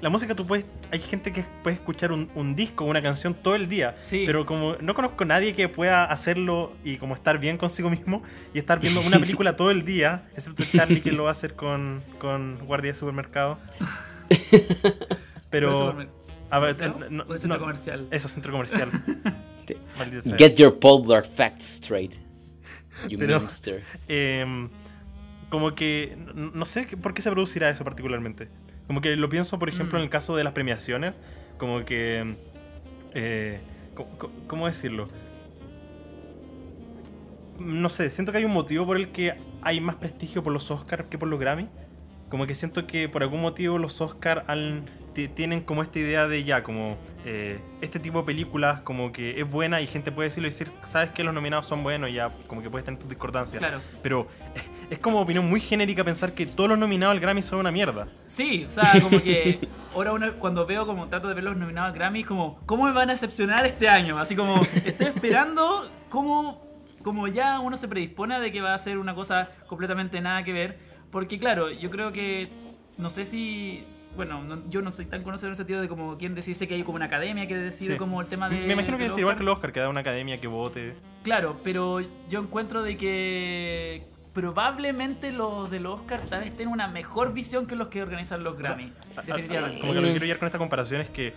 la música tú puedes. Hay gente que puede escuchar un, un disco, una canción todo el día. Sí. Pero como no conozco a nadie que pueda hacerlo y como estar bien consigo mismo y estar viendo una película todo el día, excepto Charlie que lo va a hacer con, con Guardia de Supermercado. Pero. A ver, no- de centro no, comercial. Eso, centro comercial. Sí. Maldita sea. Get your polar facts straight. You Pero- memster. Em, como que no sé por qué se producirá eso particularmente. Como que lo pienso, por ejemplo, Mm. en el caso de las premiaciones, como que... eh, co- co- ¿Cómo decirlo? No sé, siento que hay un motivo por el que hay más prestigio por los Oscars que por los Grammy. Como que siento que por algún motivo los Oscars tienen como esta idea de ya, como eh, este tipo de películas como que es buena y gente puede decirlo y decir, sabes que los nominados son buenos y ya, como que puedes tener tus discordancias. Claro. Pero es como opinión muy genérica pensar que todos los nominados al Grammy son una mierda. Sí, o sea, como que ahora uno cuando veo como trato de ver los nominados al Grammy, es como, ¿cómo me van a decepcionar este año? Así como, estoy esperando cómo, como ya uno se predispone de que va a ser una cosa completamente nada que ver. Porque claro, yo creo que, no sé si, bueno, no- yo no soy tan conocedor en el sentido de como quién decide que hay como una academia que decide Sí. como el tema de... Me imagino que es igual que el Oscar, que da una academia que vote. Claro, pero yo encuentro de que probablemente los del Oscar tal vez tengan una mejor visión que los que organizan los Grammy. A- a- definitivamente. Como que lo que quiero llegar con esta comparación es que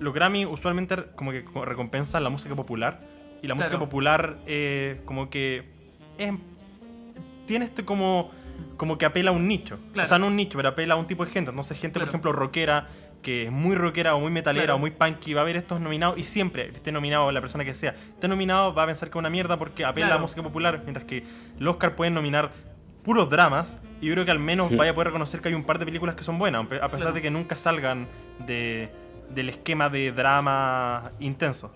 los Grammy usualmente como que co- recompensan la música popular y la música Claro. popular eh, como que es- tiene este como como que apela a un nicho. Claro. O sea, no un nicho, pero apela a un tipo de gente. Entonces, gente, Claro. por ejemplo, rockera, que es muy rockera o muy metalera Claro. o muy punky, va a ver estos nominados y siempre esté nominado la persona que sea, esté nominado va a pensar que es una mierda porque apela a la música popular, mientras que el Oscar pueden nominar puros dramas y yo creo que al menos Hmm. vaya a poder reconocer que hay un par de películas que son buenas, a pesar Claro. de que nunca salgan de, del esquema de drama intenso.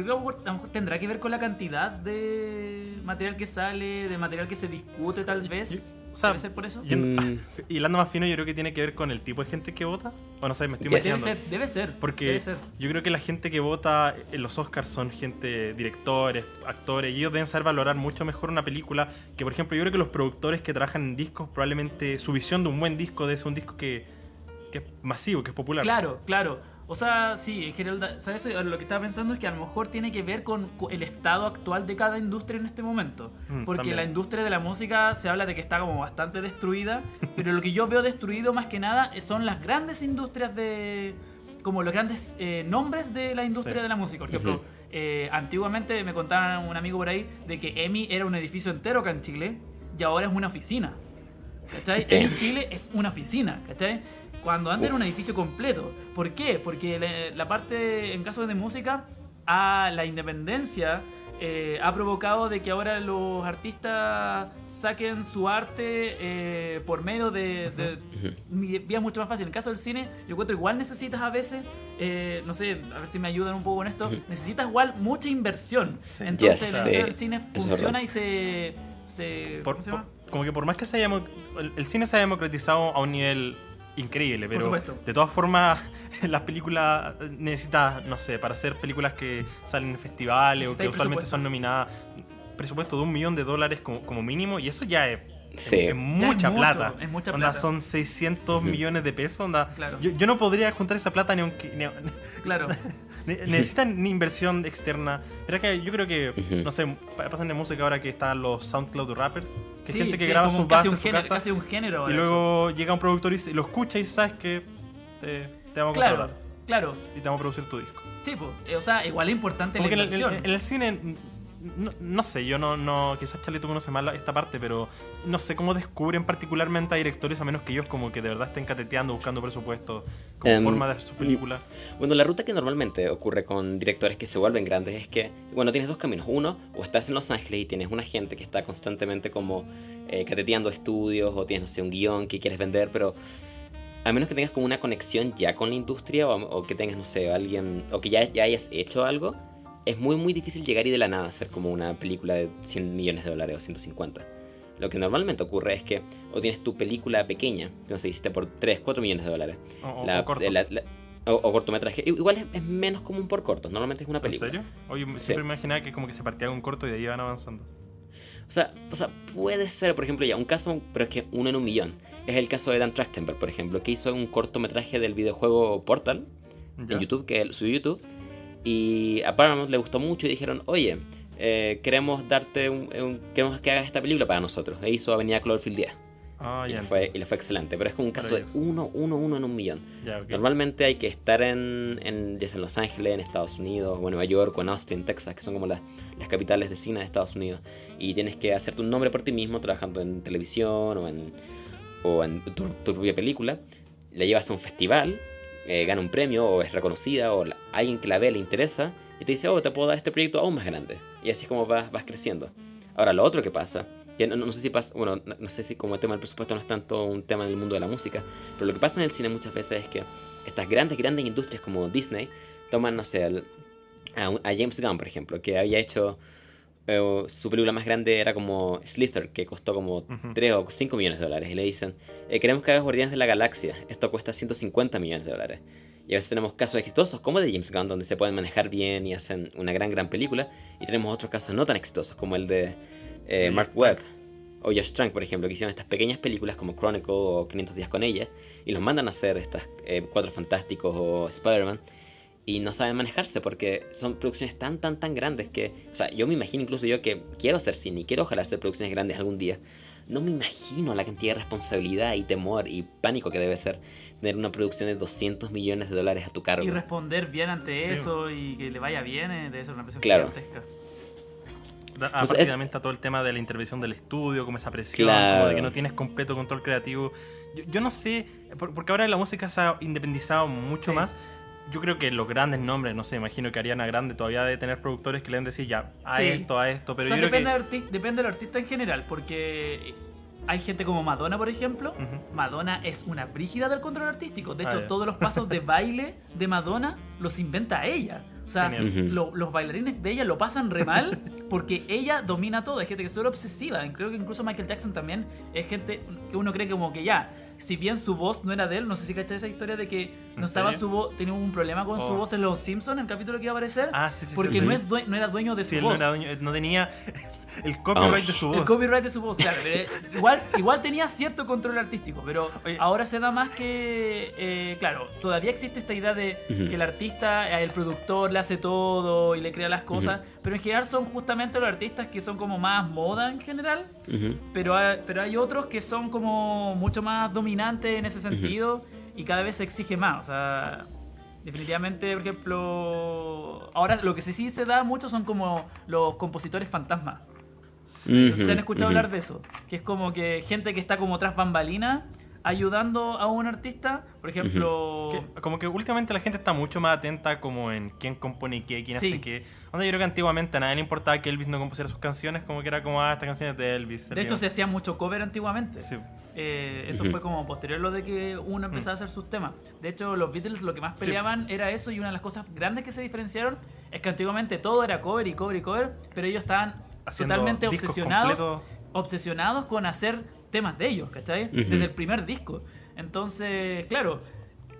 Yo creo que a lo mejor- a lo mejor tendrá que ver con la cantidad de material que sale, de material que se discute tal vez. o sea, ¿Debe ser por eso? Mm. hilando más fino, yo creo que tiene que ver con el tipo de gente que vota. O no sé, me estoy Ya. Debe imaginando. ser, debe ser. Porque debe ser. yo creo que la gente que vota en los Oscars son gente, directores, actores, y ellos deben saber valorar mucho mejor una película que, por ejemplo, yo creo que los productores que trabajan en discos, probablemente su visión de un buen disco debe ser un disco que, que es masivo, que es popular. Claro, claro. O sea, sí, en general, ¿sabes? Eso, Lo que estaba pensando es que a lo mejor tiene que ver con, el estado actual de cada industria en este momento. Mm, Porque también. la industria de la música se habla de que está como bastante destruida, pero lo que yo veo destruido más que nada son las grandes industrias de... como los grandes eh, nombres de la industria Sí. de la música. Por ejemplo, Ujú. eh, antiguamente me contaba un amigo por ahí de que EMI era un edificio entero acá en Chile y ahora es una oficina. ¿Cachai? EMI Chile es una oficina, ¿cachai? Cuando antes era un edificio completo. ¿Por qué? Porque la, la parte, en caso de música, a la independencia eh, ha provocado de que ahora los artistas saquen su arte eh, por medio de, de mi- vías mucho más fácil. En el caso del cine, yo encuentro igual necesitas a veces, eh, no sé, a ver si me ayudan un poco con esto, Ujú. necesitas igual mucha inversión. Sí. Entonces, Yes, sí. del cine funciona y se... se Por- ¿Cómo se llama? por- como que por más que se haya... El, el cine se ha democratizado a un nivel increíble, pero supuesto. de todas formas las películas necesitas, no sé, para hacer películas que salen en festivales o que usualmente son nominadas, presupuesto de un millón de dólares como, como mínimo y eso ya es, Sí. es- es mucha mucho, plata. es mucha Onda, plata. son 600 millones de pesos. Onda, Claro. yo, yo no podría juntar esa plata ni aunque... ni- Claro. ne- necesitan ni inversión externa. Pero es que yo creo que, no sé, pa- pasa en música ahora que están los SoundCloud rappers, que Sí, gente que sí, graba sus bases un en su género, casa casi un género y luego llega un productor y lo escucha y sabes que te, te vamos a Claro, contratar claro. y te vamos a producir tu disco. Sí, po. Eh, o sea, igual es importante Como la que en el, inversión. en- el cine, no, no sé, yo no, no, quizás Charlie tú conoces más esta parte, pero no sé cómo descubren particularmente a directores a menos que ellos como que de verdad estén cateteando, buscando presupuesto como Em, forma de hacer sus películas. Bueno, la ruta que normalmente ocurre con directores que se vuelven grandes es que, bueno, tienes dos caminos. Uno, o estás en Los Ángeles y tienes una gente que está constantemente como eh, cateteando estudios o tienes, no sé, un guion que quieres vender, pero a menos que tengas como una conexión ya con la industria o, o que tengas, no sé, alguien, o que ya, ya hayas hecho algo, es muy, muy difícil llegar y de la nada hacer como una película de 100 millones de dólares o 150. Lo que normalmente ocurre es que o tienes tu película pequeña, que no sé, hiciste por 3, 4 millones de dólares, O, la- o corto. la- la- o, o cortometraje. Igual es, es menos común por cortos, normalmente es una ¿En película. serio? Oye, siempre me imaginaba que como que se partía con un corto y de ahí van avanzando. O sea, o sea, puede ser, por ejemplo, ya un caso, pero es que uno en un millón. Es el caso de Dan Trachtenberg, por ejemplo, que hizo un cortometraje del videojuego Portal ¿Ya? en YouTube, que subió YouTube. Y a Paramount le gustó mucho y dijeron, oye, eh, queremos darte un, un- queremos que hagas esta película para nosotros. E hizo Avenida Cloverfield 10. Ah, y, le fue, y le fue excelente. Pero es como un caso de uno, uno, uno en un millón. Ya, ok. Normalmente hay que estar en, en, ya sea en Los Ángeles, en Estados Unidos, o en Nueva York, o en Austin, Texas, que son como las, las capitales de cine de Estados Unidos. Y tienes que hacerte un nombre por ti mismo trabajando en televisión o en, o en tu, tu propia película. La llevas a un festival, eh, gana un premio, o es reconocida, o alguien que la ve le interesa, y te dice, oh, te puedo dar este proyecto aún más grande. Y así es como vas, vas creciendo. Ahora, lo otro que pasa, que no, no sé si pasa, bueno, no, sé si como el tema del presupuesto no es tanto un tema en el mundo de la música, pero lo que pasa en el cine muchas veces es que estas grandes, grandes industrias como Disney toman, no sé, a, a James Gunn, por ejemplo, que había hecho eh, su película más grande era como Slither, que costó como Ujú. 3 o 5 millones de dólares. Y le dicen, eh, queremos que hagas Guardianes de la Galaxia. Esto cuesta 150 millones de dólares. Y a veces tenemos casos exitosos como el de James Gunn, donde se pueden manejar bien y hacen una gran, gran película. Y tenemos otros casos no tan exitosos, como el de eh, Mark Webb o Josh Trank, por ejemplo, que hicieron estas pequeñas películas como Chronicle o 500 días con ella. Y los mandan a hacer estas Cuatro Fantásticos o Spider-Man. Y no saben manejarse porque son producciones tan, tan, tan grandes que... O sea, yo me imagino incluso yo que quiero hacer cine y quiero ojalá hacer producciones grandes algún día. No me imagino la cantidad de responsabilidad y temor y pánico que debe ser tener una producción de 200 millones de dólares a tu cargo. Y responder bien ante Sí. eso y que le vaya bien eh, debe ser una presión Claro. gigantesca. Pues Aparte es- también está todo el tema de la intervención del estudio, como esa presión, como Claro. de que no tienes completo control creativo. Yo, yo no sé, por- porque ahora la música se ha independizado mucho Sí. más. Yo creo que los grandes nombres, no sé, imagino que Ariana Grande todavía debe tener productores que le den decir ya, a Sí. esto, a esto, pero o sea, yo creo depende, que... del depende del artista en general, porque hay gente como Madonna, por ejemplo. Madonna es una brígida del control artístico. De Ah, hecho, ya. todos los pasos de baile de Madonna los inventa ella. O sea, lo- los bailarines de ella lo pasan re mal porque ella domina todo. Hay gente que es solo obsesiva. Creo que incluso Michael Jackson también es gente que uno cree como que ya. Si bien su voz no era de él, no sé si cachai esa historia de que no ¿En estaba serio? su voz, tenía un problema con su Oh. voz en Los Simpsons, en el capítulo que iba a aparecer. Ah, sí, sí, sí, porque sí. no, es due- no era dueño de su él no, voz. era dueño- no tenía el copyright Oh. de su El voz. copyright de su voz, claro. pero, eh, igual, igual tenía cierto control artístico, pero Oye. ahora se da más que. eh, claro, todavía existe esta idea de Ujú. que el artista, eh, el productor le hace todo y le crea las cosas, pero en general son justamente los artistas que son como más moda en general, Ujú. pero hay, pero hay otros que son como mucho más dominantes en ese sentido y cada vez se exige más. O sea, definitivamente, por ejemplo, ahora lo que sí, sí se da mucho son como los compositores fantasmas. No sé si han escuchado Ujú. hablar de eso. Que es como que gente que está como tras bambalina ayudando a un artista. Por ejemplo. Que- como que últimamente la gente está mucho más atenta como en quién compone qué, quién Sí. hace qué. Onda, yo creo que antiguamente a nadie le importaba que Elvis no compusiera sus canciones, como que era como, ah, esta canción es de Elvis. De hecho, se hacía mucho cover antiguamente. Sí. Eh, eso Ujú. fue como posterior lo de que uno empezaba a hacer sus temas. De hecho, los Beatles lo que más Sí. peleaban era eso y una de las cosas grandes que se diferenciaron es que antiguamente todo era cover y cover y cover, pero ellos estaban totalmente obsesionados completos. obsesionados con hacer temas de ellos, ¿cachai? Desde el primer disco. Entonces, claro,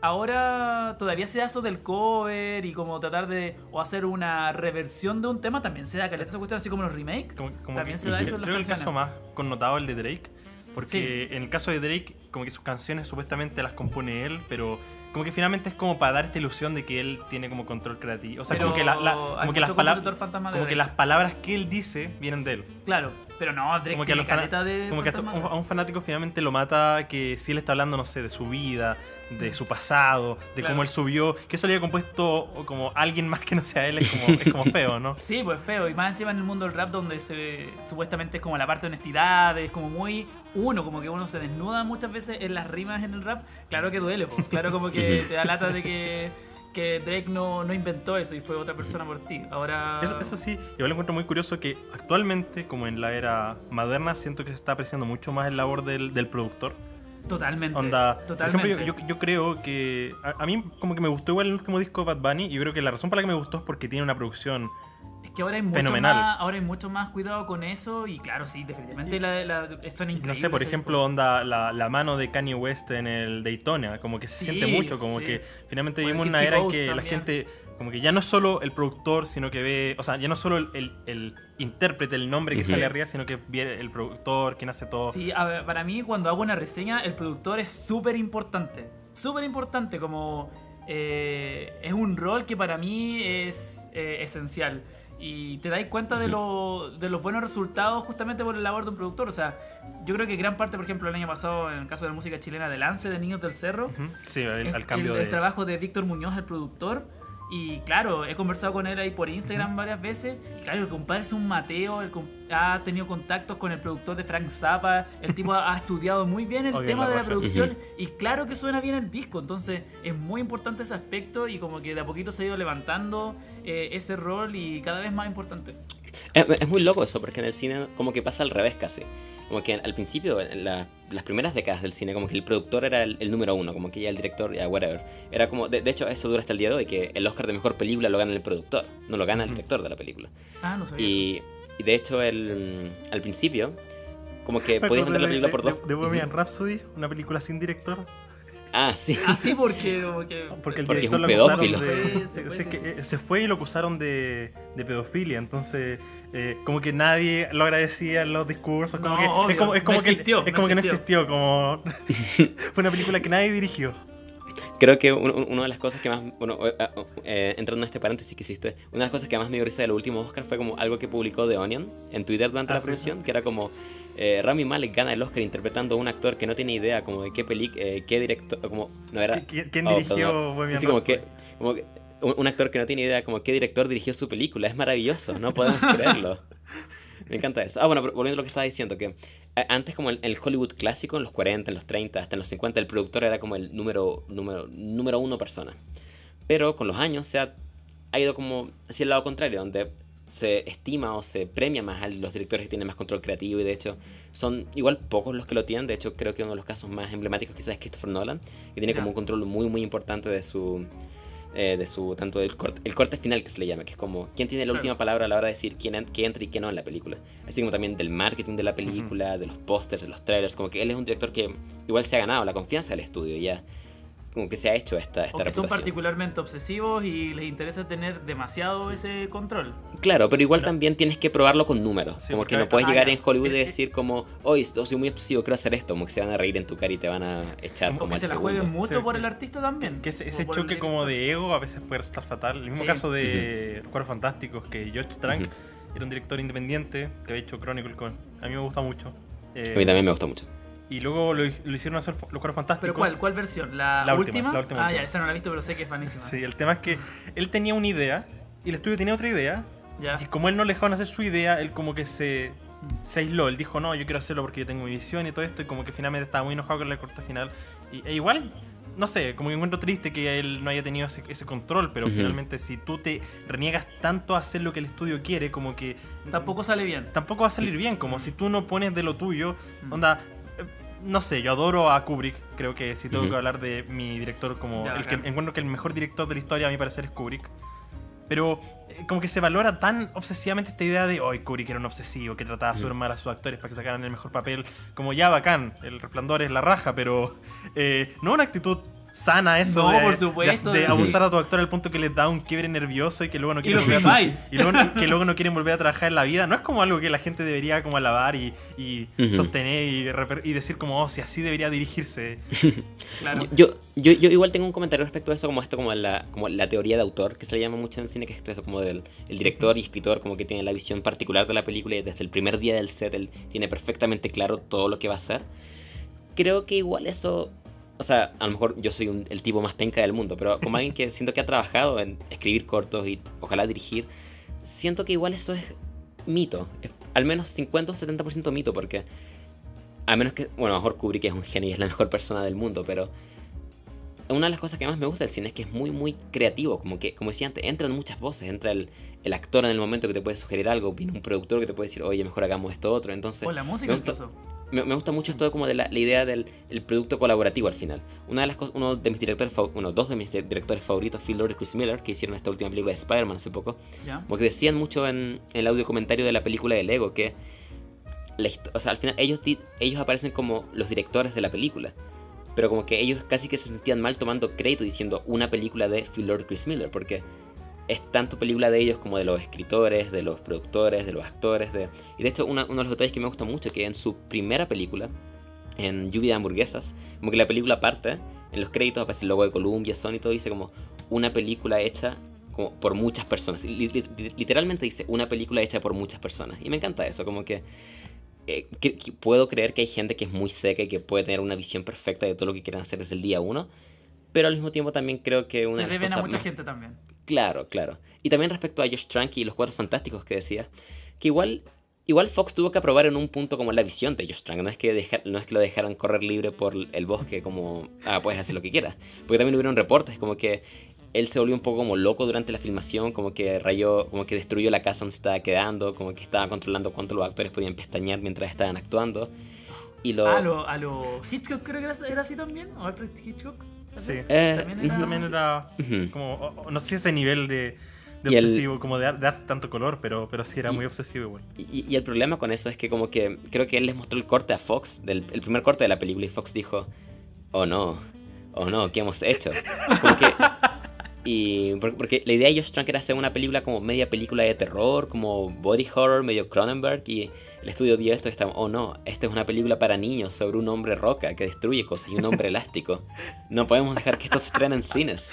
ahora todavía se da eso del cover y como tratar de o hacer una reversión de un tema, también se da caleta esa cuestión, así como los remakes. Como- como también que- se da eso en las Creo que el caso más connotado es el de Drake. Porque Sí. en el caso de Drake, como que sus canciones supuestamente las compone él, pero como que finalmente es como para dar esta ilusión de que él tiene como control creativo. O sea, Pero como que, la- la- como que las palabras. Como que las palabras que él dice vienen de él. Claro, pero no, Drake Como que, a, los de como que a un, fantasma. a un fanático finalmente lo mata que si él está hablando, no sé, de su vida, de su pasado, de Claro. cómo él subió, que eso le haya compuesto como alguien más que no sea él, es como, es como feo, ¿no? Sí, pues feo. Y más encima en el mundo del rap donde se supuestamente es como la parte de honestidad, es como muy uno, como que uno se desnuda muchas veces en las rimas en el rap. Claro que duele, claro como que te da lata de que, que Drake no, no inventó eso y fue otra persona por ti. Ahora... Eso, eso sí, igual lo encuentro muy curioso que actualmente, como en la era moderna, siento que se está apreciando mucho más el labor del, del productor. Totalmente. Onda, totalmente. por ejemplo, yo, yo creo que a, a mí como que me gustó igual el último disco de Bad Bunny y yo creo que la razón por la que me gustó es porque tiene una producción que ahora hay mucho Fenomenal. más, ahora hay mucho más cuidado con eso y claro, sí, definitivamente la, la- son increíbles. No sé, por ejemplo, onda la, la mano de Kanye West en el Daytona, como que se Sí, siente mucho, como sí. que finalmente vivimos Kitsy una era en que la también. gente, como que ya no es solo el productor, sino que ve, o sea, ya no solo el, el- el intérprete, el nombre que sale arriba, sino que ve el productor, quien hace todo. Sí, a ver, para mí cuando hago una reseña, el productor es súper importante. Súper importante, como eh, es un rol que para mí es eh, esencial. Y te dais cuenta de, lo- de los buenos resultados justamente por el labor de un productor. O sea, yo creo que gran parte, por ejemplo, el año pasado, en el caso de la música chilena de Lance de Niños del Cerro, Ujú. Sí, el- es al cambio el, de... el trabajo de Víctor Muñoz, el productor. Y claro, he conversado con él ahí por Instagram varias veces. Y claro, el compadre es un Mateo, el ha tenido contactos con el productor de Frank Zappa. El tipo ha, ha estudiado muy bien el tema la de la producción. Y claro que suena bien el disco. Entonces es muy importante ese aspecto. Y como que de a poquito se ha ido levantando eh, ese rol y cada vez más importante. Es, es muy loco eso, porque en el cine como que pasa al revés casi. Como que al principio, en la- las primeras décadas del cine, como que el productor era el, el número uno, como que ya el director, ya whatever. Era como, de, de hecho, eso dura hasta el día de hoy, que el Oscar de Mejor Película lo gana el productor, no lo gana el director de la película. Ah, no sabía eso. Y, y de hecho, el, al principio, como que podías vender la de- película por de- dos. De Bohemian Ujú. Rhapsody, una película sin director. Ah, sí. Así porque, como que- Porque el Porque es director un lo pedófilo. acusaron de. Se fue, se- fue, sí. se fue y lo acusaron de, de pedofilia. Entonces, eh, como que nadie lo agradecía en los discursos. Como No, que, obvio, es como, es no que, existió, es no como que no existió. Como... fue una película que nadie dirigió. Creo que un- un- una de las cosas que más, bueno, eh, eh, eh, entrando en este paréntesis que hiciste, una de las cosas que más me dio risa del último Oscar fue como algo que publicó The Onion en Twitter durante Ah, la sí, producción, que era como eh, Rami Malek gana el Oscar interpretando a un actor que no tiene idea como de qué película, qué director, como no era... ¿Qui- qui- ¿Quién oh, dirigió perdón. Bohemian Así como que, como que un, actor que no tiene idea como qué director dirigió su película, es maravilloso, no podemos creerlo. Me encanta eso. Ah, bueno, volviendo a lo que estaba diciendo, que eh, antes como el, el Hollywood clásico, en los 40, en los 30, hasta en los 50, el productor era como el número, número, número uno persona. Pero con los años se ha, ha ido como hacia el lado contrario, donde se estima o se premia más a los directores que tienen más control creativo y de hecho son igual pocos los que lo tienen. De hecho creo que uno de los casos más emblemáticos quizás es Christopher Nolan, que tiene como un control muy muy importante de su eh, de su tanto del corte, el corte final que se le llama, que es como quién tiene la Claro. última palabra a la hora de decir quién entra y qué no en la película. Así como también del marketing de la película, de los pósters, de los trailers, como que él es un director que igual se ha ganado la confianza del estudio y ya como que se ha hecho esta, esta O que son particularmente obsesivos y les interesa tener demasiado ese control. Claro, pero igual Pero- también tienes que probarlo con números. Sí, como que no puedes ah, llegar ya. en Hollywood y Eh, eh, decir como, hoy soy muy obsesivo, quiero hacer esto. Como que se van a reír en tu cara y te van a echar Como como que se la segundo. jueguen mucho Sí. por el artista también. Que ese, ese por el choque como de ego a veces puede resultar fatal. El mismo Sí. caso de Los Cuatro Fantásticos, que George Trank Ujú. era un director independiente que había hecho Chronicle con... A mí me gusta mucho. Eh, A mí también me gusta mucho. Y luego lo, lo hicieron hacer Los Cuatro Fantásticos. ¿Pero cuál? ¿Cuál versión? ¿La, La última? última, la última, Ah, última. ya, esa no la he visto, pero sé que es buenísima. Sí, el tema es que él tenía una idea y el estudio tenía otra idea. Ya. Y como él no le dejaban hacer su idea, él como que se, se aisló. Él dijo, no, yo quiero hacerlo porque yo tengo mi visión y todo esto. Y como que finalmente estaba muy enojado con la corte final. Y, e igual, no sé, como que encuentro triste que él no haya tenido ese, ese control. Pero Ujú. finalmente si tú te reniegas tanto a hacer lo que el estudio quiere, como que... Tampoco sale bien. Tampoco va a salir bien. Como si tú no pones de lo tuyo. Mm. Onda... No sé, yo adoro a Kubrick. Creo que si tengo que hablar de mi director como Ya, el que encuentro que el mejor director de la historia a mi parecer es Kubrick. Pero eh, como que se valora tan obsesivamente esta idea de hoy Kubrick era un obsesivo que trataba súper mal a sus actores para que sacaran el mejor papel. Como ya bacán, el resplandor es la raja, pero eh, no una actitud sana eso No, de, por supuesto, de- de de- abusar a tu actor al punto que les da un quiebre nervioso y que luego no Y quieren volver a y luego, no- que luego no quieren volver a trabajar en la vida. No es como algo que la gente debería como alabar y, sostener y, y decir como, oh, si así debería dirigirse. Claro. Yo, yo, yo igual tengo un comentario respecto a eso, como esto, como la, como la teoría de autor, que se le llama mucho en el cine, que es esto como del el director y escritor, como que tiene la visión particular de la película y desde el primer día del set él tiene perfectamente claro todo lo que va a hacer. Creo que igual eso, o sea, a lo mejor yo soy un- el tipo más penca del mundo, pero como alguien que siento que ha trabajado en escribir cortos y ojalá dirigir, siento que igual eso es mito, es al menos 50 o 70% mito, porque a menos que, bueno, a lo mejor Kubrick es un genio y es la mejor persona del mundo, pero una de las cosas que más me gusta del cine es que es muy, muy creativo. Como que, como decía antes, entran muchas voces. Entra el, el actor en el momento que te puede sugerir algo. Viene un productor que te puede decir, oye, mejor hagamos esto otro. Entonces, o la música incluso. Me, me gusta mucho esto como de la, la idea del el producto colaborativo al final. Una de las cosas, uno de mis directores, bueno, dos de mis di- directores favoritos, Phil Lord y Chris Miller, que hicieron esta última película de Spider-Man hace poco, ¿Ya? como que decían mucho en, en el audio comentario de la película de Lego que la o sea, al final ellos, ellos aparecen como los directores de la película. Pero como que ellos casi que se sentían mal tomando crédito diciendo una película de Phil Lord y Chris Miller. Porque es tanto película de ellos como de los escritores, de los productores, de los actores. De... Y de hecho una- uno de los detalles que me gusta mucho que en su primera película, en Lluvia de Hamburguesas, como que la película parte, en los créditos aparece el logo de Columbia, Sony y todo, dice como una película hecha como por muchas personas. Li- li- literalmente dice una película hecha por muchas personas. Y me encanta eso, como que, eh, que- que puedo creer que hay gente que es muy seca y que puede tener una visión perfecta de todo lo que quieren hacer desde el día uno. Pero al mismo tiempo también creo que una Se de deben a mucha más- gente también. Claro, claro. Y también respecto a Josh Trank y los Cuatro Fantásticos que decía, que igual, igual Fox tuvo que aprobar en un punto como la visión de Josh Trank. No es que, deja- no es que lo dejaran correr libre por el bosque como, ah, puedes hacer lo que quieras. Porque también hubieron reportes como que él se volvió un poco como loco durante la filmación, como que rayó, como que destruyó la casa donde se estaba quedando, como que estaba controlando cuánto los actores podían pestañear mientras estaban actuando. Y lo... Ah, a lo, a Hitchcock creo que era, era así también. ¿O Alfred Hitchcock? Sí. Eh, También era- También era Ujú. como, o- o no sé si ese nivel de, de Y el- obsesivo, como de, dar- de darse tanto color, pero, pero sí era Y- muy obsesivo igual. Y, y el problema con eso es que como que creo que él les mostró el corte a Fox, del, el primer corte de la película, y Fox dijo, oh no, oh no, ¿qué hemos hecho? Como que- y por- porque la idea de Josh Trank era hacer una película como media película de terror, como body horror, medio Cronenberg, y el estudio vio esto y estaba, oh no, esta es una película para niños sobre un hombre roca que destruye cosas y un hombre elástico. No podemos dejar que esto se estrene en cines.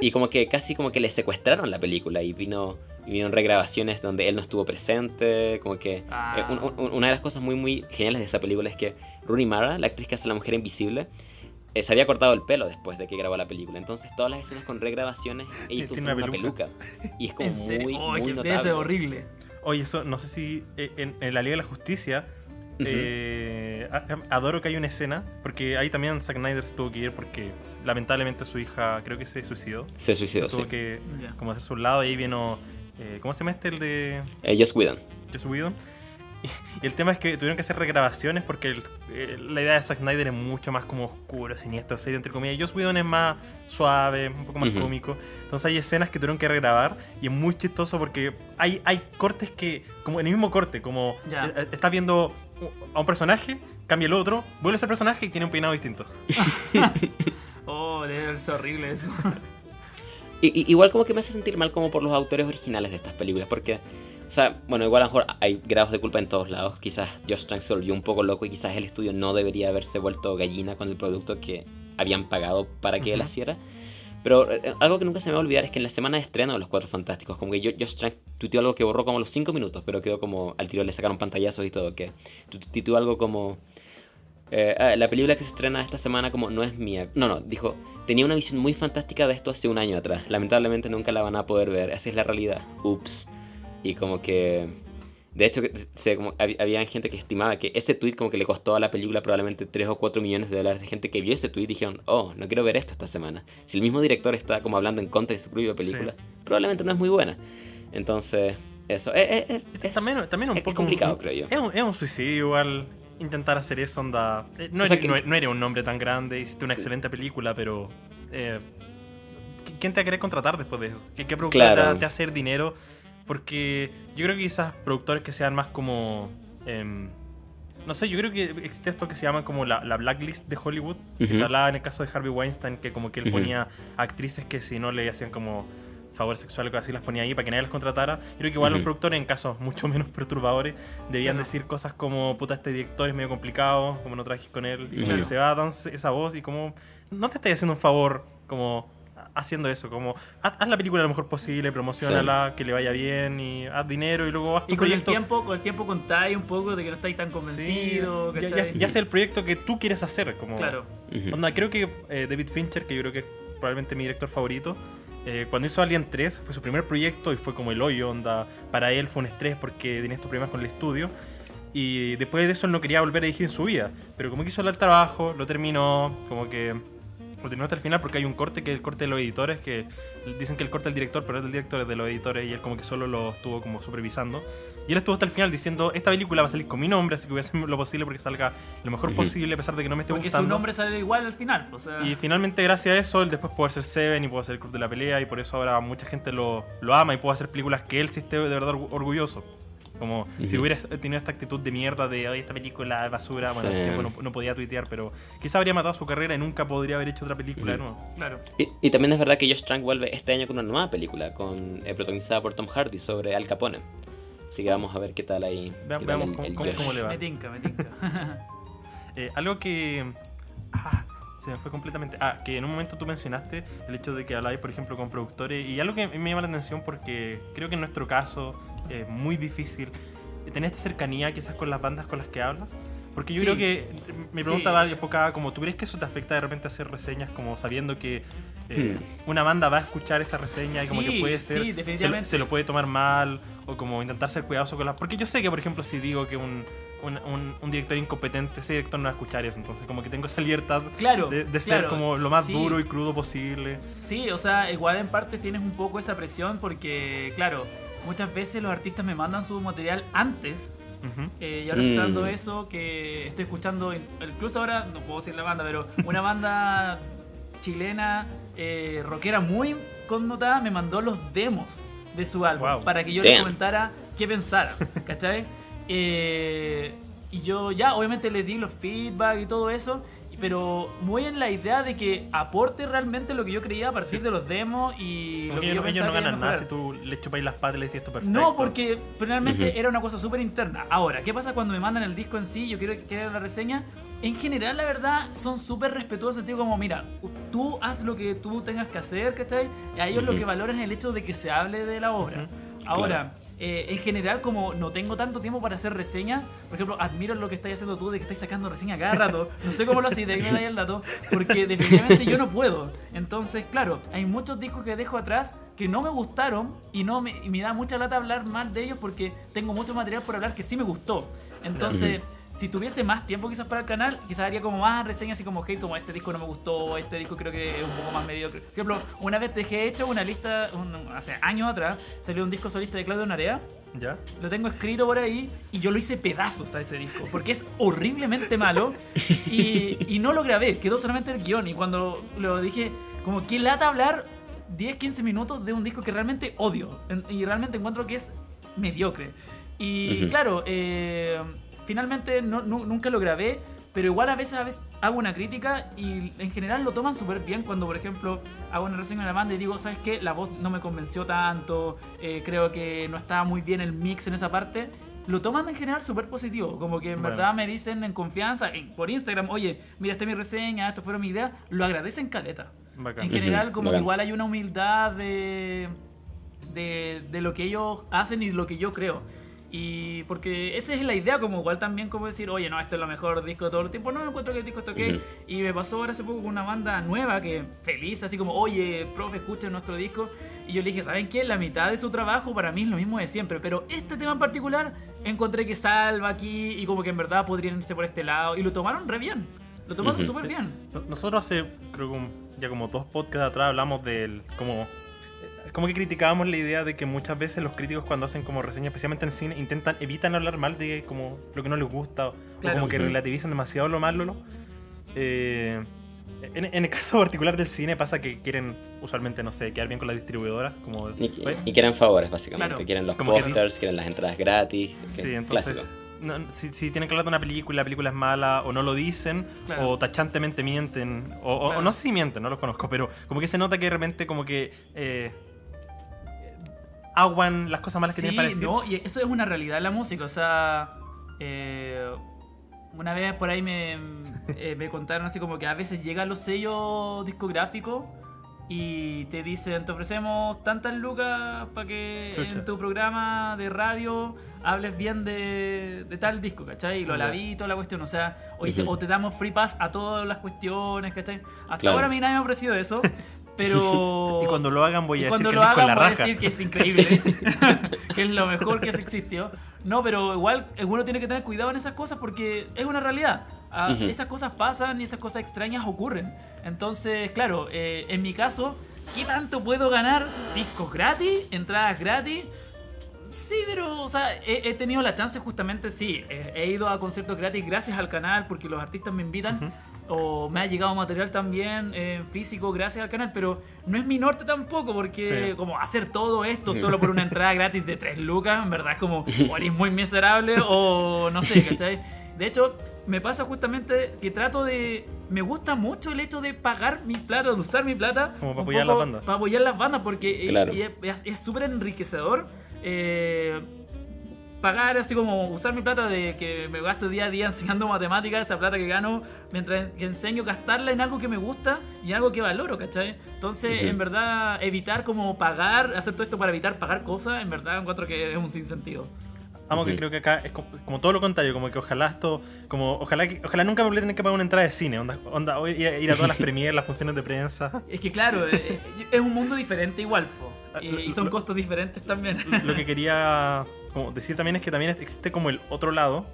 Y como que casi como que le secuestraron la película y vino y regrabaciones donde él no estuvo presente, como que Ah. eh, un- un- una de las cosas muy muy geniales de esa película es que Rooney Mara, la actriz que hace la mujer invisible, eh, se había cortado el pelo después de que grabó la película. Entonces todas las escenas con regrabaciones ella usa una peluca. Y es como muy, Oh, muy que debe notable. ser horrible. Oye, eso, no sé si eh, en, en la Liga de la Justicia eh, a- adoro que hay una escena, porque ahí también Zack Snyder se tuvo que ir porque lamentablemente su hija creo que se suicidó. Se suicidó, tuvo sí. que Ya. como hacer su lado y ahí vino, eh, ¿cómo se llama este? El de Eh, Joss Whedon. Joss Whedon. y el tema es que tuvieron que hacer regrabaciones porque el- eh, la idea de Zack Snyder es mucho más como oscuro, siniestro, serio, entre comillas. Y Joss Whedon es más suave, un poco más Ujú. cómico. Entonces hay escenas que tuvieron que regrabar y es muy chistoso porque hay, hay cortes que, como en el mismo corte, como eh, eh, estás viendo a un personaje, cambia el otro, vuelve a ese personaje y tiene un peinado distinto. Oh, debe verse horrible eso. Igual como que me hace sentir mal como por los autores originales de estas películas, porque, o sea, bueno, igual a lo mejor hay grados de culpa en todos lados. Quizás Josh Trank se volvió un poco loco y quizás el estudio no debería haberse vuelto gallina con el producto que habían pagado para que él Ujú. hiciera. Pero eh, algo que nunca se me va a olvidar es que en la semana de estreno de Los Cuatro Fantásticos, como que Josh Trank tuiteó algo que borró como los 5 minutos, pero quedó como al tiro le sacaron pantallazos y todo, que tu- tuiteó algo como... eh, ah, la película que se estrena esta semana como no es mía. No, no, dijo, tenía una visión muy fantástica de esto hace un año atrás. Lamentablemente nunca la van a poder ver. Esa es la realidad. Ups. Y como que... De hecho, se, como, hab- había gente que estimaba que ese tweet como que le costó a la película probablemente 3 o 4 millones de dólares de gente que vio ese tweet y dijeron, oh, no quiero ver esto esta semana. Si el mismo director está como hablando en contra de su propia película, Sí. probablemente no es muy buena. Entonces, eso. eh, eh, es- también, también un es poco complicado, un- creo yo. Es un, es un suicidio igual intentar hacer eso, onda. eh, No, eres, que- no, no eres un nombre tan grande, hiciste una excelente película, pero. eh, ¿qui- ¿Quién te va a querer contratar después de eso? ¿Qué, qué productora Claro. te, te va a hacer dinero? Porque yo creo que quizás productores que sean más como. em, no sé, yo creo que existe esto que se llama como la, la blacklist de Hollywood. Que se hablaba en el caso de Harvey Weinstein, que como que él ponía actrices que si no le hacían como favor sexual o cosas así, las ponía ahí para que nadie las contratara. Yo creo que igual los productores, en casos mucho menos perturbadores, debían decir cosas como, puta, este director es medio complicado, como no trajes con él, y se va dando esa voz y como, no te estás haciendo un favor, como haciendo eso, como haz, haz la película lo mejor posible, promocionala, que le vaya bien y haz dinero y luego haz tu Y con el tiempo, con el tiempo contáis un poco de que no estáis tan Sí, convencidos, ya, ya, ¿cachai? ya sea el proyecto que tú quieres hacer, como Claro. Onda, creo que eh, David Fincher, que yo creo que es probablemente mi director favorito, eh, cuando hizo Alien 3 fue su primer proyecto y fue como el hoyo, onda. Para él fue un estrés porque tenía estos problemas con el estudio. Y después de eso él no quería volver a dirigir en su vida. Pero como que hizo el trabajo, lo terminó, como que lo terminó hasta el final porque hay un corte que es el corte de los editores, que dicen que el corte del director, pero no es del director, es de los editores y él como que solo lo estuvo como supervisando. Y él estuvo hasta el final diciendo, esta película va a salir con mi nombre, así que voy a hacer lo posible porque salga lo mejor posible a pesar de que no me esté Porque gustando. su nombre sale igual al final. O sea, Y finalmente, gracias a eso, él después pudo hacer Seven y pudo hacer el Club de la Pelea. Y por eso ahora mucha gente lo, lo ama y puede hacer películas que él sí esté de verdad orgu- orgulloso. Como si hubiera tenido esta actitud de mierda de "Ay, esta película es basura. Bueno, Sí. no, no podía tuitear, pero quizá habría matado su carrera y nunca podría haber hecho otra película de Ujú. nuevo. claro. Y, y también es verdad que Josh Trank vuelve este año con una nueva película, con, eh, protagonizada por Tom Hardy, sobre Al Capone. Así que vamos a ver qué tal ahí. Vea- qué tal veamos el- cómo- el cómo- cómo le va. Me tinca, me tinca. Eh, algo que. Ah, se me fue completamente. Ah, que en un momento tú mencionaste el hecho de que habláis, por ejemplo, con productores. Y algo que me llama la atención porque creo que en nuestro caso es muy difícil tener esta cercanía quizás con las bandas con las que hablas. Porque yo Sí. creo que mi pregunta Sí. va enfocada como, ¿tú crees que eso te afecta de repente hacer reseñas como sabiendo que eh, Hmm. una banda va a escuchar esa reseña y como Sí, que puede ser, sí, se, se lo puede tomar mal o como intentar ser cuidadoso con las... Porque yo sé que, por ejemplo, si digo que un, un, un- un director incompetente, ese director no va a escuchar eso, entonces como que tengo esa libertad Claro, de, de ser claro, como lo más sí. duro y crudo posible. Sí, o sea, igual en parte tienes un poco esa presión porque, claro, muchas veces los artistas me mandan su material antes eh, y ahora se está dando Mm. eso que estoy escuchando, incluso ahora, no puedo decir la banda, pero una banda chilena, eh, rockera muy connotada, me mandó los demos de su álbum Wow. para que yo le comentara qué pensara, ¿cachai? Eh, y yo ya, obviamente le di los feedback y todo eso, pero muy en la idea de que aporte realmente lo que yo creía a partir Sí. de los demos y lo que ellos, yo no- ellos no ganan nada si tú le chupáis las patas y le decís esto perfecto. No, porque finalmente Ujú. era una cosa súper interna. Ahora, ¿qué pasa cuando me mandan el disco en sí? Yo quiero que la reseña. En general, la verdad, son súper respetuosos. Digo, como, mira, tú haz lo que tú tengas que hacer, ¿cachai? Y a ellos lo Ujú. que valoran es el hecho de que se hable de la obra. Ahora, eh, en general, como no tengo tanto tiempo para hacer reseñas, por ejemplo, admiro lo que estáis haciendo tú de que estáis sacando reseña cada rato. No sé cómo lo hacéis, de ahí me dais el dato, porque definitivamente yo no puedo. Entonces, claro, hay muchos discos que dejo atrás que no me gustaron y no me, y me da mucha lata hablar mal de ellos porque tengo mucho material por hablar que sí me gustó. Entonces, si tuviese más tiempo quizás para el canal, quizás haría como más reseñas así como hate, como este disco no me gustó, este disco creo que es un poco más mediocre. Por ejemplo, una vez dejé hecho una lista, un- hace años atrás, salió un disco solista de Claudio Narea. ¿Ya? Lo tengo escrito por ahí y yo lo hice pedazos a ese disco porque es horriblemente malo y, y no lo grabé, quedó solamente el guion. Y cuando lo dije, como que lata hablar 10, 15 minutos de un disco que realmente odio y realmente encuentro que es mediocre. Y claro, eh, finalmente no- nu- nunca lo grabé, pero igual a veces, a veces hago una crítica y en general lo toman súper bien cuando, por ejemplo, hago una reseña de la banda y digo, ¿sabes qué? La voz no me convenció tanto, eh, creo que no estaba muy bien el mix en esa parte. Lo toman en general súper positivo, como que en Bueno. verdad me dicen en confianza, en- por Instagram, oye, mira, esta es mi reseña, esto fueron mi idea, lo agradecen caleta. Bacán. En general, como que igual hay una humildad de, de, de lo que ellos hacen y lo que yo creo. Y porque esa es la idea, como igual también como decir, oye, no, este es lo mejor disco de todo el tiempo. No, encuentro que el disco está ok. Ujú. Y me pasó ahora hace poco con una banda nueva que feliz, así como, oye, profe, escuchen nuestro disco. Y yo le dije, ¿saben qué? La mitad de su trabajo para mí es lo mismo de siempre. Pero este tema en particular encontré que salva aquí y como que en verdad podrían irse por este lado. Y lo tomaron re bien. Lo tomaron Ujú. súper bien. No- Nosotros hace, creo que ya como dos podcasts atrás hablamos del, como, como que criticábamos la idea de que muchas veces los críticos cuando hacen como reseñas, especialmente en cine, intentan, evitan hablar mal de como lo que no les gusta o Claro. como que relativizan demasiado lo malo, ¿no? Eh, en, en el caso particular del cine pasa que quieren usualmente, no sé, quedar bien con la distribuidora, como... Y, quieren favores, básicamente. Claro. Quieren los posters, quieren las entradas gratis. Sí, entonces. no, si, si tienen que hablar de una película la película es mala, o no lo dicen, Claro. o tachantemente mienten, o, o- o Claro. no sé si mienten, no los conozco, pero como que se nota que de repente como que eh, aguan las cosas malas que sí, tienen para decir. no, y eso es una realidad en la música. O sea, eh, una vez por ahí me, eh, me contaron así como que a veces llegan los sellos discográficos y te dicen, te ofrecemos tantas lucas para que Chucha. en tu programa de radio hables bien de, de tal disco, ¿cachai? Y lo y toda la cuestión. O sea, o, te, Ujú. o te damos free pass a todas las cuestiones, ¿cachai? Hasta Claro. ahora a mí nadie me ha ofrecido eso. Pero. Y cuando lo hagan voy a cuando decir que lo hagan la voy a decir que es increíble, que es lo mejor que se existió. No, pero igual eh, uno tiene que tener cuidado en esas cosas porque es una realidad. Ah, Ujú. Esas cosas pasan y esas cosas extrañas ocurren. Entonces, claro, eh, en mi caso, ¿qué tanto puedo ganar? ¿Discos gratis? ¿Entradas gratis? Sí, pero, o sea, he, he tenido la chance justamente, sí. He, he ido a conciertos gratis gracias al canal porque los artistas me invitan. O me ha llegado material también eh, físico gracias al canal, pero no es mi norte tampoco porque Sí. como hacer todo esto solo por una entrada gratis de 3 lucas, en verdad es como o eres muy miserable o no sé, ¿cachai? De hecho, me pasa justamente que trato de... Me gusta mucho el hecho de pagar mi plata, de usar mi plata. Como para apoyar las bandas. Para apoyar las bandas porque eh, Claro. es súper enriquecedor. eh, pagar así como usar mi plata de que me gasto día a día enseñando matemáticas, esa plata que gano mientras que enseño, gastarla en algo que me gusta y en algo que valoro, ¿cachai? Entonces, Ujú. en verdad, evitar como pagar, hacer todo esto para evitar pagar cosas, en verdad encuentro que es un sinsentido. Amo que Ujú. creo que acá es como, como todo lo contrario, como que ojalá esto, como ojalá que, ojalá nunca volver a tener que pagar una entrada de cine, onda, onda ir a- ir a todas las premiers, las funciones de prensa. Es que claro, eh, es un mundo diferente igual, po. Y, y son Lo- costos diferentes también. Lo que quería como decir también es que también existe como el otro lado,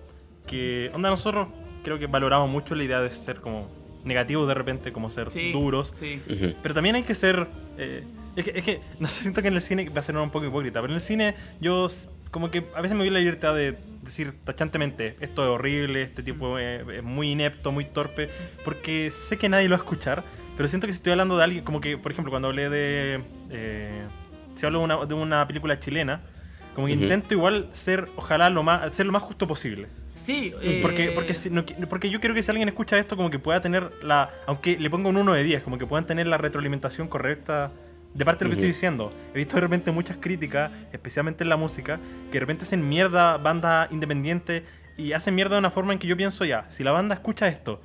que onda nosotros creo que valoramos mucho la idea de ser como negativos de repente, como ser Sí, duros, Sí. Pero también hay que ser... eh, es, que, es que, no sé, siento que en el cine va a ser un poco hipócrita, pero en el cine yo como que a veces me doy la libertad de decir tachantemente, esto es horrible, este tipo es, es muy inepto, muy torpe, porque sé que nadie lo va a escuchar, pero siento que si estoy hablando de alguien, como que, por ejemplo, cuando hablé de... eh, si hablo de una, de una película chilena, como que Ujú. intento igual ser, ojalá, lo más, ser lo más justo posible. Sí, eh, Porque, porque, si- no qui- porque yo quiero que si alguien escucha esto, como que pueda tener la. Aunque le ponga un 1 de 10, como que puedan tener la retroalimentación correcta de parte de lo que Ujú. estoy diciendo. He visto de repente muchas críticas, especialmente en la música, que de repente hacen mierda bandas independientes y hacen mierda de una forma en que yo pienso ya, si la banda escucha esto,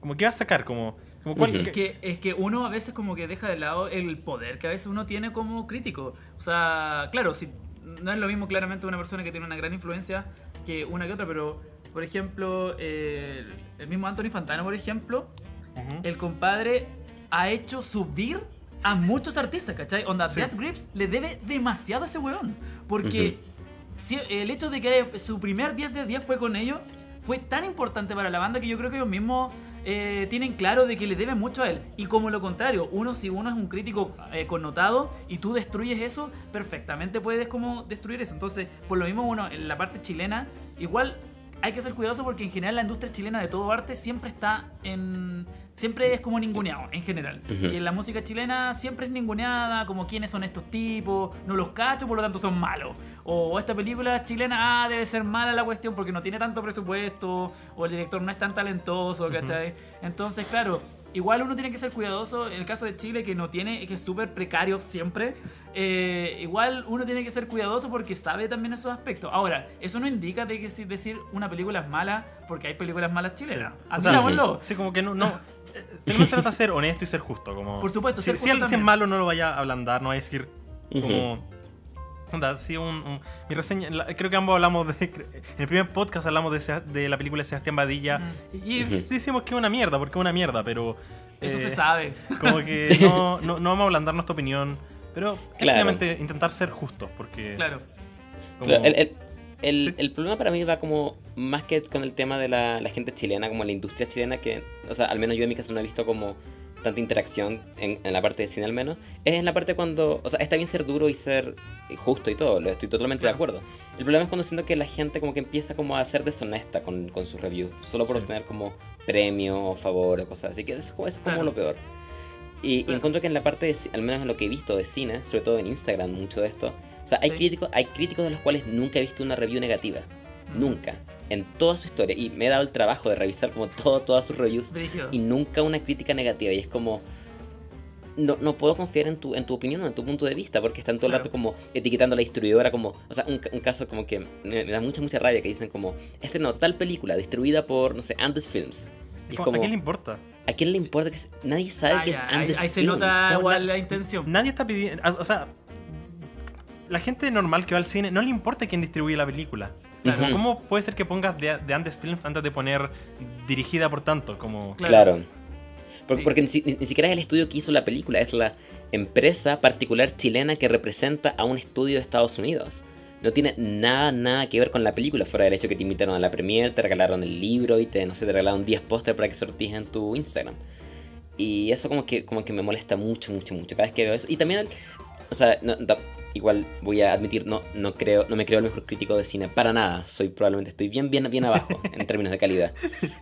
como que va a sacar, como. como cuál- Ujú. Es que, es que uno a veces como que deja de lado el poder que a veces uno tiene como crítico. O sea, claro, si no es lo mismo claramente una persona que tiene una gran influencia que una que otra, pero por ejemplo, eh, el mismo Anthony Fantano, por ejemplo, el compadre ha hecho subir a muchos artistas, ¿cachai? Onda, Sí. Death Grips le debe demasiado a ese weón. Porque si- el hecho de que su primer 10 de 10 fue con ellos fue tan importante para la banda que yo creo que ellos mismos eh, tienen claro de que le deben mucho a él. Y como lo contrario, uno si uno es un crítico eh, connotado y tú destruyes eso, perfectamente puedes como destruir eso. Entonces, por lo mismo, uno en la parte chilena, igual hay que ser cuidadoso porque en general la industria chilena de todo arte siempre está en siempre es como ninguneado en general. Ujú. Y en la música chilena siempre es ninguneada, como quiénes son estos tipos, no los cacho, por lo tanto son malos. O esta película chilena, ah, debe ser mala la cuestión porque no tiene tanto presupuesto, o el director no es tan talentoso, ¿cachai? Entonces, claro, igual uno tiene que ser cuidadoso. En el caso de Chile, que no tiene, que es súper precario siempre, eh, igual uno tiene que ser cuidadoso porque sabe también esos aspectos. Ahora, eso no indica de que decir una película es mala porque hay películas malas chilenas. Sí. O sea. Sí, como que no. no tenemos que tratar de ser honesto y ser justo. Como, Por supuesto, si, ser si si es malo, no lo vaya a ablandar, no vaya a decir como. Ujú. Onda, sí, un, un- mi reseña, la- creo que ambos hablamos de. En el primer podcast hablamos de, de la película de Sebastián Badilla. Y, y Ujú. decimos que es una mierda, porque es una mierda, pero. Eso eh, se sabe. Como que no, no, no vamos a ablandar nuestra opinión, pero Claro. efectivamente intentar ser justos, porque. Claro. como- el, el- el- Sí. el problema para mí va como más que con el tema de la, la gente chilena, como la industria chilena, que, o sea, al menos yo en mi caso no he visto como tanta interacción en, en la parte de cine al menos, es en la parte cuando, o sea, está bien ser duro y ser justo y todo, lo estoy totalmente de acuerdo. El problema es cuando siento que la gente como que empieza como a ser deshonesta con, con sus reviews, solo por Sí. obtener como premio o favor o cosas así, que eso, es como- eso es como Claro. lo peor. Y, y Claro. encuentro que en la parte, de, al menos en lo que he visto de cine, sobre todo en Instagram, mucho de esto, o sea, hay, Sí. críticos, hay críticos de los cuales nunca he visto una review negativa. Mm. Nunca. En toda su historia. Y me he dado el trabajo de revisar como todo, todas sus reviews. Y nunca una crítica negativa. Y es como... No, no puedo confiar en tu, en tu opinión o en tu punto de vista porque están todo el Claro. rato como etiquetando a la distribuidora como... O sea, un, un caso como que me, me da mucha, mucha rabia que dicen como... Estrenó tal película distribuida por, no sé, Andes Films. Y es como. ¿A quién le importa? ¿A quién le importa que... se- Nadie sabe Ah, que es ya, ahí, Andes ahí se Films. nota igual la- la intención. Nadie está pidiendo. O sea, la gente normal que va al cine no le importa quién distribuye la película. ¿Cómo puede ser que pongas de, de Andes Films antes de poner dirigida por tanto? Como. Claro. Claro. Por- Sí. Porque ni, si- ni- ni siquiera es el estudio que hizo la película, es la empresa particular chilena que representa a un estudio de Estados Unidos. No tiene nada, nada que ver con la película, fuera del hecho que te invitaron a la premiere, te regalaron el libro y te, no sé, te regalaron 10 pósteres para que sortees en tu Instagram. Y eso como que, como que me molesta mucho, mucho, mucho cada vez que veo eso. Y también, o sea, no- igual voy a admitir, no, no, creo, no me creo el mejor crítico de cine, para nada. Soy probablemente, estoy bien, bien, bien abajo en términos de calidad.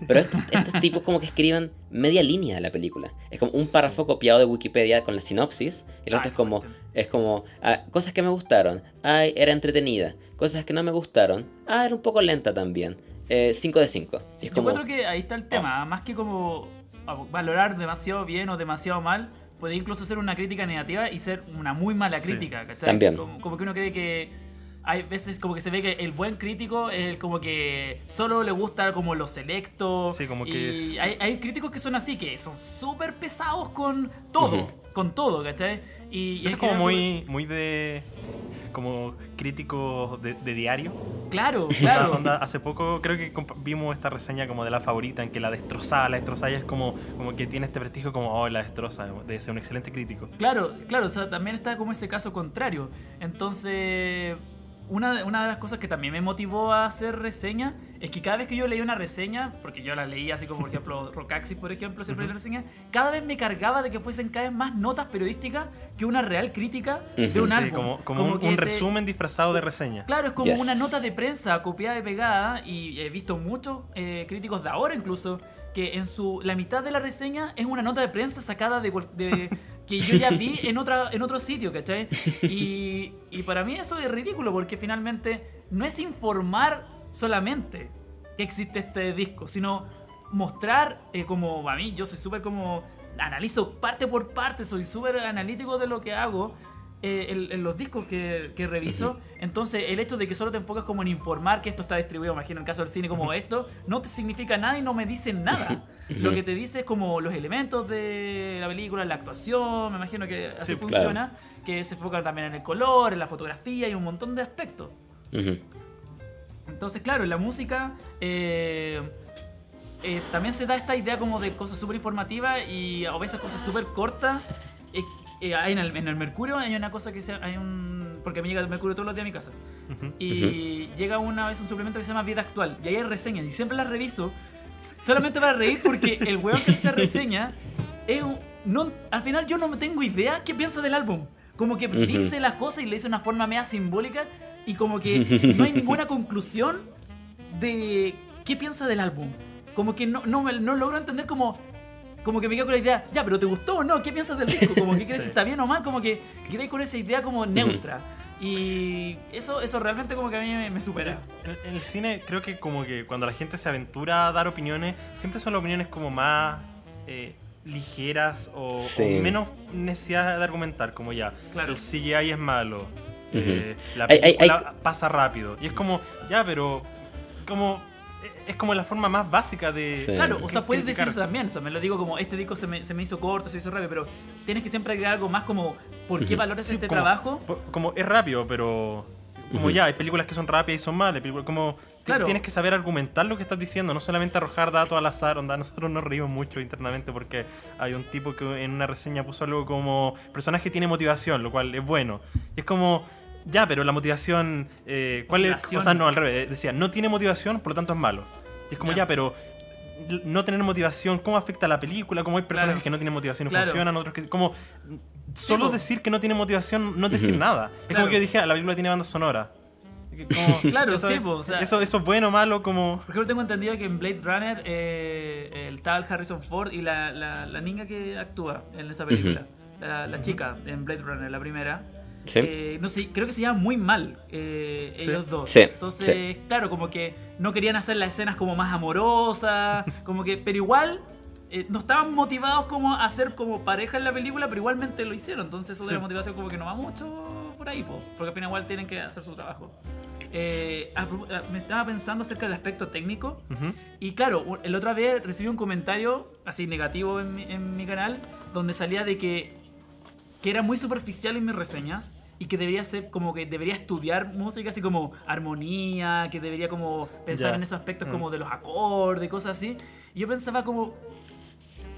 Pero estos, estos tipos como que escriban media línea de la película. Es como un Sí. párrafo copiado de Wikipedia con la sinopsis. Y el Ah, resto es esa como, es como ah, cosas que me gustaron. Ay, era entretenida. Cosas que no me gustaron. Ah, era un poco lenta también. 5 de 5. Sí, es yo como, encuentro que ahí está el tema, más que como ah, valorar demasiado bien o demasiado mal, puede incluso ser una crítica negativa y ser una muy mala Sí. crítica, ¿cachai? También. Como, como que uno cree que hay veces como que se ve que el buen crítico es el como que solo le gusta como lo selecto. Sí, como y que es- hay, hay críticos que son así, que son súper pesados con todo, Ujú. con todo, ¿cachai? Y, Eso es como muy, muy de. como crítico de, de diario. Claro, Onda- claro. onda, hace poco creo que vimos esta reseña como de la favorita en que la destrozaba, la destrozaba y es como, como que tiene este prestigio como, oh, la destroza, debe ser un excelente crítico. Claro, claro, o sea, también está como ese caso contrario. Entonces, una, de- una de las cosas que también me motivó a hacer reseña es que cada vez que yo leía una reseña, porque yo la leía así como por ejemplo Rocaxis, por ejemplo, siempre Ujú. leía reseña, cada vez me cargaba de que fuesen cada vez más notas periodísticas que una real crítica de un Sí, álbum. como, como un, que un te- resumen disfrazado de reseña. Claro, es como Yes. una nota de prensa copiada y pegada y he visto muchos eh, críticos de ahora incluso que en su la mitad de la reseña es una nota de prensa sacada de, de- que yo ya vi en otra en otro sitio, ¿cachai? Y, y para mí eso es ridículo porque finalmente no es informar solamente que existe este disco, sino mostrar eh, como a mí yo soy súper como analizo parte por parte, soy súper analítico de lo que hago eh, en, en los discos que, que reviso. Entonces, el hecho de que solo te enfocas como en informar que esto está distribuido, imagino en el caso del cine como esto, no te significa nada y no me dice nada. Lo que te dice es como los elementos de la película, la actuación, me imagino que así Sí, funciona, que se enfoca también en el color, en la fotografía y un montón de aspectos. Entonces, claro, en la música eh, eh, también se da esta idea como de cosas súper informativas y a veces cosas súper cortas. Eh, eh, hay en, el, en el Mercurio hay una cosa que se, hay un porque me llega Mercurio todos los días a mi casa. Ujú. Y llega una vez un suplemento que se llama Vida Actual. Y ahí hay reseñas. Y siempre las reviso. Solamente para reír porque el weón que hace reseña es un- no, al final yo no tengo idea qué piensa del álbum. Como que Ujú. dice las cosas y le dice de una forma media simbólica. Y como que no hay ninguna conclusión de qué piensa del álbum. Como que no, no, me- no logro entender como... Como que me quedo con la idea, ya, pero ¿te gustó o no? ¿Qué piensas del disco? Como que crees Sí. si está bien o mal, como que quedé con esa idea como neutra. Y eso, eso realmente como que a mí me, me supera. En, en el cine creo que como que cuando la gente se aventura a dar opiniones, siempre son las opiniones como más eh, ligeras o, o Sí. menos necesidad de argumentar, como ya, Claro. el CGI es malo, eh, la Hay- hay- película pasa rápido. Y es como, ya, pero como es como la forma más básica de... Sí. Claro, o sea, puedes decir eso también. O sea, me lo digo como este disco se me, se me hizo corto, se me hizo rápido, pero tienes que siempre agregar algo más como ¿por qué valoras Sí, este como- trabajo? Como es rápido, pero. Como ya, hay películas que son rápidas y son malas. películas como. Claro. Tienes que saber argumentar lo que estás diciendo, no solamente arrojar datos al azar. Onda, nosotros nos reímos mucho internamente porque hay un tipo que en una reseña puso algo como. Personaje tiene motivación, lo cual es bueno. Y es como. Ya, pero la motivación. eh, ¿Cuál es? Motivación. O sea, no, al revés. Decía, no tiene motivación, por lo tanto es malo. Y es como, Ya. ya, pero. No tener motivación, ¿cómo afecta a la película? ¿Cómo hay personajes Claro. que no tienen motivación y Claro. funcionan? Otros que. Como. Solo decir que no tiene motivación no es decir Ujú. nada. Es Claro. como que yo dije, "Ah, la película tiene banda sonora. Como- Claro, eso sí, es- po, o sea- eso, eso es bueno o malo, como. Por ejemplo, tengo entendido que en Blade Runner eh, el tal Harrison Ford y la, la, la niña que actúa en esa película, la, la chica en Blade Runner, la primera, Sí. eh, no sé, creo que se llevan muy mal eh, Sí. ellos dos. Sí, Entonces, claro, como que no querían hacer las escenas como más amorosas, como que, pero igual eh, no estaban motivados como a hacer como pareja en la película, pero igualmente lo hicieron. Entonces eso de la motivación como que no va mucho por ahí, po, porque al final igual tienen que hacer su trabajo. A pro- a- me estaba pensando acerca del aspecto técnico. Y claro, el otra vez recibí un comentario así negativo en mi, en mi canal donde salía de que, que era muy superficial en mis reseñas y que debería ser como que debería estudiar música así como armonía, que debería como pensar en esos aspectos Mm. como de los acordes, cosas así. Y yo pensaba como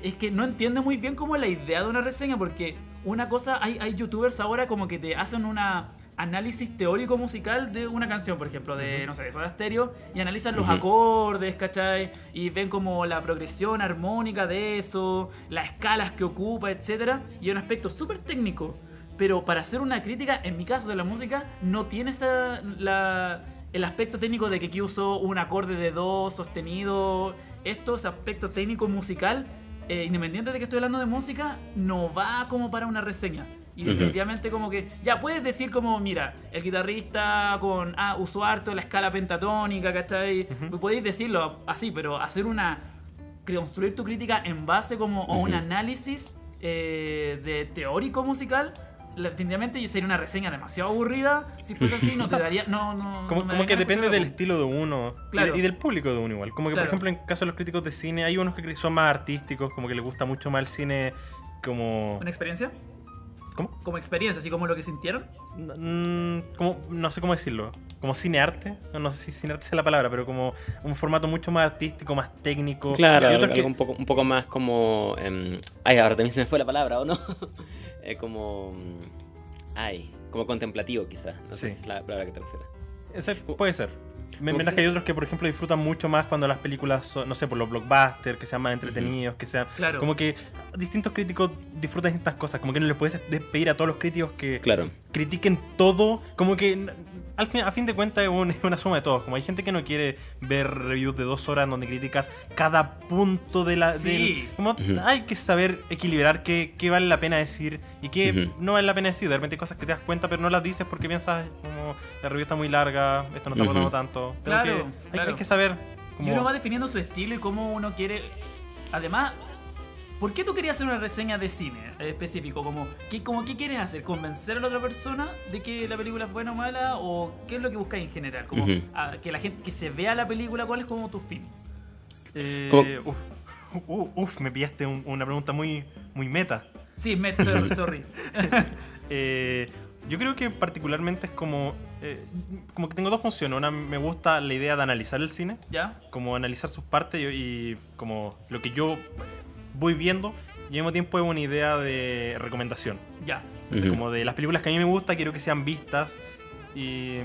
es que no entiendo muy bien como la idea de una reseña porque una cosa hay, hay youtubers ahora como que te hacen una análisis teórico musical de una canción, por ejemplo, de, no sé, de Soda Stereo, y analizan los acordes, ¿cachai? Y ven como la progresión armónica de eso, las escalas que ocupa, etcétera, y es un aspecto súper técnico. Pero para hacer una crítica, en mi caso de la música, no tiene esa, la, el aspecto técnico de que aquí usó un acorde de do sostenido. Esto, ese aspecto técnico musical, eh, independiente de que estoy hablando de música, no va como para una reseña. Y definitivamente como que, ya puedes decir como, mira, el guitarrista con, ah, usó harto la escala pentatónica, ¿cachai? Podéis decirlo así, pero hacer una, construir tu crítica en base como a un análisis eh, de teórico musical, definitivamente yo sería una reseña demasiado aburrida. Si fuese así, no se daría, no, no. Como, no me como que depende del estilo de uno y- Claro. y, del público de uno igual. Como que, Claro. por ejemplo, en caso de los críticos de cine, hay unos que son más artísticos, como que les gusta mucho más el cine como... ¿Una experiencia? ¿Cómo? Como experiencia, así como lo que sintieron. Mm, como, no sé cómo decirlo, como cinearte, no, no sé si cinearte sea la palabra, pero como un formato mucho más artístico, más técnico. Claro, Y algo, otros que- algo un, poco, un poco más como... em, ay, ahora también se me fue la palabra, ¿o no? Eh, como... mm, Ay, como contemplativo quizás. No sé si es la palabra que te refieres. ese puede ser. Mientras que que hay sí. otros que, por ejemplo, disfrutan mucho más cuando las películas son, no sé, por los blockbusters, que sean más entretenidos, que sean... Claro. Como que distintos críticos disfrutan distintas cosas, como que no les puedes despedir a todos los críticos que Claro. critiquen todo, como que al fin, a fin de cuentas es, un- es una suma de todos, como hay gente que no quiere ver reviews de dos horas donde criticas cada punto de la... Sí. del- como hay que saber equilibrar qué, qué vale la pena decir y qué no vale la pena decir, de repente hay cosas que te das cuenta pero no las dices porque piensas como la review está muy larga, esto no está aportando tanto. Tengo Claro, que- hay, claro. hay que saber como... Y uno va definiendo su estilo y cómo uno quiere. Además, ¿por qué tú querías hacer una reseña de cine eh, específico? Como, ¿qué, como, ¿Qué quieres hacer? ¿Convencer a la otra persona de que la película es buena o mala? ¿O qué es lo que buscáis en general? Como a- que la gente que se vea la película, ¿cuál es como tu fin? eh, uf, uf, uf, me pillaste un- una pregunta muy, muy meta. Sí, me, sorry, sorry. Eh, yo creo que particularmente es como. eh, como que tengo dos funciones. Una, me gusta la idea de analizar el cine, ¿Ya? como analizar sus partes y, y como lo que yo voy viendo. y al mismo tiempo es una idea de recomendación. Ya. Como de las películas que a mí me gusta, quiero que sean vistas. Y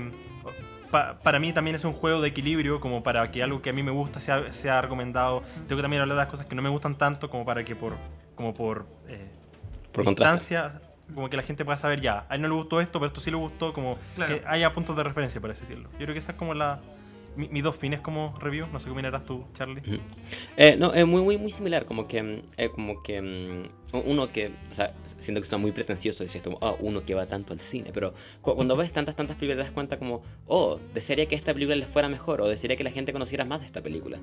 pa- para mí también es un juego de equilibrio, como para que algo que a mí me gusta sea, sea recomendado. Tengo que también hablar de las cosas que no me gustan tanto, como para que por, como por, eh, Por contraste. distancia, como que la gente pueda saber ya, a él no le gustó esto, pero esto sí le gustó, como Claro. que haya puntos de referencia, por así decirlo. Yo creo que esa es como la... mi- mis dos fines como review, no sé qué opinarás tú, Charlie. Eh, no, es muy, muy, muy similar, como que, eh, como que mm, uno que, o sea, siento que suena muy pretencioso decir esto, como, ah, uno que va tanto al cine, pero cu- cuando ves tantas, tantas películas te das cuenta como, oh, desearía que esta película les fuera mejor, o desearía que la gente conociera más de esta película.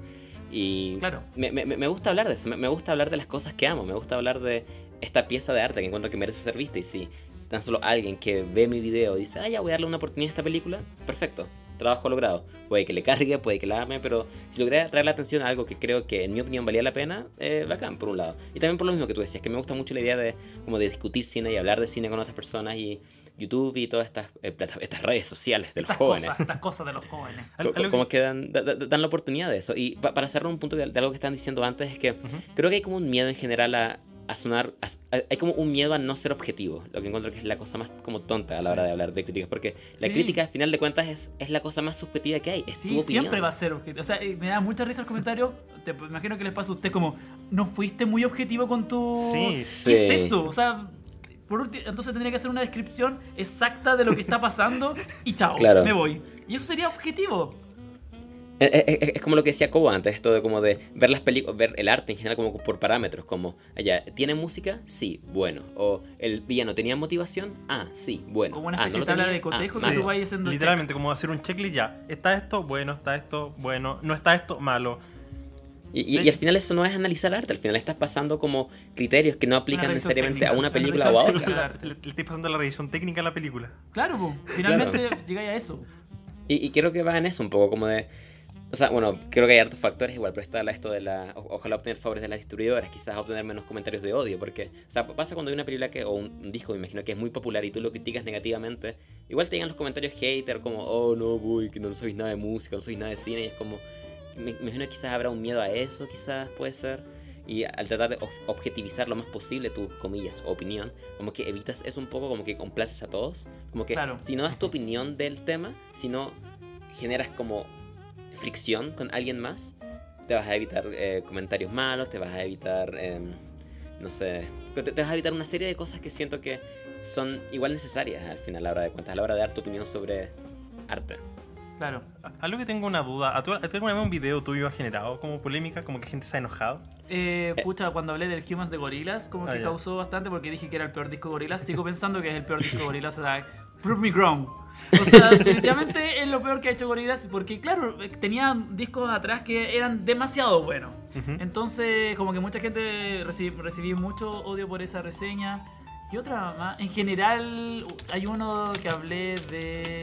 Y Claro. me, me- me gusta hablar de eso, me, me gusta hablar de las cosas que amo, me gusta hablar de esta pieza de arte que encuentro que merece ser vista, y si tan solo alguien que ve mi video dice, ah, ya voy a darle una oportunidad a esta película, perfecto. Trabajo logrado. Puede que le cargue, puede que la ame, pero si logré atraer la atención a algo que creo que en mi opinión valía la pena, eh, bacán, por un lado. Y también por lo mismo que tú decías, que me gusta mucho la idea de como de discutir cine y hablar de cine con otras personas y YouTube y todas estas, eh, plata- estas redes sociales de los Estas jóvenes. cosas, estas cosas de los jóvenes. Al- como que- dan, da- da- dan la oportunidad de eso. Y pa- para cerrar un punto de, de algo que estaban diciendo antes, es que creo que hay como un miedo en general a, a sonar. a- a- hay como un miedo a no ser objetivo. Lo que encuentro que es la cosa más como tonta a la Sí. hora de hablar de críticas. Porque la Sí. crítica, al final de cuentas, es, es la cosa más subjetiva que hay. Es tu Sí, opinión. siempre va a ser objetivo. O sea, eh, me da mucha risa el comentario. Te me imagino que les pasa a usted como, ¿no fuiste muy objetivo con tu... Sí. ¿Qué Sí. es eso? O sea, por último, entonces tendría que hacer una descripción exacta de lo que está pasando y chao, Claro. me voy. Y eso sería objetivo. Es, es- es- es como lo que decía Cobo antes, esto de como de ver las películas, ver el arte en general como por parámetros, como, allá, ¿tiene música? Sí, bueno. O el villano tenía motivación? Ah, sí, bueno. Como una Ah, especie ¿no de lo tabla de cotejo Ah, que tú vayas haciendo Literalmente, como hacer un checklist ya. ¿Está esto? Bueno, está esto, bueno. No está esto, malo. Y, y- y al final eso no es analizar arte, al final estás pasando como criterios que no aplican necesariamente técnica, a una película o a otra. Claro. Le, le estoy pasando la revisión técnica a la película. Claro, po. finalmente llegáis a eso. Y, y creo que va en eso un poco, como de... O sea, bueno, creo que hay hartos factores igual, pero está esto de la... o- ojalá obtener favores de las distribuidoras, quizás obtener menos comentarios de odio, porque... O sea, pasa cuando hay una película que, o un, un disco, me imagino que es muy popular y tú lo criticas negativamente, igual te llegan los comentarios hater como, oh, no, voy, que no sabéis nada de música, no sabéis nada de cine, y es como... Me, me imagino que quizás habrá un miedo a eso, quizás puede ser. Y al tratar de ob- objetivizar lo más posible tu, comillas, opinión, como que evitas eso un poco, como que complaces a todos. Como que Claro. si no das tu opinión del tema, si no generas como fricción con alguien más, te vas a evitar eh, comentarios malos, te vas a evitar, em, no sé, te, te vas a evitar una serie de cosas que siento que son igual necesarias al final, a la hora de cuentas, a la hora de dar tu opinión sobre arte. Claro. Algo que tengo una duda. ¿A tú, alguna vez un video tuyo ha generado como polémica? Como que gente se ha enojado. Eh, pucha, cuando hablé del Humans de Gorillaz, como Ah, que ya. causó bastante porque dije que era el peor disco de Gorillaz. Sigo pensando que es el peor disco de Gorillaz. O sea, prove me wrong. O sea, definitivamente es lo peor que ha hecho Gorillaz porque, claro, tenía discos atrás que eran demasiado buenos. Ujú. Entonces, como que mucha gente reci- recibí mucho odio por esa reseña. Y otra más. En general, hay uno que hablé de.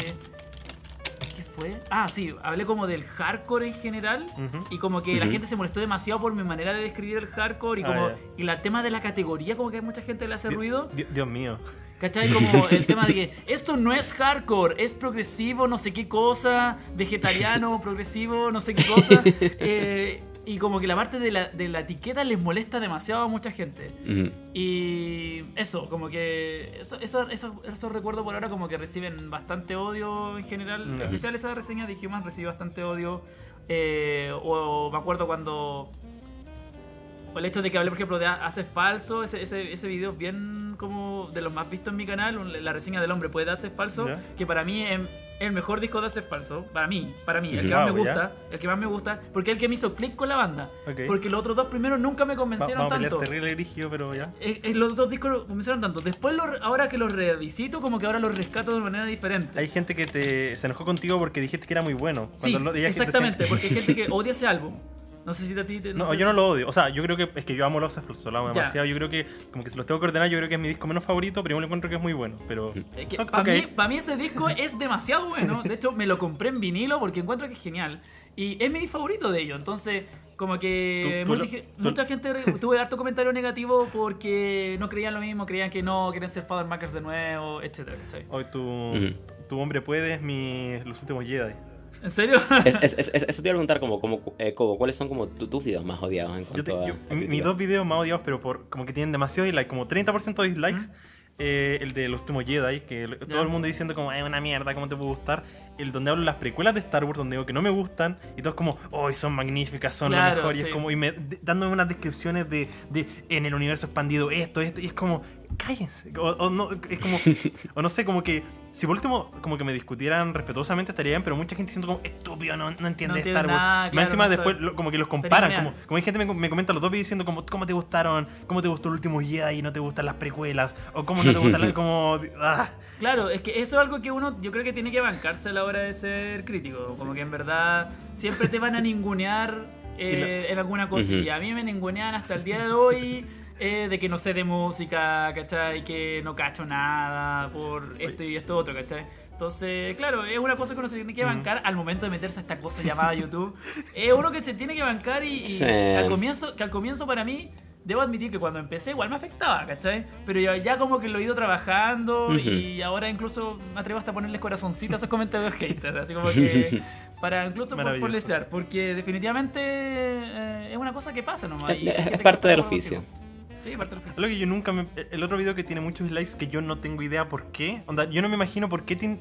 ¿Qué fue? Ah, sí, hablé como del hardcore en general. Ujú. Y como que la Ujú. gente se molestó demasiado por mi manera de describir el hardcore. Y Ah, como. ya. Y el tema de la categoría, como que a mucha gente le hace Di- ruido. di- Dios mío. ¿Cachai? Como el tema de que esto no es hardcore, es progresivo, no sé qué cosa, vegetariano, progresivo, no sé qué cosa. Eh, y como que la parte de la, de la etiqueta les molesta demasiado a mucha gente. Y eso, como que eso, eso, eso, eso recuerdo por ahora como que reciben bastante odio en general. Mm. En especial esa reseña de Humans recibe bastante odio. Eh, o me acuerdo cuando... O el hecho de que hablé, por ejemplo, de Hace Falso, ese, ese, ese video es bien como de los más vistos en mi canal, la reseña del hombre puede Hace Falso, Ya. que para mí es el mejor disco de Hace Falso, para mí, para mí, el que Ujú. más me Wow, ya. gusta, el que más me gusta, porque es el que me hizo click con la banda, Ok. porque los otros dos primeros nunca me Va- convencieron a pelear tanto. terrible rígido, pero ya. Eh, eh, los dos discos me convencieron tanto. Después, lo- ahora que los revisito, como que ahora los rescato de manera diferente. Hay gente que te, se enojó contigo porque dijiste que era muy bueno. sí, lo- exactamente, porque hay gente que odia ese álbum. No sé si a ti te. No, sé. yo no lo odio. O sea, yo creo que es que yo amo los lo Ya. demasiado. Yo creo que, como que si los tengo que ordenar, yo creo que es mi disco menos favorito, pero yo me encuentro que es muy bueno. Pero. Es que Ok, para mí, pa' mí ese disco es demasiado bueno. De hecho, me lo compré en vinilo porque encuentro que es genial. Y es mi favorito de ellos. Entonces, como que Tú- tú mucha, lo- mucha gente tuve harto comentario negativo porque no creían lo mismo, creían que no, querían ser Father Makers de nuevo, etcétera. Hoy tu, tu hombre puede es mi, los últimos Jedi. ¿En serio? Es- es- es- es- eso te iba a preguntar, como, como, eh, como, ¿cuáles son como tu- tus videos más odiados en Yo cuanto te- a. yo- a mis dos videos más odiados, pero por como que tienen demasiado dislike, como 30% de dislikes. eh, el de los últimos Jedi, que todo el mundo diciendo como es una mierda, ¿cómo te puede gustar? El donde hablo de las precuelas de Star Wars, donde digo que no me gustan, y todos como, oh, son magníficas, son Claro, lo mejor, y es como, y me, de- dándome unas descripciones de, de en el universo expandido esto, esto, y es como, cállense, o, o no, es como, o no sé, como que, si por último, como que me discutieran respetuosamente estaría bien, pero mucha gente diciendo como, estúpido, no, no entiende No Star Wars. nada, Más claro, encima no después, lo- como que los comparan, como, como hay gente me, me comenta los dos videos diciendo como, ¿cómo te gustaron? ¿Cómo te gustó el último Jedi y no te gustan las precuelas? O ¿cómo no te gustan las, como, ah, Claro, es que eso es algo que uno yo creo que tiene que bancarse a la hora de ser crítico. Como que en verdad siempre te van a ningunear eh, en alguna cosa. Ujú. Y a mí me ningunean hasta el día de hoy eh, de que no sé de música, ¿cachai? Que no cacho nada por esto y esto otro, ¿cachai? Entonces, claro, es una cosa que uno se tiene que bancar al momento de meterse a esta cosa llamada YouTube. Es uno que se tiene que bancar y, y Sí. al comienzo, que al comienzo para mí, debo admitir que cuando empecé igual me afectaba, ¿cachai? Pero ya, ya como que lo he ido trabajando Ujú. y ahora incluso me atrevo hasta a ponerles corazoncitos a esos comentarios haters, así como que para incluso por, por desear, porque definitivamente eh, es una cosa que pasa nomás. y Es- parte del oficio. Sí, parte del lo que yo nunca me... El otro video que tiene muchos dislikes que yo no tengo idea por qué. Onda, yo no me imagino por qué, tin-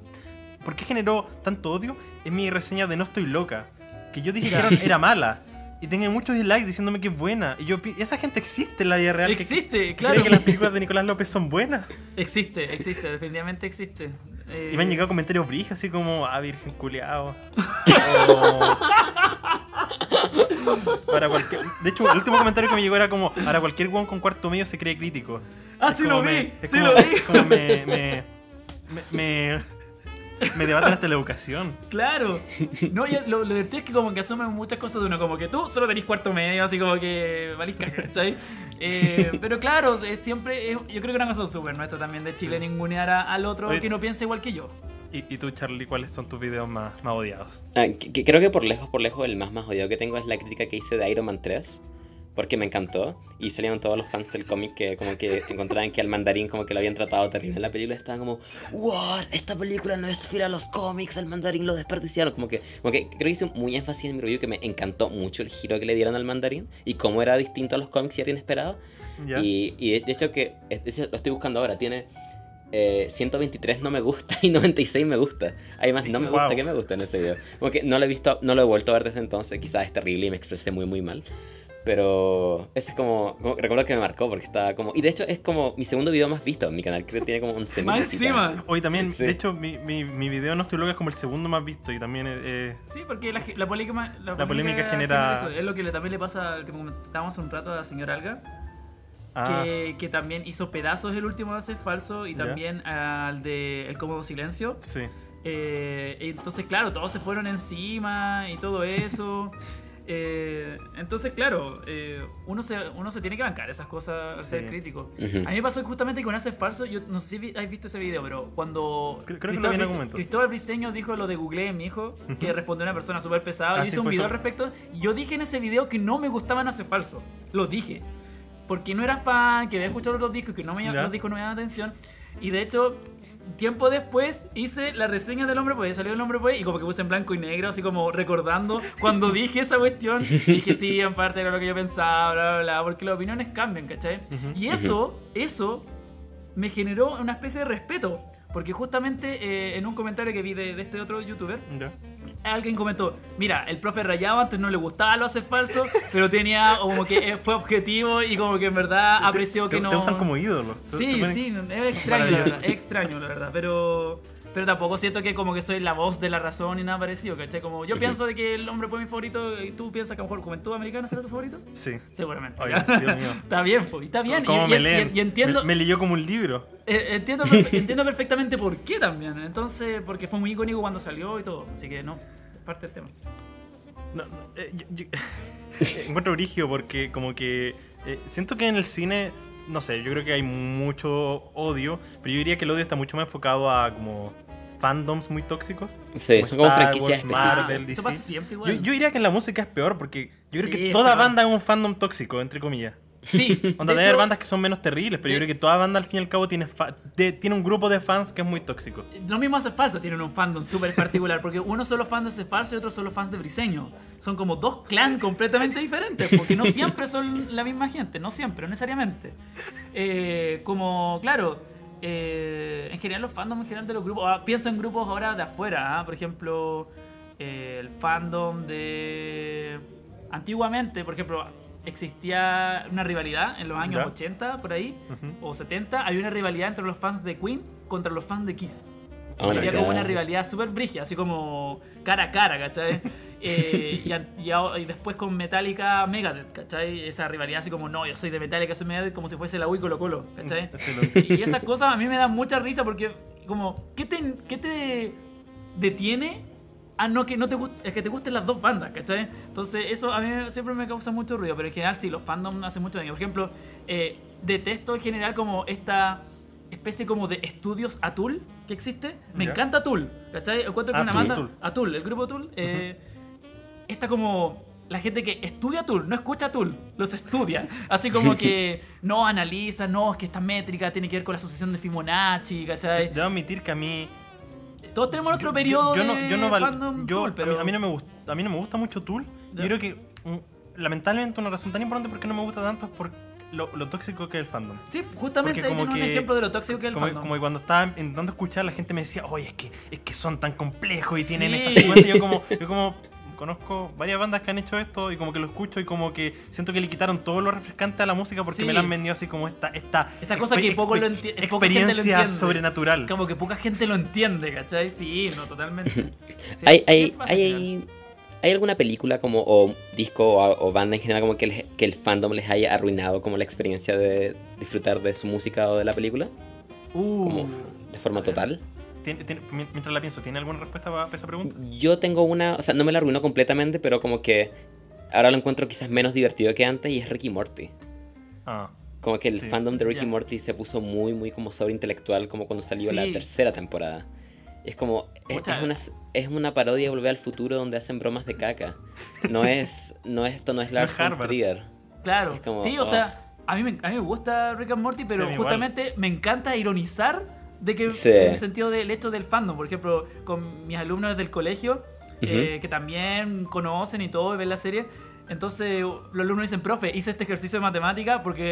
por qué generó tanto odio. Es mi reseña de No Estoy Loca. Que yo dije que era, era mala. Y tenía muchos dislikes diciéndome que es buena. Y yo esa gente existe en la vida real. Existe, que claro. cree que las películas de Nicolás López son buenas. Existe, existe, definitivamente existe. Eh, Y me han llegado comentarios brígidos así como, ah, virgen culeado. para cualquier... De hecho, el último comentario que me llegó era como, para cualquier weón con cuarto medio se cree crítico. Ah, Es sí lo me- vi, es sí como- lo vi. como me, me, me, me, me debaten hasta la educación. Claro. No, y lo, lo divertido es que como que asumen muchas cosas de uno, como que tú solo tenés cuarto medio, así como que valís. Eh, pero claro, es siempre, es- yo creo que una cosa súper nuestra también de Chile, ningunear a- al otro Oye- que no piensa igual que yo. Y, y tú, Charlie, ¿cuáles son tus videos más, más odiados? Ah, que- creo que por lejos, por lejos, el más más odiado que tengo es la crítica que hice de Iron Man 3. Porque me encantó. Y salieron todos los fans del cómic que como que encontraban que al mandarín como que lo habían tratado terrible en la película. Estaban como, what, esta película no es fiel a los cómics, al mandarín lo desperdiciaron. Como que, como que creo que hice muy énfasis en mi review que me encantó mucho el giro que le dieron al mandarín. Y cómo era distinto a los cómics y era inesperado. ¿Ya? Y, y de hecho que, de hecho, lo estoy buscando ahora, tiene eh, 123 no me gusta y 96 me gusta. Además, no me gusta Wow. que me gusta en ese video. Como que no lo he visto, no lo he vuelto a ver desde entonces, quizás es terrible y me expresé muy muy mal. Pero ese es como, como- recuerdo que me marcó porque estaba como... Y de hecho es como mi segundo video más visto en mi canal, creo que tiene como 11 Más encima. Hoy también, Sí. de hecho, mi, mi, mi video No Estoy Loca es como el segundo más visto y también eh, Sí, porque la, la polémica, la polémica genera- eso. Es lo que le- también le pasa, al que comentábamos hace un rato a la señora Alga, ah, que, que también hizo pedazos el último de ese falso y también al de El Cómodo Silencio. sí. Eh, entonces, claro, todos se fueron encima y todo eso. Eh, entonces, claro, eh, uno, se, uno se tiene que bancar esas cosas, al ser Sí. crítico. Ujú. A mí me pasó justamente con Hace Falso, yo no sé si vi- has visto ese video, pero cuando Creo- creo que Cristóbal, Brice- momento. Cristóbal Briseño dijo lo de Google, mi hijo, que Ujú. respondió una persona súper pesada, Ah, y sí, hizo un video eso. al respecto, y yo dije en ese video que no me gustaban Hace Falso, lo dije. Porque no era fan, que había escuchado los discos, que no me, los discos no me llamaban atención. Y de hecho, tiempo después hice la reseña del hombre pues salió el hombre pues y como que puse en blanco y negro así como recordando cuando dije esa cuestión y dije sí en parte era lo que yo pensaba bla bla bla porque las opiniones cambian ¿cachai? y eso eso me generó una especie de respeto porque justamente eh, en un comentario que vi de, de este otro youtuber alguien comentó, mira, el profe Rayado antes no le gustaba lo hace falso, pero tenía como que eh, fue objetivo y como que en verdad apreció te, que no... Te usan como ídolo. Sí, sí, es extraño, la verdad, es extraño, la verdad, pero... Pero tampoco siento que como que soy la voz de la razón y nada parecido, ¿cachai? Como yo pienso de que el hombre fue mi favorito y tú piensas que a lo mejor Juventud Americana será tu favorito. Sí. Seguramente. Oye. Dios mío. está bien, pues, y está bien. ¿Cómo y, me y- leen? y- entiendo, Me, me leyó como un libro. eh, entiendo, entiendo perfectamente por qué también. Entonces, porque fue muy icónico cuando salió y todo. Así que no, es parte del tema. No, no, eh, yo- yo- eh, encuentro brigio porque como que eh, siento que en el cine, no sé, yo creo que hay mucho odio, pero yo diría que el odio está mucho más enfocado a como fandoms muy tóxicos. Sí, como son como franquicias. Marvel, DC. eso pasa siempre Yo, igual. yo diría que en la música es peor porque yo creo Sí, que es toda peor. banda es un fandom tóxico, entre comillas. Sí. Onda, de debe haber bandas que son menos terribles, pero yo creo que toda banda al fin y al cabo tiene, fa- de- tiene un grupo de fans que es muy tóxico. Lo mismo hace falso, tienen un fandom súper particular, porque uno son los fans de falso y otros son los fans de Briseño. Son como dos clans completamente diferentes, porque no siempre son la misma gente, no siempre, no necesariamente. Eh, como, claro, eh, en general los fandoms en general de los grupos, ahora, pienso en grupos ahora de afuera, ¿ah? por ejemplo, eh, el fandom de... Antiguamente, por ejemplo, existía una rivalidad en los años Ya. 80, por ahí, o 70, había una rivalidad entre los fans de Queen contra los fans de Kiss. Oh había como una rivalidad súper brígida, así como cara a cara, ¿cachai? Eh, y, a- y a- y después con Metallica Megadeth, ¿cachai? Esa rivalidad así como, no, yo soy de Metallica, soy Megadeth, como si fuese la U y Colo Colo, ¿cachai? Lo- Y esas cosas a mí me dan mucha risa porque, como, ¿qué te, qué te detiene a no que no te guste, que te gusten las dos bandas, ¿cachai? Entonces, eso a mí siempre me causa mucho ruido, pero en general sí, los fandoms hacen mucho daño. Por ejemplo, eh, detesto en general como esta especie como de estudios Atul que existe. Me Ya. encanta Atul, ¿cachai? Encuentro que Ah, una Atul, banda. Atul. El grupo Atul. eh, Está como la gente que estudia Tool, no escucha Tool, los estudia. Así como que no analiza, no, es que esta métrica tiene que ver con la asociación de Fibonacci, ¿cachai? Debo admitir que a mí. Todos tenemos nuestro yo- periodo yo, de no, yo no val- yo- Tool, a mí- pero... a, mí no me gusta, a mí no me gusta mucho Tool. Yo creo que mm, lamentablemente una razón tan importante por qué no me gusta tanto es por lo, lo tóxico que es el fandom. Sí, justamente Porque como tiene un que- ejemplo de lo tóxico que es el Como, fandom. como que cuando estaba intentando escuchar, la gente me decía, oye, es que, es que son tan complejos y tienen Sí. esta secuencia. Y yo como, yo como conozco varias bandas que han hecho esto y como que lo escucho y como que siento que le quitaron todo lo refrescante a la música porque Sí. me la han vendido así como esta, esta, Esta cosa que poco lo enti- poca gente lo experiencia entiende. sobrenatural. Como que poca gente lo entiende, ¿cachai? Sí, no, totalmente. Sí, ¿Hay, hay, hay, hay alguna película como o disco o, o banda en general como que, el- que el fandom les haya arruinado como la experiencia de disfrutar de su música o de la película? Uh, Como de forma total. Tiene- tiene- mien- mientras la pienso, ¿tiene alguna respuesta para esa pregunta? Yo tengo una, o sea, no me la arruinó completamente, pero como que ahora lo encuentro quizás menos divertido que antes y es Ricky Morty. Ah, Como que el Sí. fandom de Ricky Ya. Morty se puso muy, muy como sobreintelectual como cuando salió la Sí. tercera temporada. Es como, es, es una, es una parodia de Volver al Futuro donde hacen bromas de caca. No es, no es, esto no es Lars von. Trier. Claro, como, sí, o oh. sea, a mí, me, a mí me gusta Rick and Morty, pero Sí, justamente me encanta ironizar de que Sí. en el sentido del hecho del fandom, por ejemplo, con mis alumnos del colegio, eh, que también conocen y todo, y ven la serie. Entonces los alumnos dicen, profe, hice este ejercicio de matemática porque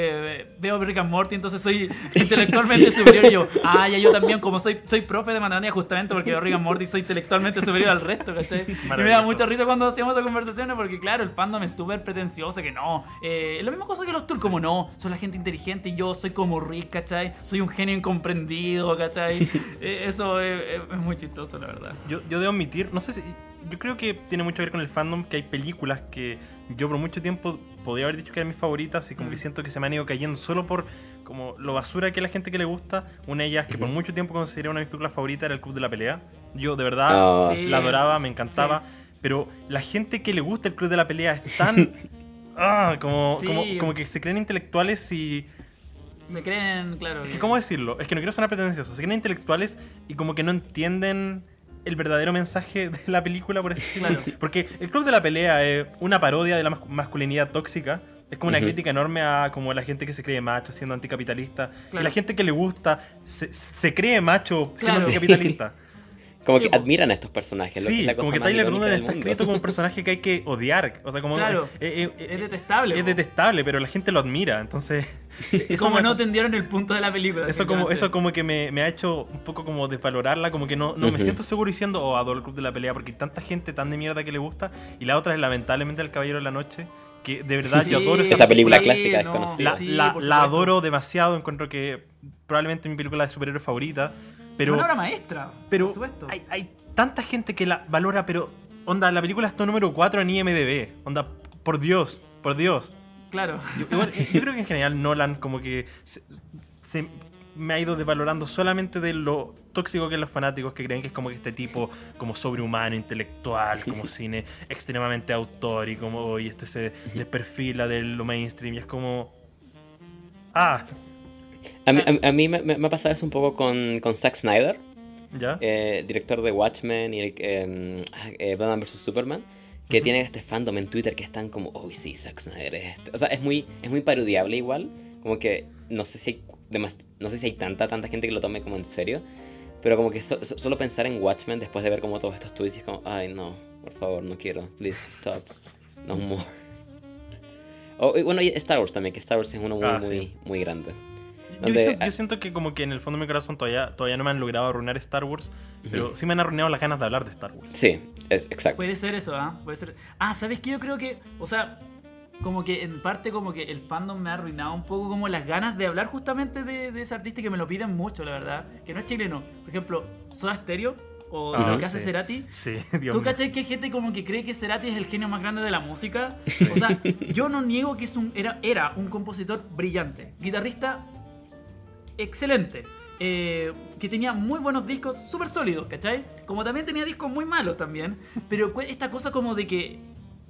eh, veo Rick and Morty, entonces soy intelectualmente superior. Y yo, ah, ya yo también, como soy, soy profe de matemática justamente porque veo Rick and Morty, soy intelectualmente superior al resto, ¿cachai? Y me da mucha risa cuando hacíamos esas conversaciones porque, claro, el fandom es súper pretencioso, que no. Eh, es la misma cosa que los tours, como no, son la gente inteligente y yo soy como Rick, ¿cachai? Soy un genio incomprendido, ¿cachai? Eh, eso es, es- es muy chistoso, la verdad. yo, yo debo admitir, no sé si. Yo creo que tiene mucho que ver con el fandom, que hay películas que yo por mucho tiempo podría haber dicho que eran mis favoritas y como Mm. que siento que se me han ido cayendo solo por como lo basura que es la gente que le gusta. Una de ellas que por Ujú. mucho tiempo consideré una de mis películas favoritas era El Club de la Pelea. Yo de verdad Oh, Sí. la adoraba, me encantaba. Pero la gente que le gusta el Club de la Pelea es tan... ah, como, Sí. como, como que se creen intelectuales y... Se creen, claro. Es que- que, ¿Cómo decirlo? Es que no quiero sonar pretencioso. Se creen intelectuales y como que no entienden el verdadero mensaje de la película, por así decirlo. Claro. Porque el Club de la Pelea es una parodia de la mas- masculinidad tóxica. Es como una Ujú. crítica enorme a como la gente que se cree macho siendo anticapitalista. Y la gente que le gusta se, se cree macho siendo Claro. anticapitalista. Como Sí, que admiran a estos personajes. lo que sí, es la como cosa que Tyler Durden está escrito como un personaje que hay que odiar. O sea, como... Claro. eh, eh, eh, Es detestable. es po. detestable, pero la gente lo admira. Entonces... eso como me- no entendieron el punto de la película. Eso como, eso como que me, me ha hecho un poco como desvalorarla, como que no, no me Ujú. siento seguro diciendo, oh, adoro el Club de la Pelea, porque hay tanta gente tan de mierda que le gusta, y la otra es lamentablemente El Caballero de la Noche, que de verdad yo Sí, adoro esa, Esa película sí, clásica no, desconocida. La, sí, la- la adoro demasiado, encuentro que probablemente mi película de superhéroe favorita, pero, Una obra maestra, pero por supuesto. hay, hay tanta gente que la valora, pero onda, la película está número 4 en IMDB, onda, por Dios, por Dios. Claro. Yo, igual, yo creo que en general Nolan como que se, se me ha ido desvalorando solamente de lo tóxico que es los fanáticos que creen que es como que este tipo como sobrehumano, intelectual, como cine extremadamente autor y como y este se desperfila de lo mainstream y es como ah, A mí, a- a mí me, me- ha pasado eso un poco con, con Zack Snyder, ya. eh, director de Watchmen y eh, ah, eh, Batman vs. Superman, que Ujú. tiene este fandom en Twitter que están como, oh sí, Zack Snyder es este. O sea, es muy, es muy parodiable igual. Como que no sé si hay, demas- no sé si hay tanta, tanta gente que lo tome como en serio. Pero como que so- so- solo pensar en Watchmen después de ver como todos estos tweets es como, ay no, por favor, no quiero, please stop, no more. O, y bueno, y Star Wars también, que Star Wars es uno muy, Ah, muy, sí. muy grande. Yo, yo siento que como que en el fondo de mi corazón todavía, todavía no me han logrado arruinar Star Wars, pero Ujú. sí me han arruinado las ganas de hablar de Star Wars. Sí, es exacto. Puede ser eso, ¿ah? Puede ser. Ah, ¿sabes qué? Yo creo que, o sea, como que en parte como que el fandom me ha arruinado un poco como las ganas de hablar justamente de, de ese artista que me lo piden mucho, la verdad. Que no es chileno. Por ejemplo, Soda Stereo o Ah, lo que hace sí. Cerati. Sí, Dios ¿Tú cachai que hay gente como que cree que Cerati es el genio más grande de la música? O sea, yo no niego que es un, era, era un compositor brillante, guitarrista excelente, eh, que tenía muy buenos discos súper sólidos, ¿cachai? Como también tenía discos muy malos también, pero esta cosa como de que,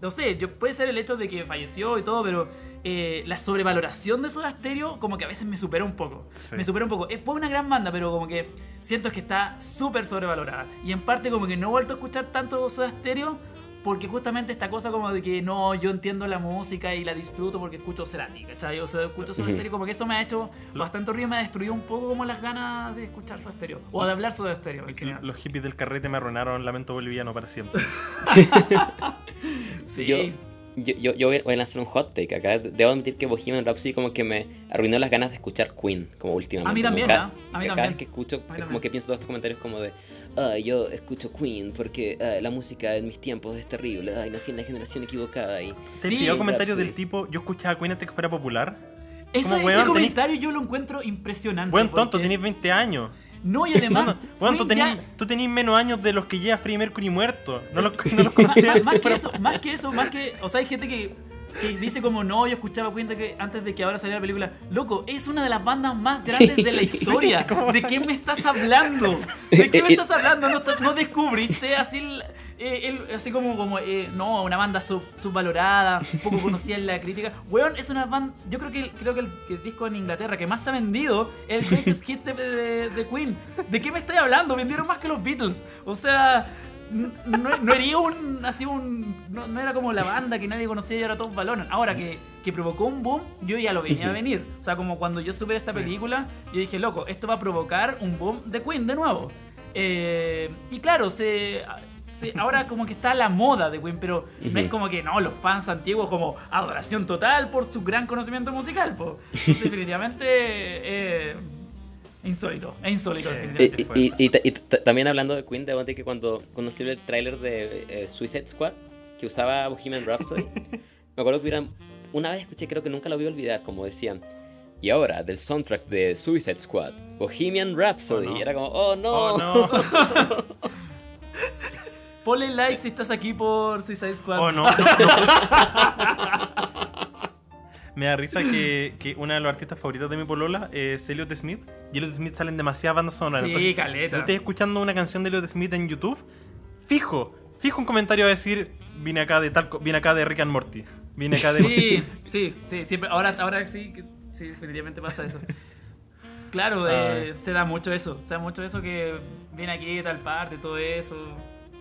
no sé, yo, puede ser el hecho de que falleció y todo, pero eh, la sobrevaloración de Soda Stereo como que a veces me supera un poco. Sí. Me supera un poco. Fue una gran banda, pero como que siento que está súper sobrevalorada. Y en parte como que no he vuelto a escuchar tanto Soda Stereo porque justamente esta cosa como de que no, yo entiendo la música y la disfruto porque escucho Cerati, ¿cachai? O sea, escucho Soda. Stereo, como que eso me ha hecho bastante horrible, me ha destruido un poco como las ganas de escuchar Soda Stereo. O de hablar Soda Stereo, en general. Los hippies del carrete me arruinaron Lamento Boliviano para siempre. Sí. Yo, yo, voy a- lanzar un hot take acá. Debo admitir que Bohemian Rhapsody como que me arruinó las ganas de escuchar Queen, como últimamente. A mí también, cada- ¿ah? A mí cada también. vez que escucho, como que pienso todos estos comentarios como de, ay, yo escucho Queen porque ah, la música en mis tiempos es terrible, ay, nací en la generación equivocada y... ¿Te Sí, pillado comentarios del tipo, yo escuchaba Queen antes que fuera popular? Ese, como, ese weón, tenés- comentario yo lo encuentro impresionante. Buen tonto, porque- tenés 20 años. No, y además... Bueno, tú ya- tenés, tú tenés menos años de los que lleva Freddie Mercury muerto. No los, no los conocías más, que eso, más que eso, más que. O sea, hay gente que, que dice como no, yo escuchaba cuenta que antes de que ahora saliera la película. Loco, es una de las bandas más grandes de la historia. ¿De qué me estás hablando? ¿De qué me estás hablando? ¿No, estás- no descubriste así el- eh, el- así como, como eh, no, una banda sub- subvalorada, poco conocida en la crítica. Weón, es una banda. Yo creo que creo que el, que el disco en Inglaterra que más se ha vendido es el Greatest Hits de, de- de Queen. ¿De qué me estáis hablando? Vendieron más que los Beatles. O sea. No, no era un así un no, no era como la banda que nadie conocía y ahora todos valoran ahora que, que provocó un boom yo ya lo venía a venir o sea como cuando yo supe esta Sí. película yo dije loco esto va a provocar un boom de Queen de nuevo Eh, y claro se, se- ahora como que está la moda de Queen pero no es como que no los fans antiguos como adoración total por su gran conocimiento musical po. Entonces, definitivamente eh, insólito es insólito Eh. Y, también hablando de Queen, debo admitir que cuando conocí el tráiler de eh, Suicide Squad, que usaba Bohemian Rhapsody, me acuerdo que hubiera- una vez escuché, creo que nunca lo voy a olvidar, como decían, y ahora del soundtrack de Suicide Squad, Bohemian Rhapsody, Oh, no. y era como, oh no, Oh, no. Ponle like si estás aquí por Suicide Squad. Oh, no. Me da risa que, que una de los artistas favoritos de mi polola es Elliot Smith. Y Elliot Smith salen demasiadas bandas sonoras. Sí, Entonces, caleta. Si estás escuchando una canción de Elliot Smith en YouTube, fijo, fijo un comentario a decir, vine acá de tal, vine acá de Rick and Morty. Vine acá de... Sí, sí, sí, siempre. Ahora, ahora sí, sí, definitivamente pasa eso. Claro, eh, se da mucho eso. Se da mucho eso que viene aquí de tal parte, todo eso.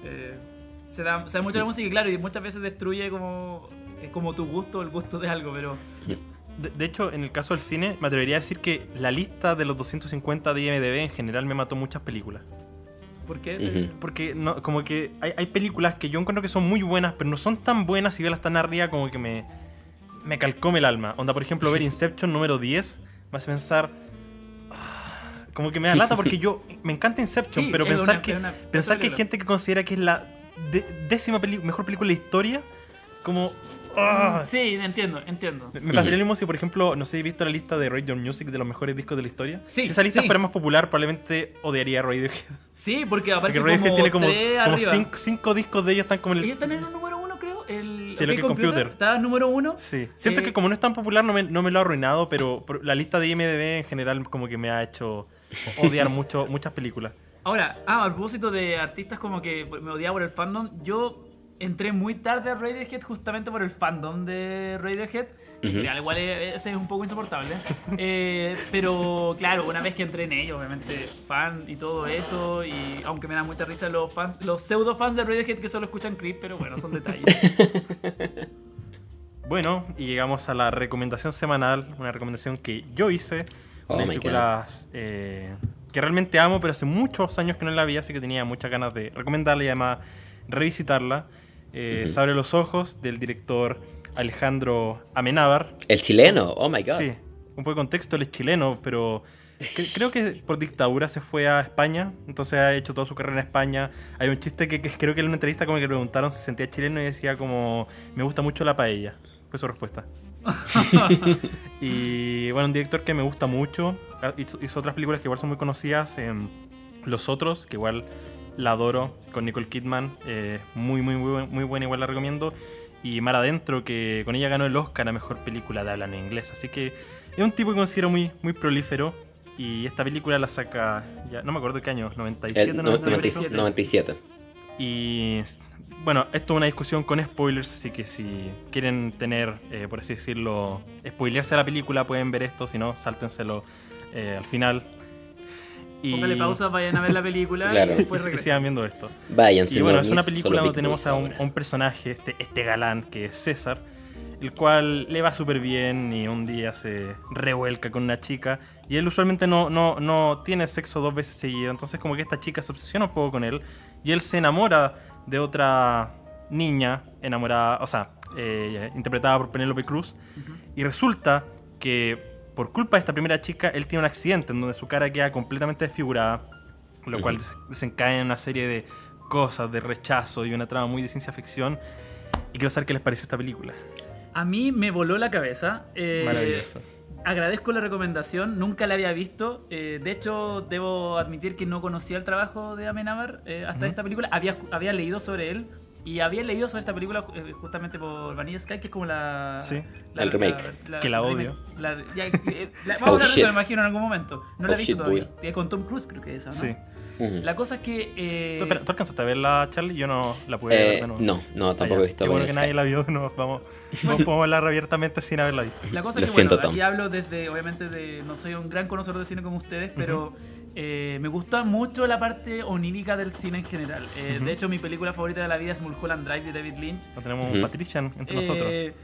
eh, se, da, se da mucho la música y claro, y muchas veces destruye como, eh, como tu gusto, el gusto de algo, pero. De, de hecho, en el caso del cine, me atrevería a decir que la lista de los 250 de IMDB en general me mató muchas películas. ¿Por qué? Porque no, como que hay, hay películas que yo encuentro que son muy buenas, pero no son tan buenas y verlas tan arriba como que me, me calcome el alma. Onda, por ejemplo, ver Inception número 10 me hace pensar... ah, Como que me da lata porque yo... Me encanta Inception, Sí, pero es pensar una- que, es una- pensar que hay gente que considera que es la de- décima mejor película de la historia, como... ah, Sí, entiendo, entiendo. me pasaría lo mismo si, por ejemplo, no sé, he visto la lista de Radio Music de los mejores discos de la historia. Sí, si esa lista sí. fuera más popular, probablemente odiaría a Radiohead. Sí, porque Porque aparece Radiohead como, tiene como, cinco, cinco discos de ellos están como en el... Ellos están en el número uno, creo. El, Sí, el OK OK Computer. Está en número uno. Sí. Siento Eh, que como no es tan popular no me, no me lo ha arruinado, pero pero la lista de IMDB en general como que me ha hecho odiar mucho, muchas películas. Ahora, ah, a propósito de artistas como que me odiaba por el fandom, yo entré muy tarde a Radiohead justamente por el fandom de Radiohead. Que en Ujú. general igual es, ese es un poco insoportable. Eh, pero claro, una vez que entré en ello, obviamente fan y todo eso. Y aunque me da mucha risa los fans, los pseudo fans de Radiohead que solo escuchan Creep, pero bueno, son detalles. Bueno, y llegamos a la recomendación semanal, una recomendación que yo hice, Oh una película eh, que realmente amo, pero hace muchos años que no la vi, así que tenía muchas ganas de recomendarla y además revisitarla. Eh. Se abre los ojos del director Alejandro Amenábar. El chileno, oh my god. Sí, un poco de contexto, él es chileno, pero cre- creo que por dictadura se fue a España, entonces ha hecho toda su carrera en España. Hay un chiste que, que creo que en una entrevista como que le preguntaron si se sentía chileno y decía como, me gusta mucho la paella. Fue su respuesta. y bueno, un director que me gusta mucho. Ah, Hizo, hizo otras películas que igual son muy conocidas. em, Los Otros, que igual la adoro, con Nicole Kidman. eh, muy, muy, muy, muy buena, igual la recomiendo. Y Mar Adentro, que con ella ganó el Oscar a Mejor Película de habla en inglés. Así que es un tipo que considero muy, muy prolífero. Y esta película la saca, ya no me acuerdo qué año, 97, El no- 98. 97. 97. Y bueno, esto es una discusión con spoilers, así que si quieren tener, eh, por así decirlo, spoilearse la película, pueden ver esto, si no, sáltenselo eh, al final. Y, Póngale pausa, vayan a ver la película Claro. y y después regresan. sigan viendo esto. Váyanse. Y bueno, es una película donde tenemos un, a un personaje, este, este galán, que es César, el cual le va súper bien y un día se revuelca con una chica. Y él usualmente no, no, no tiene sexo dos veces seguido, entonces como que esta chica se obsesiona un poco con él. Y él se enamora de otra niña enamorada, o sea, eh, interpretada por Penélope Cruz. Y resulta que por culpa de esta primera chica, él tiene un accidente en donde su cara queda completamente desfigurada, lo cual Ujú. des- desencadena una serie de cosas, de rechazo y una trama muy de ciencia ficción. Y quiero saber qué les pareció esta película. A mí me voló la cabeza. eh, Maravilloso. Agradezco la recomendación, nunca la había visto. eh, de hecho, debo admitir que no conocía el trabajo de Amenábar eh, hasta Ujú. esta película. Había, había leído sobre él y había leído sobre esta película eh, justamente por Vanilla Sky, que es como la. Sí, la- el remake. Que la remake. odio. La- ya, eh, la- vamos a Oh, hablar de shit. eso, me imagino, en algún momento. No la Oh, he visto shit, todavía. boy. Con Tom Cruise, creo que es esa, ¿no? Sí. La cosa es que. eh, ¿Tú, espera, ¿tú alcanzaste a verla, Charlie? Yo no la pude Eh, ver de nuevo. no, no, Ah, tampoco he visto Qué bueno que nadie Sky. la vio. No, vamos, no podemos hablar abiertamente sin haberla visto. La cosa Lo es que, siento, bueno, Tom. aquí hablo desde, obviamente, de, no soy un gran conocedor de cine como ustedes, pero eh, me gusta mucho la parte onírica del cine en general. Eh, Ujú. De hecho, mi película favorita de la vida es Mulholland Drive de David Lynch. No tenemos Ujú. un Patrician entre nosotros. Eh,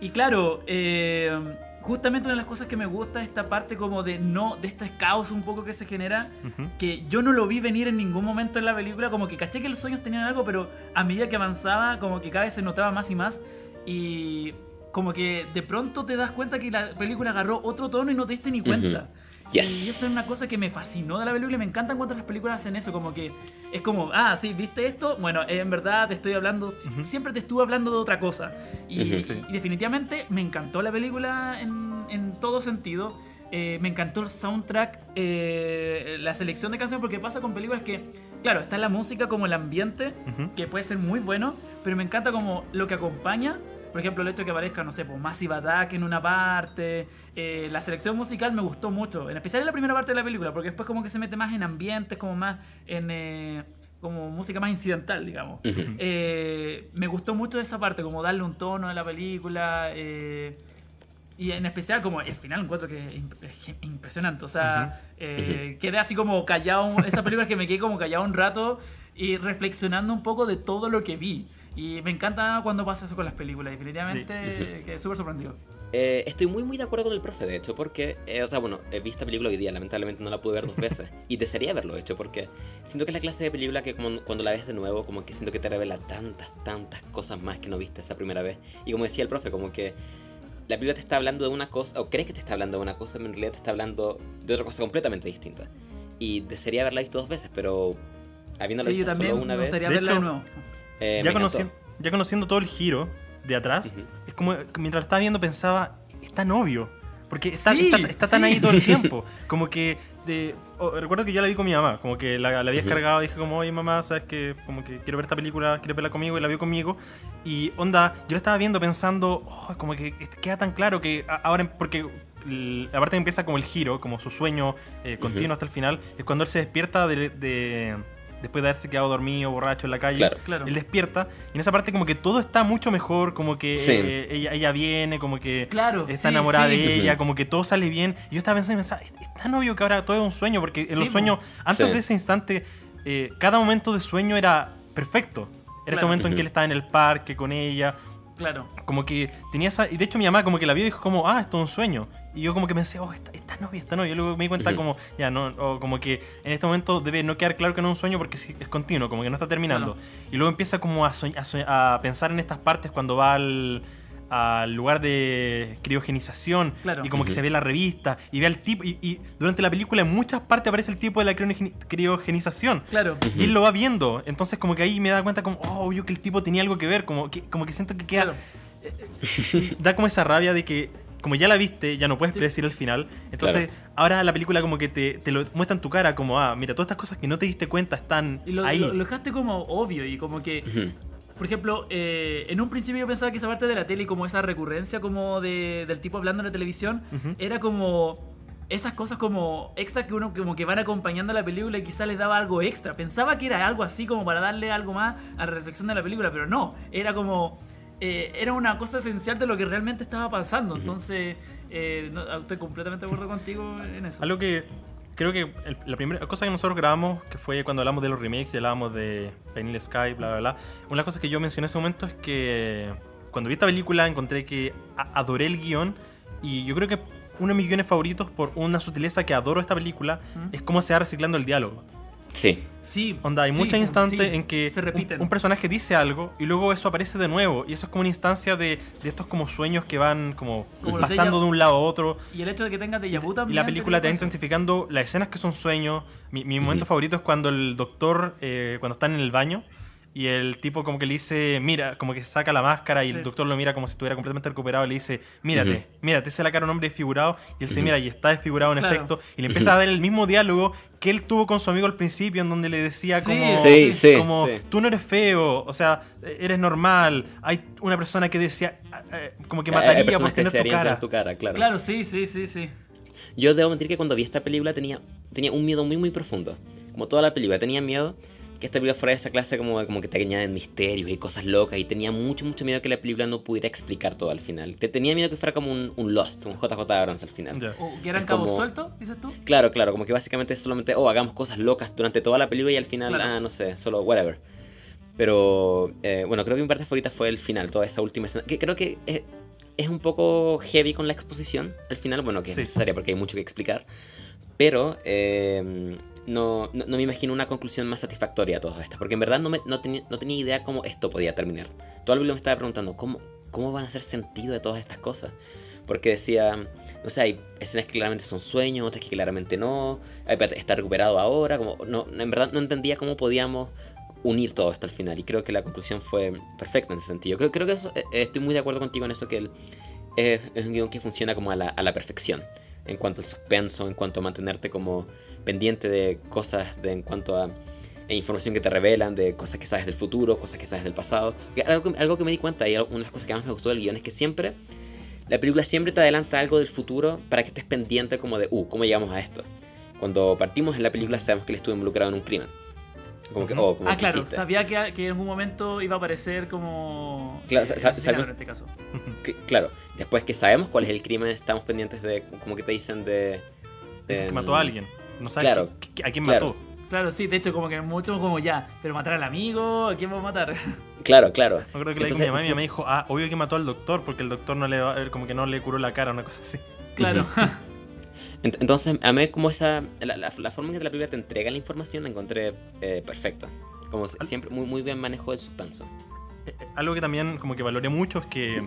y claro, eh, justamente una de las cosas que me gusta es esta parte como de no, de este caos un poco que se genera, Ujú. que yo no lo vi venir en ningún momento en la película, como que caché que los sueños tenían algo, pero a medida que avanzaba, como que cada vez se notaba más y más, y como que de pronto te das cuenta que la película agarró otro tono y no te diste ni cuenta. Yes. Y eso es una cosa que me fascinó de la película y me encantan cuando las películas hacen eso, como que es como, ah, sí, ¿viste esto? Bueno, eh, en verdad te estoy hablando, siempre te estuve hablando de otra cosa. Y, Ujú. Sí. y definitivamente me encantó la película en, en todo sentido. Eh, me encantó el soundtrack, eh, la selección de canciones, porque pasa con películas que, claro, está la música como el ambiente, Ujú. que puede ser muy bueno, pero me encanta como lo que acompaña. Por ejemplo, el hecho de que aparezca, no sé, pues Massive Attack en una parte. eh, la selección musical me gustó mucho, en especial en la primera parte de la película, porque después como que se mete más en ambientes, como más en... eh, como música más incidental, digamos. Eh, me gustó mucho esa parte, como darle un tono a la película. eh, y en especial, como el final encuentro que es imp- es impresionante. O sea, eh, quedé así como callado. Esa película es que me quedé como callado un rato y reflexionando un poco de todo lo que vi. Y me encanta cuando pasa eso con las películas. Definitivamente quedé súper sorprendido. Eh, estoy muy muy de acuerdo con el profe, de hecho, porque, eh, o sea, bueno, he visto esta película hoy día, lamentablemente no la pude ver dos veces, y desearía haberlo hecho, porque siento que es la clase de película que como, cuando la ves de nuevo, como que siento que te revela tantas, tantas cosas más que no viste esa primera vez. Y como decía el profe, como que la película te está hablando de una cosa, o crees que te está hablando de una cosa, pero en realidad te está hablando de otra cosa completamente distinta. Y desearía haberla visto dos veces, pero habiéndola Sí, yo visto también solo una me vez, gustaría De verla hecho, de nuevo. Eh, ya, conociendo, ya conociendo todo el giro de atrás, Ujú. es como que mientras estaba viendo pensaba, es tan obvio. Porque está, Sí, está, está tan ahí todo el tiempo. Como que. De, oh, recuerdo que yo la vi con mi mamá. Como que la, la había descargado. Dije, como, oye, mamá, sabes que como que quiero ver esta película, quiero verla conmigo. Y la vio conmigo. Y onda, yo la estaba viendo pensando, oh, como que queda tan claro que ahora. Porque l- la parte que empieza como el giro, como su sueño eh, continuo hasta el final, es cuando él se despierta de, de, después de haberse quedado dormido, borracho en la calle. Claro. Claro. Él despierta y en esa parte como que todo está mucho mejor, como que Sí. eh, ella, ella viene, como que Claro, está sí, enamorada sí. de ella, como que todo sale bien. Y yo estaba pensando y pensaba, es, tan obvio que ahora todo es un sueño, porque en Sí, los sueños, antes Sí. de ese instante, eh, cada momento de sueño era perfecto. Era este momento en que él estaba en el parque con ella, Claro. como que tenía esa... Y de hecho mi mamá como que la vio y dijo como, ah, esto es un sueño. Y yo como que pensé, oh, esta, esta novia, esta novia. Y luego me di cuenta como, ya, no, o como que en este momento debe no quedar claro que no es un sueño porque sí, es continuo, como que no está terminando. Y luego empieza como a, soñ- a soñ- a pensar en estas partes cuando va al, al lugar de criogenización Claro. y como que se ve la revista y ve al tipo y, y durante la película en muchas partes aparece el tipo de la criogeni- criogenización Claro. y él lo va viendo entonces como que ahí me da cuenta como oh obvio que el tipo tenía algo que ver como que como que siento que queda Claro. da como esa rabia de que como ya la viste, ya no puedes Sí. predecir el final. Entonces, ahora la película como que te, te lo muestra en tu cara, como, ah, mira, todas estas cosas que no te diste cuenta están Y lo, ahí. lo- lo dejaste como obvio y como que. Por ejemplo, eh, en un principio yo pensaba que esa parte de la tele y como esa recurrencia como de, del tipo hablando en la televisión era como esas cosas como extra que uno como que van acompañando a la película y quizá les daba algo extra. Pensaba que era algo así como para darle algo más a la reflexión de la película, pero no, era como eh, era una cosa esencial de lo que realmente estaba pasando. Entonces, eh, no, estoy completamente de acuerdo contigo en eso. Algo que creo que el- la primera cosa que nosotros grabamos, que fue cuando hablamos de los remakes y hablábamos de Vanilla Sky, bla, bla, bla, una de las cosas que yo mencioné en ese momento es que cuando vi esta película encontré que adoré el guion y yo creo que uno de mis guiones favoritos por una sutileza que adoro esta película ¿Mm? es cómo se va reciclando el diálogo. Sí. Sí, Onda, hay sí, muchos instantes sí, en que se un- repiten. Un, personaje dice algo y luego eso aparece de nuevo. Y eso es como una instancia de, de estos como sueños que van como, pasando de un lado a otro. y el hecho de que tengas de vu Y también la película te va intensificando las escenas que son sueños. Mi, mi momento favorito es cuando el doctor, eh, cuando están en el baño, y el tipo como que le dice, mira, como que saca la máscara y Sí. el doctor lo mira como si estuviera completamente recuperado y le dice, mírate, Ujú. mírate, se la cara a un hombre desfigurado y él se Ujú. mira y está desfigurado en Claro. efecto y le empieza a dar el mismo diálogo que él tuvo con su amigo al principio en donde le decía Sí, como, Sí, sí, como sí. tú no eres feo, o sea, eres normal, hay una persona que decía, eh, como que hay mataría por que tener tu cara. tu cara, claro. Claro, sí, sí, sí, sí. Yo debo mentir que cuando vi esta película tenía, tenía un miedo muy muy profundo. Como toda la película, tenía miedo que esta película fuera de esa clase como, como que te añaden misterios y cosas locas. Y tenía mucho, mucho miedo que la película no pudiera explicar todo al final. Te, tenía miedo que fuera como un, un Lost, un JJ Abrams al final. Ya. O que eran cabos como- sueltos, dices tú. Claro, claro, como que básicamente es solamente, oh, hagamos cosas locas durante toda la película y al final, Claro. ah, no sé, solo whatever. Pero, eh, bueno, creo que mi parte favorita fue el final, toda esa última escena. Que creo que es, es un poco heavy con la exposición al final, bueno, que Sí. es necesaria porque hay mucho que explicar. Pero eh, no, no, me imagino una conclusión más satisfactoria a todo esto, porque en verdad no, me- no, tenía, no tenía idea cómo esto podía terminar. La película me estaba preguntando, ¿cómo, ¿cómo van a hacer sentido de todas estas cosas? Porque decía, no sé, hay escenas que claramente son sueños, otras que claramente no, está recuperado ahora, como, no, en verdad no entendía cómo podíamos unir todo esto al final y creo que la conclusión fue perfecta en ese sentido. Creo, creo que eso, eh, estoy muy de acuerdo contigo en eso, que el, es un guion que funciona como a la, a la perfección en cuanto al suspenso, en cuanto a mantenerte como pendiente de cosas, de, en cuanto a e información que te revelan, de cosas que sabes del futuro, cosas que sabes del pasado. Algo, que- algo que me di cuenta y una de las cosas que más me gustó del guion es que siempre, la película siempre te adelanta algo del futuro para que estés pendiente como de, uh, ¿cómo llegamos a esto? Cuando partimos en la película sabemos que él estuvo involucrado en un crimen. Como que, oh, como Ah, que claro, hiciste. sabía que, que en algún momento iba a aparecer como. Claro, eh, sabemos- en este caso. Que- Claro, después que sabemos cuál es el crimen, estamos pendientes de, como que te dicen de... Dice que mató a alguien. No sabes claro, a quién claro. mató. Claro, sí, de hecho, como que muchos como ya, pero matar al amigo, ¿a quién va a matar? Claro, claro. Me acuerdo que le Entonces, dije a mi mamá mi dijo, ah, obvio que mató al doctor porque el doctor no le va- eh, como que no le curó la cara, una cosa así. Claro. Ent- Entonces, a mí como esa... La, la- la forma en que la película te entrega la información la encontré eh, perfecta. Como si- siempre, muy, muy bien manejo del suspenso. Eh, eh, Algo que también como que valoré mucho es que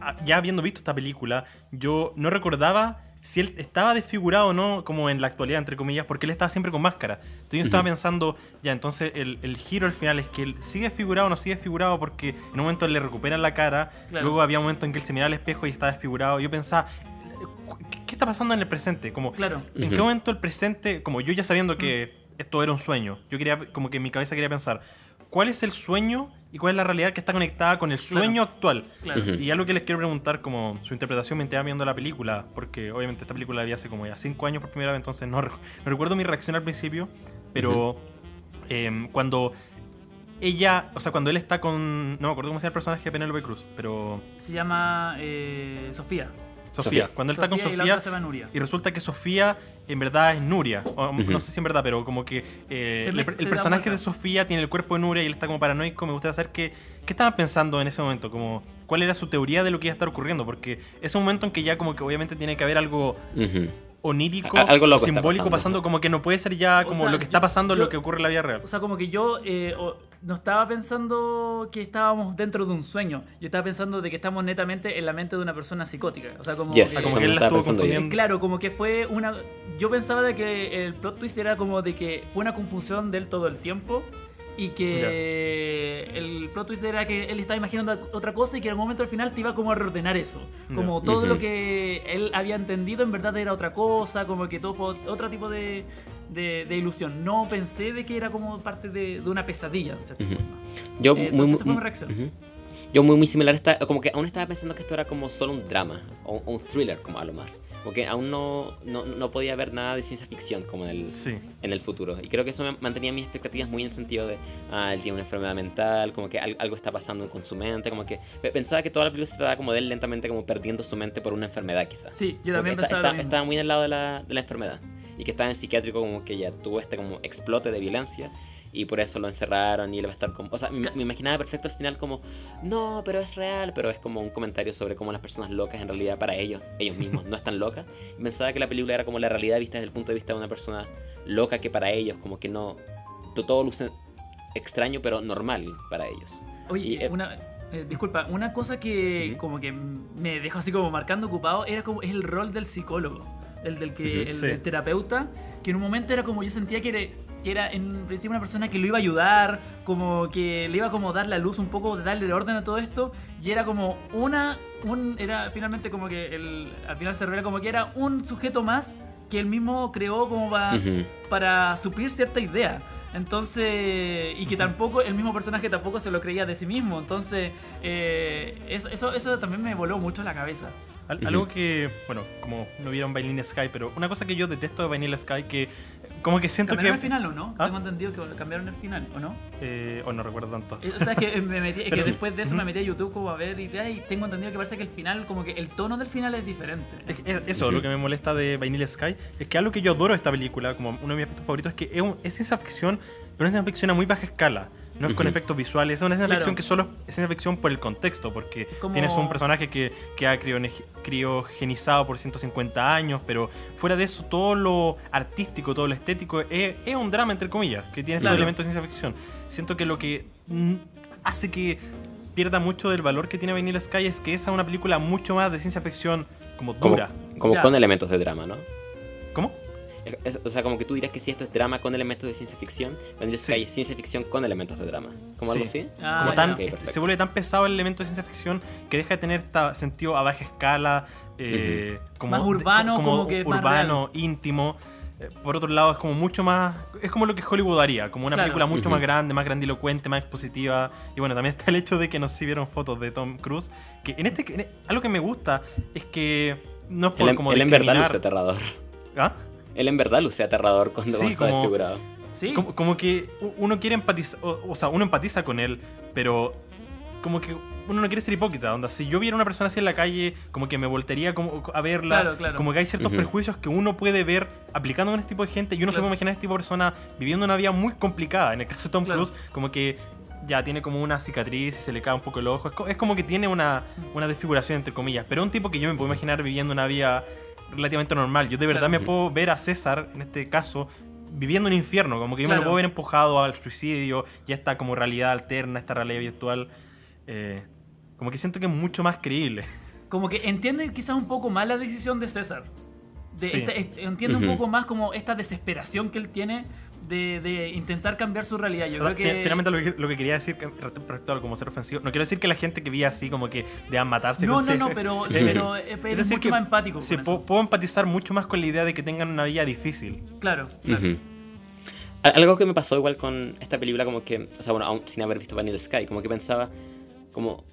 ah, ya habiendo visto esta película, yo no recordaba si él estaba desfigurado o no, como en la actualidad, entre comillas, porque él estaba siempre con máscara. Entonces yo estaba pensando, ya, entonces el, el giro al final es que él sigue desfigurado o no sigue desfigurado porque en un momento le recuperan la cara, Claro. luego había un momento en que él se miraba al espejo y estaba desfigurado. Yo pensaba, ¿qué, está pasando en el presente? Como, Claro. ¿En qué momento el presente, como yo ya sabiendo que esto era un sueño, yo quería, como que en mi cabeza quería pensar, ¿cuál es el sueño y cuál es la realidad que está conectada con el sueño actual? Claro. Ujú. Y algo que les quiero preguntar, como su interpretación mientras iba viendo la película, porque obviamente esta película la vi hace como ya 5 años por primera vez, entonces no, no recuerdo mi reacción al principio, pero em, cuando ella, o sea, cuando él está con. No me acuerdo cómo se llama el personaje de Penélope Cruz, pero. Se llama eh, Sofía. Sofía. Sofía. Cuando él está con y la Sofía. otra se llama Nuria. Y resulta que Sofía en verdad es Nuria. O. No sé si en verdad, pero como que eh, el, personaje de Sofía tiene el cuerpo de Nuria y él está como paranoico. Me gustaría saber qué, qué estaban pensando en ese momento. Como, ¿Cuál era su teoría de lo que iba a estar ocurriendo? Porque es un momento en que ya como que obviamente tiene que haber algo onírico, A- algo simbólico pasando. pasando. Como que no puede ser ya O como sea, lo que está pasando yo- lo que ocurre en la vida real. O sea, como que yo eh, no estaba pensando que estábamos dentro de un sueño. Yo estaba pensando de que estamos netamente en la mente de una persona psicótica. O sea, como Yes, que- Ah, como que él la estuvo yo. Claro, como que fue una. Yo pensaba de que el plot twist era como de que fue una confusión de él todo el tiempo. Y que el plot twist era que él estaba imaginando otra cosa y que en algún momento al final te iba como a reordenar eso. Como todo lo que él había entendido en verdad era otra cosa, como que todo fue otro tipo de, de- de ilusión. No pensé de que era como parte de, de una pesadilla, en cierta Ujú. forma. Yo, Eh, muy, esa fue mi reacción. ujú. Yo muy, muy similar, esta- como que aún estaba pensando que esto era como solo un drama, o, o un thriller como a lo más. Porque aún no, no, no podía ver nada de ciencia ficción como en el, Sí. en el futuro. Y creo que eso me mantenía mis expectativas muy en el sentido de, ah, él tiene una enfermedad mental, como que al- algo está pasando con su mente, como que pe- pensaba que toda la película se trataba como de él lentamente como perdiendo su mente por una enfermedad quizás. Sí, yo también Porque está- pensaba está- lo mismo. estaba muy al lado de la, de la enfermedad. Y que estaba en psiquiátrico como que ya tuvo este como explote de violencia. Y por eso lo encerraron y él va a estar como... O sea, me, me imaginaba perfecto al final como... No, pero es real. Pero es como un comentario sobre cómo las personas locas en realidad para ellos, ellos mismos, no están locas. Y pensaba que la película era como la realidad vista desde el punto de vista de una persona loca que para ellos como que no... to- Todo luce extraño pero normal para ellos. Oye, Y, eh, una, eh, disculpa, una cosa que como que me dejó así como marcando ocupado era como es el rol del psicólogo, el del que el Sí. del terapeuta, que en un momento era como yo sentía que era, que era en principio una persona que lo iba a ayudar, como que le iba como a dar la luz un poco, de darle el orden a todo esto, y era como una un era finalmente como que el al final se revela como que era un sujeto más que él mismo creó como para para suplir cierta idea. Entonces, y que tampoco, el mismo personaje tampoco se lo creía de sí mismo. Entonces, eh, eso, eso, eso también me voló mucho la cabeza. Al- Ujú. Algo que, bueno, como no vieron Vanilla Sky, pero una cosa que yo detesto de Vanilla Sky, que como que siento que... ¿Cambiaron el final o no? ¿Ah? Tengo entendido que cambiaron el final, ¿o no? Eh, oh, no recuerdo tanto. Eh, O sea, es que, eh, me metí- es que después de eso me metí a YouTube como a ver ideas y tengo entendido que parece que el final, como que el tono del final es diferente. Es que es- eso, Ujú. lo que me molesta de Vanilla Sky, es que algo que yo adoro de esta película, como uno de mis aspectos favoritos, es que es, un- es ciencia ficción, pero es ciencia ficción a muy baja escala. No es con efectos visuales, es una ciencia Claro. ficción que solo es ciencia ficción por el contexto, porque Como- tienes un personaje que, que ha criogenizado por 150 años, pero fuera de eso, todo lo artístico, todo lo estético, es, es un drama, entre comillas, que tiene Claro. estos elementos de ciencia ficción. Siento que lo que hace que pierda mucho del valor que tiene Vanilla Sky es que esa es una película mucho más de ciencia ficción como dura. como con elementos de drama, ¿no? ¿Cómo? Es- es- o sea, como que tú dirías que si esto es drama con elementos de ciencia ficción, Vanilla Sí. Sky es ciencia ficción con elementos de drama. ¿Como algo Sí. así? Ah, como tan, se vuelve tan pesado el elemento de ciencia ficción que deja de tener esta sentido a baja escala, eh, como, Más urbano, como que más urbano, íntimo. Eh, Por otro lado, es como mucho más. Es como lo que Hollywood haría, como una Claro. película mucho más grande, más grandilocuente, más expositiva. Y bueno, también está el hecho de que no sé si vieron fotos de Tom Cruise. Que en este. en- algo que me gusta es que. No es por en- como él en verdad discriminar- aterrador. ¿Ah? Él en verdad luce aterrador cuando Sí, está como- desfigurado. Sí, Como, como que uno quiere empatizar, o, o sea, uno empatiza con él, pero como que uno no quiere ser hipócrita. Onda, si yo viera una persona así en la calle, como que me voltearía como a verla. Claro, claro. Como que hay ciertos prejuicios que uno puede ver aplicando con este tipo de gente. Y uno se Claro. puede imaginar a este tipo de persona viviendo una vida muy complicada. En el caso de Tom Claro. Cruise, como que ya tiene como una cicatriz y se le cae un poco el ojo. Es, co- es como que tiene una, una desfiguración, entre comillas. Pero un tipo que yo me puedo imaginar viviendo una vida relativamente normal. Yo de verdad Claro. me puedo ver a César, en este caso, viviendo un infierno. Como que yo me lo puedo ver empujado al suicidio, ya está como realidad alterna, esta realidad virtual. Eh, como que siento que es mucho más creíble. como que entiendo quizás un poco más la decisión de César. De Sí. esta- est- entiendo un poco más como esta desesperación que él tiene de, de intentar cambiar su realidad. Yo O sea, creo que... fi- Finalmente lo que, lo que quería decir respecto a como ser ofensivo, no quiero decir que la gente que vive así como que deban matarse. No, no, se- no, pero, Eh, pero eh, es eres decir mucho que- más empático Sí, con puedo, eso. puedo empatizar mucho más con la idea de que tengan una vida difícil. Claro, claro. Ujú. Al- Algo que me pasó igual con esta película, como que, o sea, bueno, aún sin haber visto Vanilla Sky, como que pensaba, como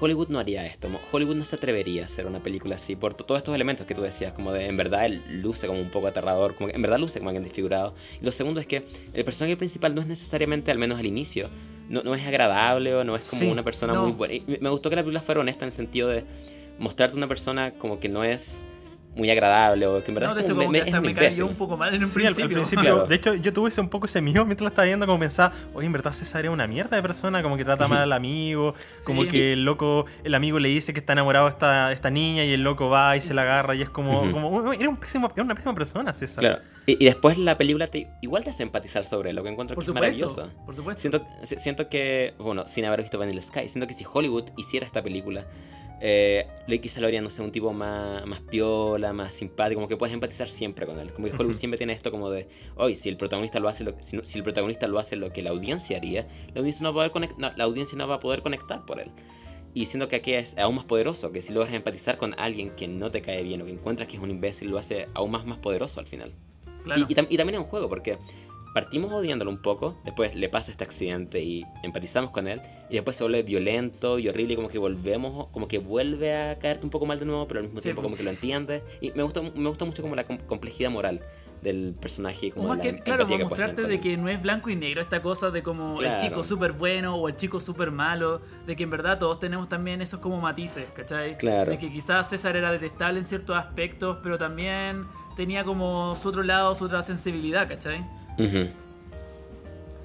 Hollywood no haría esto. Hollywood no se atrevería a hacer una película así por to- todos estos elementos que tú decías, como de en verdad él luce como un poco aterrador, como que en verdad luce como alguien desfigurado. Y lo segundo es que el personaje principal no es necesariamente, al menos al inicio, no, no es agradable o no es como Sí, una persona no. muy buena. Y me- me gustó que la película fuera honesta en el sentido de mostrarte una persona como que no es muy agradable o que en verdad No, de es hecho, como, como me- que es hasta un me imbécil. un poco mal en un Sí, al- al, principio. principio. Claro. De hecho, yo tuve ese- un poco ese mío mientras lo estaba viendo, como pensaba, oye, en verdad César es una mierda de persona, como que trata mal al amigo, como Sí. que el loco, el amigo le dice que está enamorado de esta, esta niña y el loco va y se la agarra y es como, Ujú. como "Uy, era, un pésimo, era una pésima persona, César. Claro. Y, y después la película te, igual te hace empatizar sobre lo que encuentro Por que es supuesto. maravilloso. Por supuesto. Siento, si- siento que, bueno, sin haber visto Vanilla Sky, siento que si Hollywood hiciera esta película, eh, lo haría, no sé, un tipo más, más piola, más simpático, como que puedes empatizar siempre con él. Como que Hollywood siempre tiene esto como de, hoy si el protagonista lo hace lo que, si, el protagonista lo hace lo que la audiencia haría, la audiencia no va a poder no, la audiencia no va a poder conectar por él. Y siento que aquí es aún más poderoso, que si logras empatizar con alguien que no te cae bien o que encuentras que es un imbécil, lo hace aún más, más poderoso al final. Claro. Y, y tam- y también es un juego, porque partimos odiándolo un poco, después le pasa este accidente y empatizamos con él, y después se vuelve violento y horrible, y como que volvemos, como que vuelve a caerte un poco mal de nuevo, pero al mismo Sí, tiempo po. como que lo entiendes. Y me gusta, me gusta mucho como la com- complejidad moral del personaje. Como más la que, claro, que puedes mostrarte de que no es blanco y negro esta cosa de como el Claro. chico súper bueno o el chico súper malo, de que en verdad todos tenemos también esos como matices, ¿cachai? Claro. De que quizás César era detestable en ciertos aspectos, pero también tenía como su otro lado, su otra sensibilidad, ¿cachai?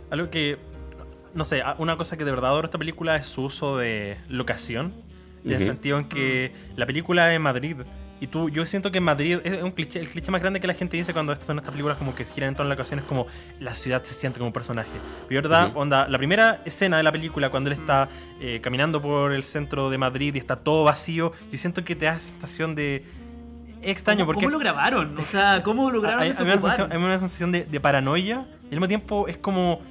Algo que, no sé, una cosa que de verdad adoro esta película es su uso de locación. En el sentido en que la película es en Madrid. Y tú, yo siento que en Madrid es un cliché, el cliché más grande que la gente dice cuando son estas películas como que giran en torno a locaciones como la ciudad se siente como un personaje. Pero verdad, onda, la primera escena de la película cuando él está eh, caminando por el centro de Madrid y está todo vacío, yo siento que te da esa sensación de... Extraño ¿Cómo, porque... ¿Cómo lo grabaron? O sea, ¿cómo lograron Hay, eso? hay una sensación, hay una sensación de, de paranoia y al mismo tiempo es como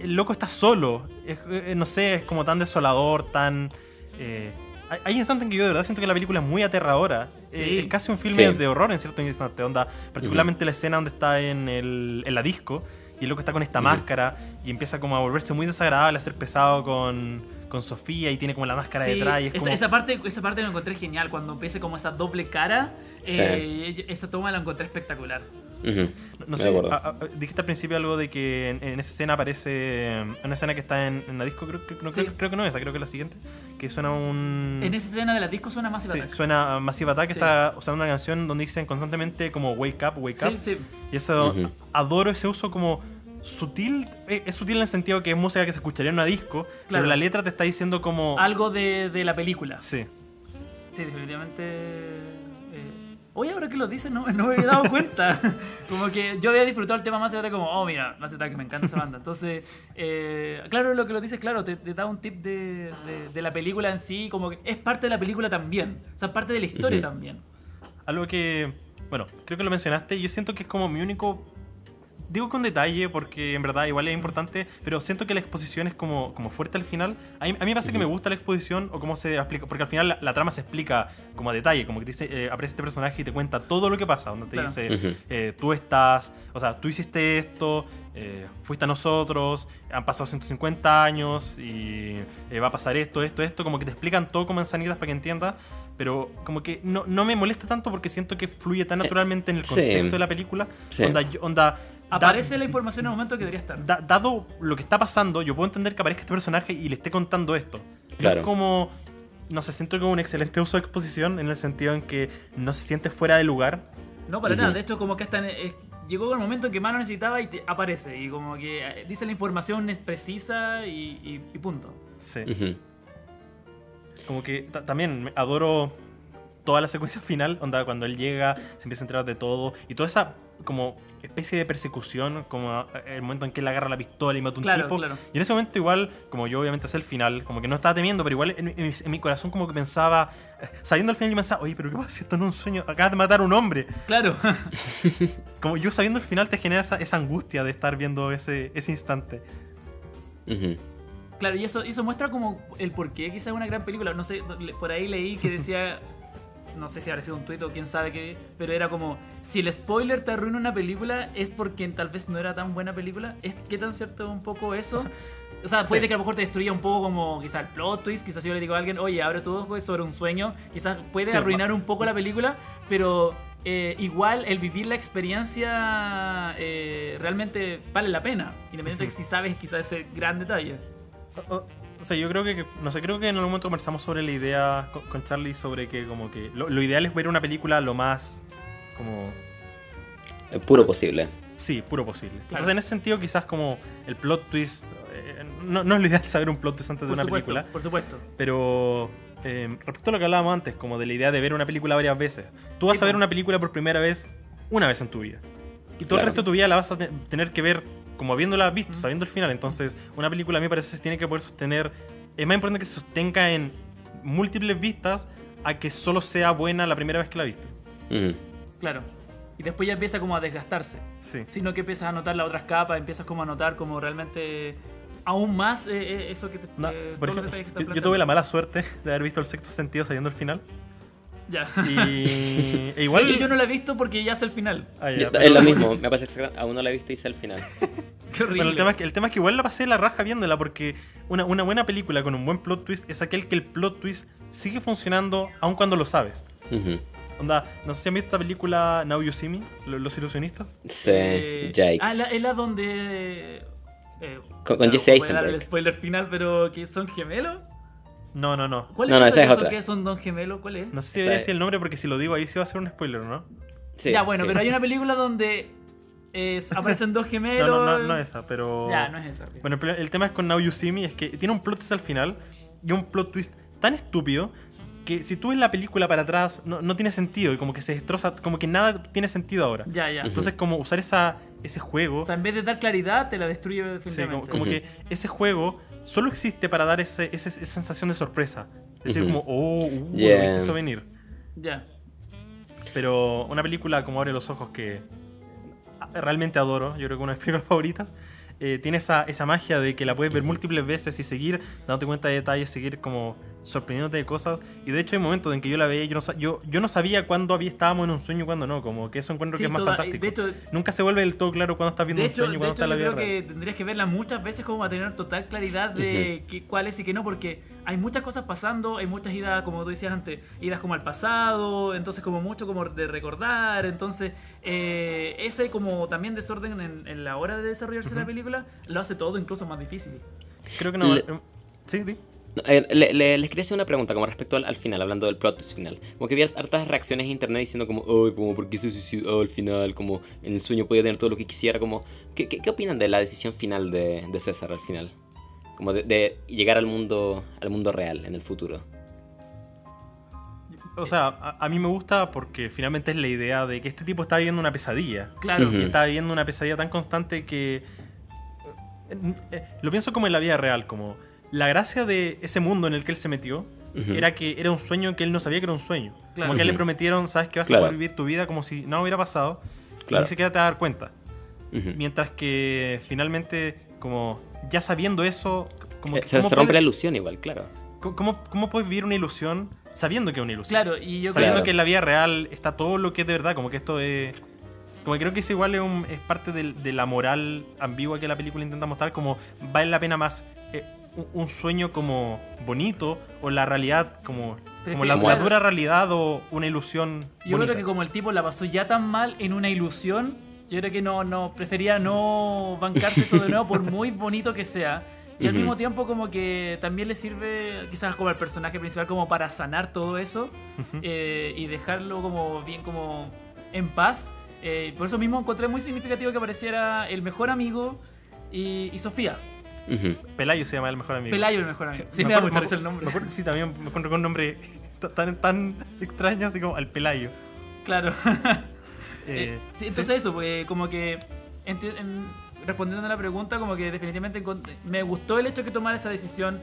el loco está solo. Es, eh, no sé, es como tan desolador, tan. eh, hay, hay instantes en que yo de verdad siento que la película es muy aterradora. Sí. Eh, es casi un filme Sí. de horror en cierto instante. Onda, particularmente la escena donde está en, el, en la disco y el loco está con esta máscara y empieza como a volverse muy desagradable, a ser pesado con, con Sofía y tiene como la máscara Sí, detrás. Y es esa, como, esa parte, esa parte la encontré genial, cuando empieza como esa doble cara, Sí. eh, esa toma la encontré espectacular. Ujú. No Me sé, a- a- dijiste al principio algo de que en, en esa escena aparece. En una escena que está en, en la disco, creo, que- no, Sí. creo, creo que no es esa, creo que es la siguiente. Que suena un. En esa escena de la disco suena más sí, Attack. suena a Massive Attack, Sí. está usando una canción donde dicen constantemente como Wake Up, Wake Sí, Up. sí. Y eso, Ujú. adoro ese uso como sutil. eh, Es sutil en el sentido que es música que se escucharía en una disco, Claro. pero la letra te está diciendo como. Algo de, de la película. Sí. Sí, definitivamente. eh, Oye, ahora que lo dices, no, no me había dado cuenta. como que yo había disfrutado el tema más y ahora como, oh, mira, Attack, me encanta esa banda. Entonces, eh, claro, lo que lo dices, claro, te, te da un tip de, de- de la película en sí, como que es parte de la película también. O sea, parte de la historia también. Algo que, bueno, creo que lo mencionaste yo siento que es como mi único... Digo con detalle porque en verdad igual es importante, pero siento que la exposición es como, como fuerte al final. A mí, a mí me pasa que me gusta la exposición o cómo se explica, porque al final la, la trama se explica como a detalle, como que te dice, eh, aparece este personaje y te cuenta todo lo que pasa, donde te Claro. dice, eh, tú estás, o sea, tú hiciste esto, eh, fuiste a nosotros, han pasado 150 años y eh, va a pasar esto, esto, esto, como que te explican todo como en sanitas para que entiendas, pero como que no, no me molesta tanto porque siento que fluye tan Eh, naturalmente en el sí. contexto de la película. Sí. Onda, onda, da- Aparece la información en el momento que debería estar. da- dado lo que está pasando, yo puedo entender que aparezca este personaje y le esté contando esto. Claro. es como, no sé, siento como un excelente uso de exposición en el sentido en que no se siente fuera de lugar. No, para nada. De hecho, como que hasta eh, llegó el momento en que más lo necesitaba y te aparece. Y como que eh, dice la información es precisa y, y- y punto. Sí. Como que ta- también adoro toda la secuencia final, onda cuando él llega, se empieza a enterar de todo y toda esa como especie de persecución, como eh, el momento en que él agarra la pistola y mata a un Claro, tipo. claro. Y en ese momento igual, como yo obviamente sé el final, como que no estaba temiendo, pero igual en, en mi- en mi corazón como que pensaba, eh, sabiendo el final yo pensaba, oye, pero ¿qué pasa si esto no es un sueño? Acabas de matar a un hombre. Claro. Como yo sabiendo el final te genera esa, esa angustia de estar viendo ese, ese instante. Claro, y eso, eso muestra como el por qué quizás es una gran película. No sé, por ahí leí que decía no sé si habrá sido un tuit o quién sabe qué, pero era como, si el spoiler te arruina una película es porque tal vez no era tan buena película. ¿Es, ¿Qué tan cierto es un poco eso? O sea, O sea, puede sí. que a lo mejor te destruya un poco como quizás el plot twist, quizás si yo le digo a alguien, oye, abre tu ojo, es sobre un sueño, quizás puede Sí, arruinar un poco la película, pero eh, igual el vivir la experiencia eh, realmente vale la pena, independientemente de si sabes quizás ese gran detalle. O, o- sea, yo creo que, no sé, creo que en algún momento conversamos sobre la idea con, con Charlie sobre que como que lo, lo ideal es ver una película lo más como Eh, Puro posible. sí, puro posible. Claro. Entonces en ese sentido quizás como el plot twist eh, no, no es lo ideal saber un plot twist antes de una supuesto, película, por supuesto. pero eh, respecto a lo que hablábamos antes, como de la idea de ver una película varias veces, tú vas Sí, a ver una película por primera vez una vez en tu vida. Y todo Claro. el resto de tu vida la vas a te- tener que ver como habiéndola visto, sabiendo el final. Entonces, una película a mí me parece que se tiene que poder sostener. Es más importante que se sostenga en múltiples vistas a que solo sea buena la primera vez que la viste. Ujú. Claro. Y después ya empieza como a desgastarse. Sí. Sino que empiezas a notar las otras capas, empiezas como a notar como realmente aún más eh, eh, eso que te... No, eh, por todos los ejemplo, detalles que estás yo, yo tuve la mala suerte de haber visto el sexto sentido sabiendo el final. Ya. Y e igual. Es que yo no la he visto porque ya es el final. Ah, ya, Yo- pero- es lo mismo, me pasa exactamente. Aún no la he visto y sé el final. Qué horrible. Bueno, el tema, es que, el tema es que igual la pasé la raja viéndola porque una, una buena película con un buen plot twist es aquel que el plot twist sigue funcionando aun cuando lo sabes. Onda, no sé si han visto esta película Now You See Me, Lo- Los Ilusionistas. Sí, Eh, yikes. Ah, la- es la donde... eh, Con- con Jesse voy a dar Eisenberg. el spoiler final, pero que son gemelos. No, no, no. ¿Cuál No, es no, esa esa es que son, otra. que son dos gemelos? ¿Cuál es? No sé si Esa debería es- decir el nombre porque si lo digo ahí sí va a ser un spoiler, ¿no? Sí, ya, bueno, sí. pero hay una película donde es- aparecen dos No, gemelos. no, no, no esa, pero. Ya, no es esa. Bueno, el, el tema es con Now You See Me es que tiene un plot twist al final y un plot twist tan estúpido que si tú ves la película para atrás no, no tiene sentido y como que se destroza, como que nada tiene sentido ahora. Ya, ya. Entonces como usar esa, ese juego, O sea, en vez de dar claridad, te la destruye sí, como, definitivamente. como que ese juego solo existe para dar ese, ese- esa sensación de sorpresa. Decir Ujú. como, oh, uh, Yeah. lo viste eso venir. Ya. Pero una película como Abre los Ojos que realmente adoro, yo creo que una de mis películas favoritas, eh, tiene esa, esa magia de que la puedes ver múltiples veces y seguir dándote cuenta de detalles, seguir como sorprendiéndote de cosas. Y de hecho hay momentos en que yo la veía y yo no, yo, yo no sabía cuándo había, estábamos en un sueño y cuándo no, como que eso encuentro Sí, que es más toda- fantástico. De hecho, Nunca se vuelve del todo claro cuándo estás viendo de un hecho, sueño y cuándo hecho está la yo vida creo real. que tendrías que verla muchas veces como para tener total claridad de qué- cuál es y qué no, porque hay muchas cosas pasando, hay muchas idas, como tú decías antes, idas como al pasado, entonces como mucho como de recordar, entonces eh, ese como también desorden en, en la hora de desarrollarse la Ujú. película lo hace todo incluso más difícil. Creo que no. Le- eh, Sí, sí. Eh, le- le- les quería hacer una pregunta como respecto al, al final, hablando del plot twist final. Como que vi hartas reacciones en internet diciendo como, ay, como, ¿por qué se suicidó al final? Como, en el sueño podía tener todo lo que quisiera. Como, ¿qué, qué, qué opinan de la decisión final de, de César al final? Como de, de llegar al mundo, al mundo real en el futuro. O sea, a, a mí me gusta porque finalmente es la idea de que este tipo está viviendo una pesadilla. Claro, Ujú. Y está viviendo una pesadilla tan constante que. eh, eh, Lo pienso como en la vida real, como la gracia de ese mundo en el que él se metió era que era un sueño que él no sabía que era un sueño. Claro. Como que a él le prometieron, sabes que vas Claro. a poder vivir tu vida como si no hubiera pasado. Y ni siquiera te vas a dar cuenta. Mientras que finalmente, como ya sabiendo eso, como Eh, que, se, ¿cómo, se rompe la ilusión igual, claro. cómo- cómo puedes vivir una ilusión sabiendo que es una ilusión? claro, y yo sabiendo Claro. que en la vida real está todo lo que es de verdad, como que esto es... Como que creo que es igual es, un- es parte del- de la moral ambigua que la película intenta mostrar, como vale la pena más un, sueño como bonito o la realidad como, como la, dura realidad o una ilusión Yo bonita. creo que como el tipo la pasó ya tan mal en una ilusión, yo creo que no, no prefería no bancarse eso de nuevo por muy bonito que sea. Y al mismo tiempo como que también le sirve quizás como al personaje principal como para sanar todo eso eh, y dejarlo como bien como en paz. Eh, por eso mismo encontré muy significativo que apareciera el mejor amigo y, y Sofía. Pelayo se llama el mejor amigo. Pelayo el mejor amigo. Sí, me, me da acuerdo- me el acuerdo- nombre. me acuerdo- sí, también me encuentro con un nombre tan, tan extraño así como al Pelayo. Claro. Eh, Eh, sí, sí. entonces eso, pues como que en- respondiendo a la pregunta, como que definitivamente me gustó el hecho que tomara esa decisión.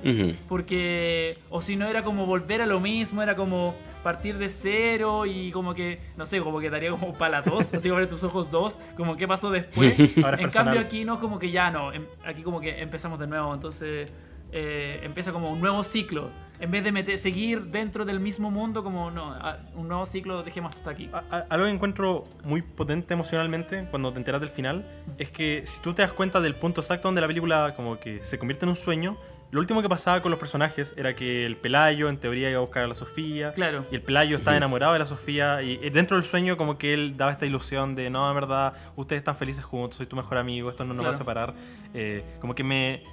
Porque, o si no, era como volver a lo mismo, era como partir de cero y como que, no sé, como que daría como para dos, así como de tus ojos dos, como qué pasó después. Ahora en personal. cambio aquí no, como que ya no, em- aquí como que empezamos de nuevo, entonces eh, empieza como un nuevo ciclo. En vez de meter, seguir dentro del mismo mundo, como no, a- un nuevo ciclo, dejemos hasta aquí. A- a- Algo que encuentro muy potente emocionalmente cuando te enteras del final es que si tú te das cuenta del punto exacto donde la película como que se convierte en un sueño, lo último que pasaba con los personajes era que el Pelayo en teoría iba a buscar a la Sofía Claro. y el Pelayo estaba enamorado de la Sofía y eh, dentro del sueño como que él daba esta ilusión de no, en verdad, ustedes están felices juntos, soy tu mejor amigo, esto no nos va a Claro. separar. Eh, como que me,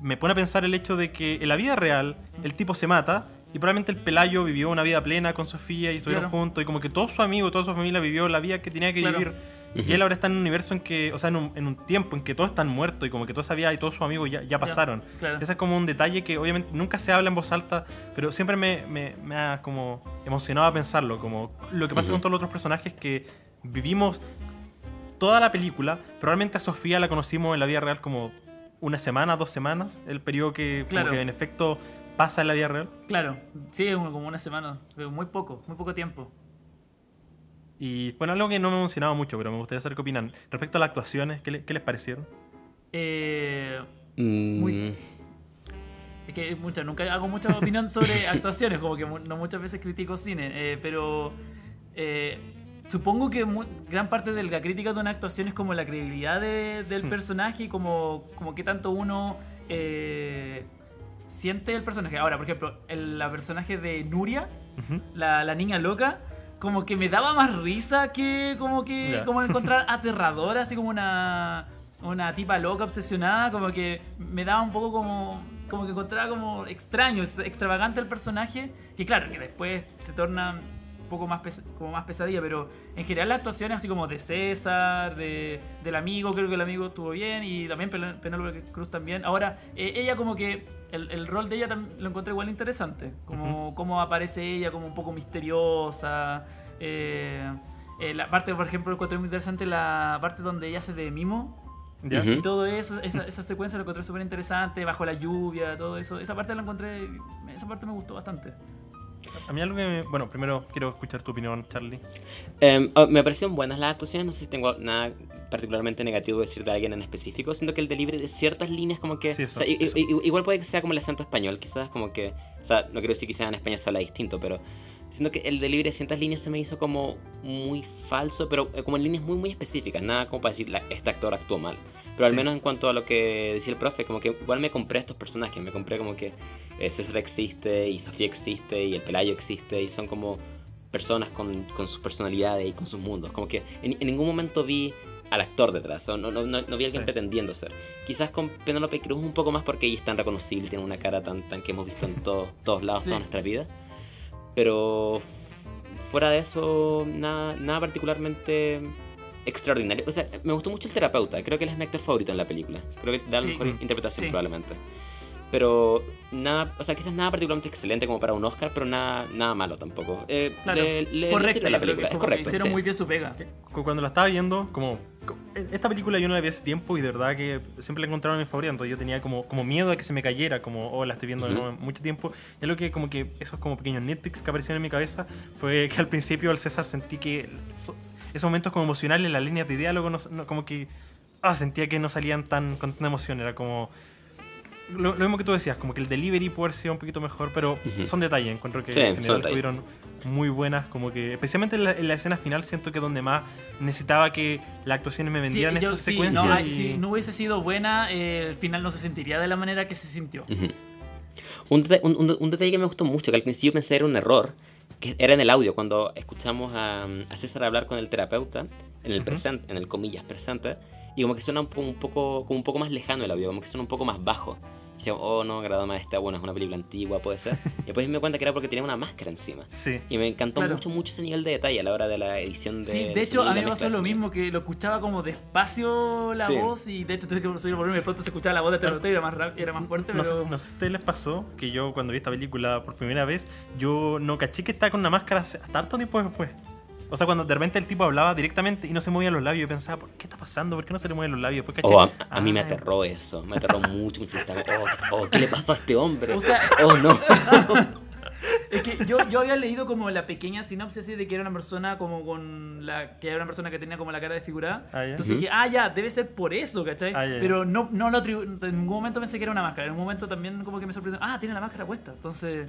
me pone a pensar el hecho de que en la vida real el tipo se mata y probablemente el Pelayo vivió una vida plena con Sofía y estuvieron Claro. juntos y como que todo su amigo, toda su familia vivió la vida que tenía que Claro. vivir. Y él ahora está en un universo en que, o sea, en un, en un tiempo en que todos están muertos y como que toda esa vida y todos sus amigos ya, ya pasaron. claro. Ese es como un detalle que obviamente nunca se habla en voz alta, pero siempre me, me- me ha como emocionado a pensarlo. Como lo que pasa con todos los otros personajes que vivimos toda la película. Probablemente a Sofía la conocimos en la vida real como una semana, dos semanas, el periodo que, como Claro. que en efecto pasa en la vida real. Claro, sí, es como una semana, pero muy poco, muy poco tiempo. Y bueno, algo que no me ha emocionado mucho, pero me gustaría saber qué opinan. Respecto a las actuaciones, ¿qué, le- qué les parecieron? Eh, Mm, Muy- es que mucha, nunca hago mucha opinión sobre actuaciones, como que no muchas veces critico cine, eh, pero eh, supongo que gran parte de la crítica de una actuación es como la credibilidad de- del Sí. personaje y como, como que tanto uno eh, siente el personaje. Ahora, por ejemplo, el la personaje de Nuria, la, la niña loca, como que me daba más risa que como que como encontrar aterradora, así como una una tipa loca obsesionada, como que me daba un poco como como que encontraba como extraño, ex- extravagante el personaje, que claro, que después se torna poco más como más pesadilla, pero en general las actuaciones así como de César, de, del amigo, creo que el amigo estuvo bien y también Pen- Penélope Cruz también. Ahora, eh, ella como que el, el rol de ella lo encontré igual interesante, como cómo aparece ella como un poco misteriosa. eh, eh, la parte, por ejemplo, encontré muy interesante la parte donde ella hace de mimo ¿Ya? Ujú. y todo eso, esa, esa secuencia la encontré súper interesante, bajo la lluvia, todo eso. Esa parte la encontré, esa parte me gustó bastante. A mí algo que me... Bueno, primero quiero escuchar tu opinión, Charlie. Em, oh, me parecieron buenas las actuaciones, no sé si tengo nada particularmente negativo decir de alguien en específico. Siento que el delivery de ciertas líneas como que... Sí, eso, o sea, eso. igual puede que sea como el acento español, quizás como que... O sea, no quiero decir que quizás en España se habla distinto, pero... Siento que el delivery de ciertas líneas se me hizo como muy falso, pero eh, como en líneas muy muy específicas. Nada como para decir, la- este actor actuó mal. Pero al Sí. menos en cuanto a lo que decía el profe, como que igual me compré estos personajes. Me compré como que eh, César existe y Sofía existe y el Pelayo existe y son como personas con, con sus personalidades y con sus mundos. Como que en, en ningún momento vi al actor detrás, o no, no, no, no vi a alguien Sí. pretendiendo ser. Quizás con Penélope Cruz un poco más porque ella es tan reconocible, tiene una cara tan, tan que hemos visto en todo- todos lados, Sí. toda nuestra vida. Pero fuera de eso, nada, nada particularmente extraordinario. O sea, me gustó mucho el terapeuta, creo que él es mi actor favorito en la película. Creo que da la Sí. mejor interpretación Sí. probablemente. Pero nada, o sea, quizás nada particularmente excelente como para un Oscar, pero nada, nada malo tampoco. Eh, Claro, le- sirve la película, es correcto. hicieron sí. muy bien su pega. Cu- Cuando la estaba viendo, como... co- Esta película yo no la vi hace tiempo y de verdad que siempre la encontraba en mi favorita, entonces yo tenía como, como miedo a que se me cayera, como, oh, la estoy viendo nuevo en mucho tiempo. Y lo que como que esos como pequeños nitpicks que aparecieron en mi cabeza fue que al principio al César sentí que so- esos momentos como emocionales, las líneas de diálogo, no, no- como que ah, sentía que no salían tan con tanta emoción, era como... Lo, lo mismo que tú decías, como que el delivery puede haber sido un poquito mejor, pero Ujú. son detalles. Encuentro que Sí, en general estuvieron muy buenas, como que especialmente en la, en la escena final siento que donde más necesitaba que las actuaciones me Sí, vendieran yo- estas sí, secuencias. no, y- si no hubiese sido buena, eh, el final no se sentiría de la manera que se sintió. Un, deta- un- un- un detalle que me gustó mucho, que al principio pensé era un error, que era en el audio, cuando escuchamos a, a César hablar con el terapeuta, en el presente, en el comillas presente, y como que suena un, un poco, como un poco más lejano el audio, como que suena un poco más bajo. Decía, oh no, agrada más esta, bueno, es una película antigua, puede ser. Y después me di cuenta que era porque tenía una máscara encima. Sí. Y me encantó Claro. mucho, mucho ese nivel de detalle a la hora de la edición de. Sí, de hecho, a mí me pasó lo mismo, que lo escuchaba como despacio la Sí. voz y de hecho tuve que subir el volumen y de pronto se escuchaba la voz de Terroteo y era más, rap- era más fuerte, No, pero... no sé si a ustedes les pasó que yo cuando vi esta película por primera vez, yo no caché que estaba con una máscara hasta harto tiempo después. O sea, cuando de repente el tipo hablaba directamente y no se movían los labios, yo pensaba, ¿por qué está pasando? ¿Por qué no se le mueven los labios? Después Oh, a, a mí me aterró eso, me aterró mucho, mucho. Estaba, oh, oh, ¿qué le pasó a este hombre? O sea- oh, no. Es que yo, yo había leído como la pequeña sinopsis de que era una persona como con la. que era una persona que tenía como la cara desfigurada. Ah. Entonces dije, ah, ya, debe ser por eso, ¿cachai? Ah. Pero no, no lo atribu- en ningún momento pensé que era una máscara. En un momento también como que me sorprendió. Ah, tiene la máscara puesta. Entonces.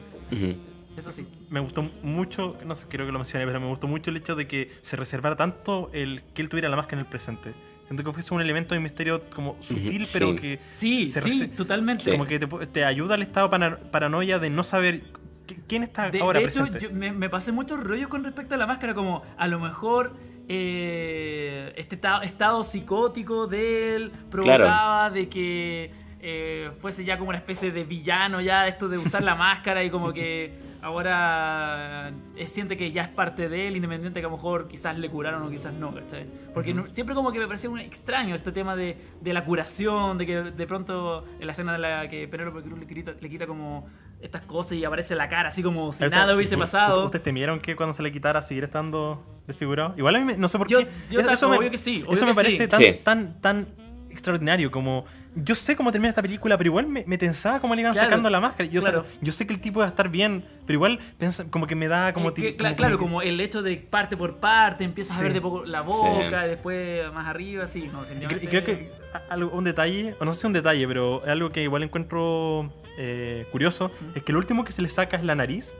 Eso sí. Me gustó mucho, no sé, creo que lo mencioné, pero me gustó mucho el hecho de que se reservara tanto el que él tuviera la máscara en el presente. Siento que fuese un elemento de misterio como sutil, pero sí. que Sí, se sí, totalmente. como que te, pu- te ayuda al estado pana- paranoia de no saber qui- quién está De, ahora de hecho, presente. yo me, me pasé muchos rollos con respecto a la máscara, como a lo mejor eh, este ta- estado psicótico de él provocaba de que eh, fuese ya como una especie de villano ya esto de usar la máscara y como que ahora eh, siente que ya es parte de él, independiente que a lo mejor quizás le curaron o quizás no, ¿cachai? Porque no- siempre como que me parecía un extraño este tema de, de la curación, de que de pronto en la escena de la que Penélope Cruz le quita, le quita como estas cosas y aparece la cara así como si nada hubiese pasado. ¿Ustedes temieron que cuando se le quitara siguiera estando desfigurado? Igual a mí me- no sé por Yo- qué. yo eso, me, obvio que sí, obvio eso me que parece sí. tan, Sí. tan, tan extraordinario como... Yo sé cómo termina esta película, pero igual me, me tensaba cómo le iban Claro, sacando la máscara. Yo, claro. yo sé que el tipo iba a estar bien, pero igual pensa- como que me da como... Eh, que- como- cla- claro, como el hecho de parte por parte, empiezas a Sí. ver de poco la boca, y después más arriba, sí, no, Y creo que a- algo, un detalle, o no sé si un detalle, pero es algo que igual encuentro eh, curioso, es que lo último que se le saca es la nariz.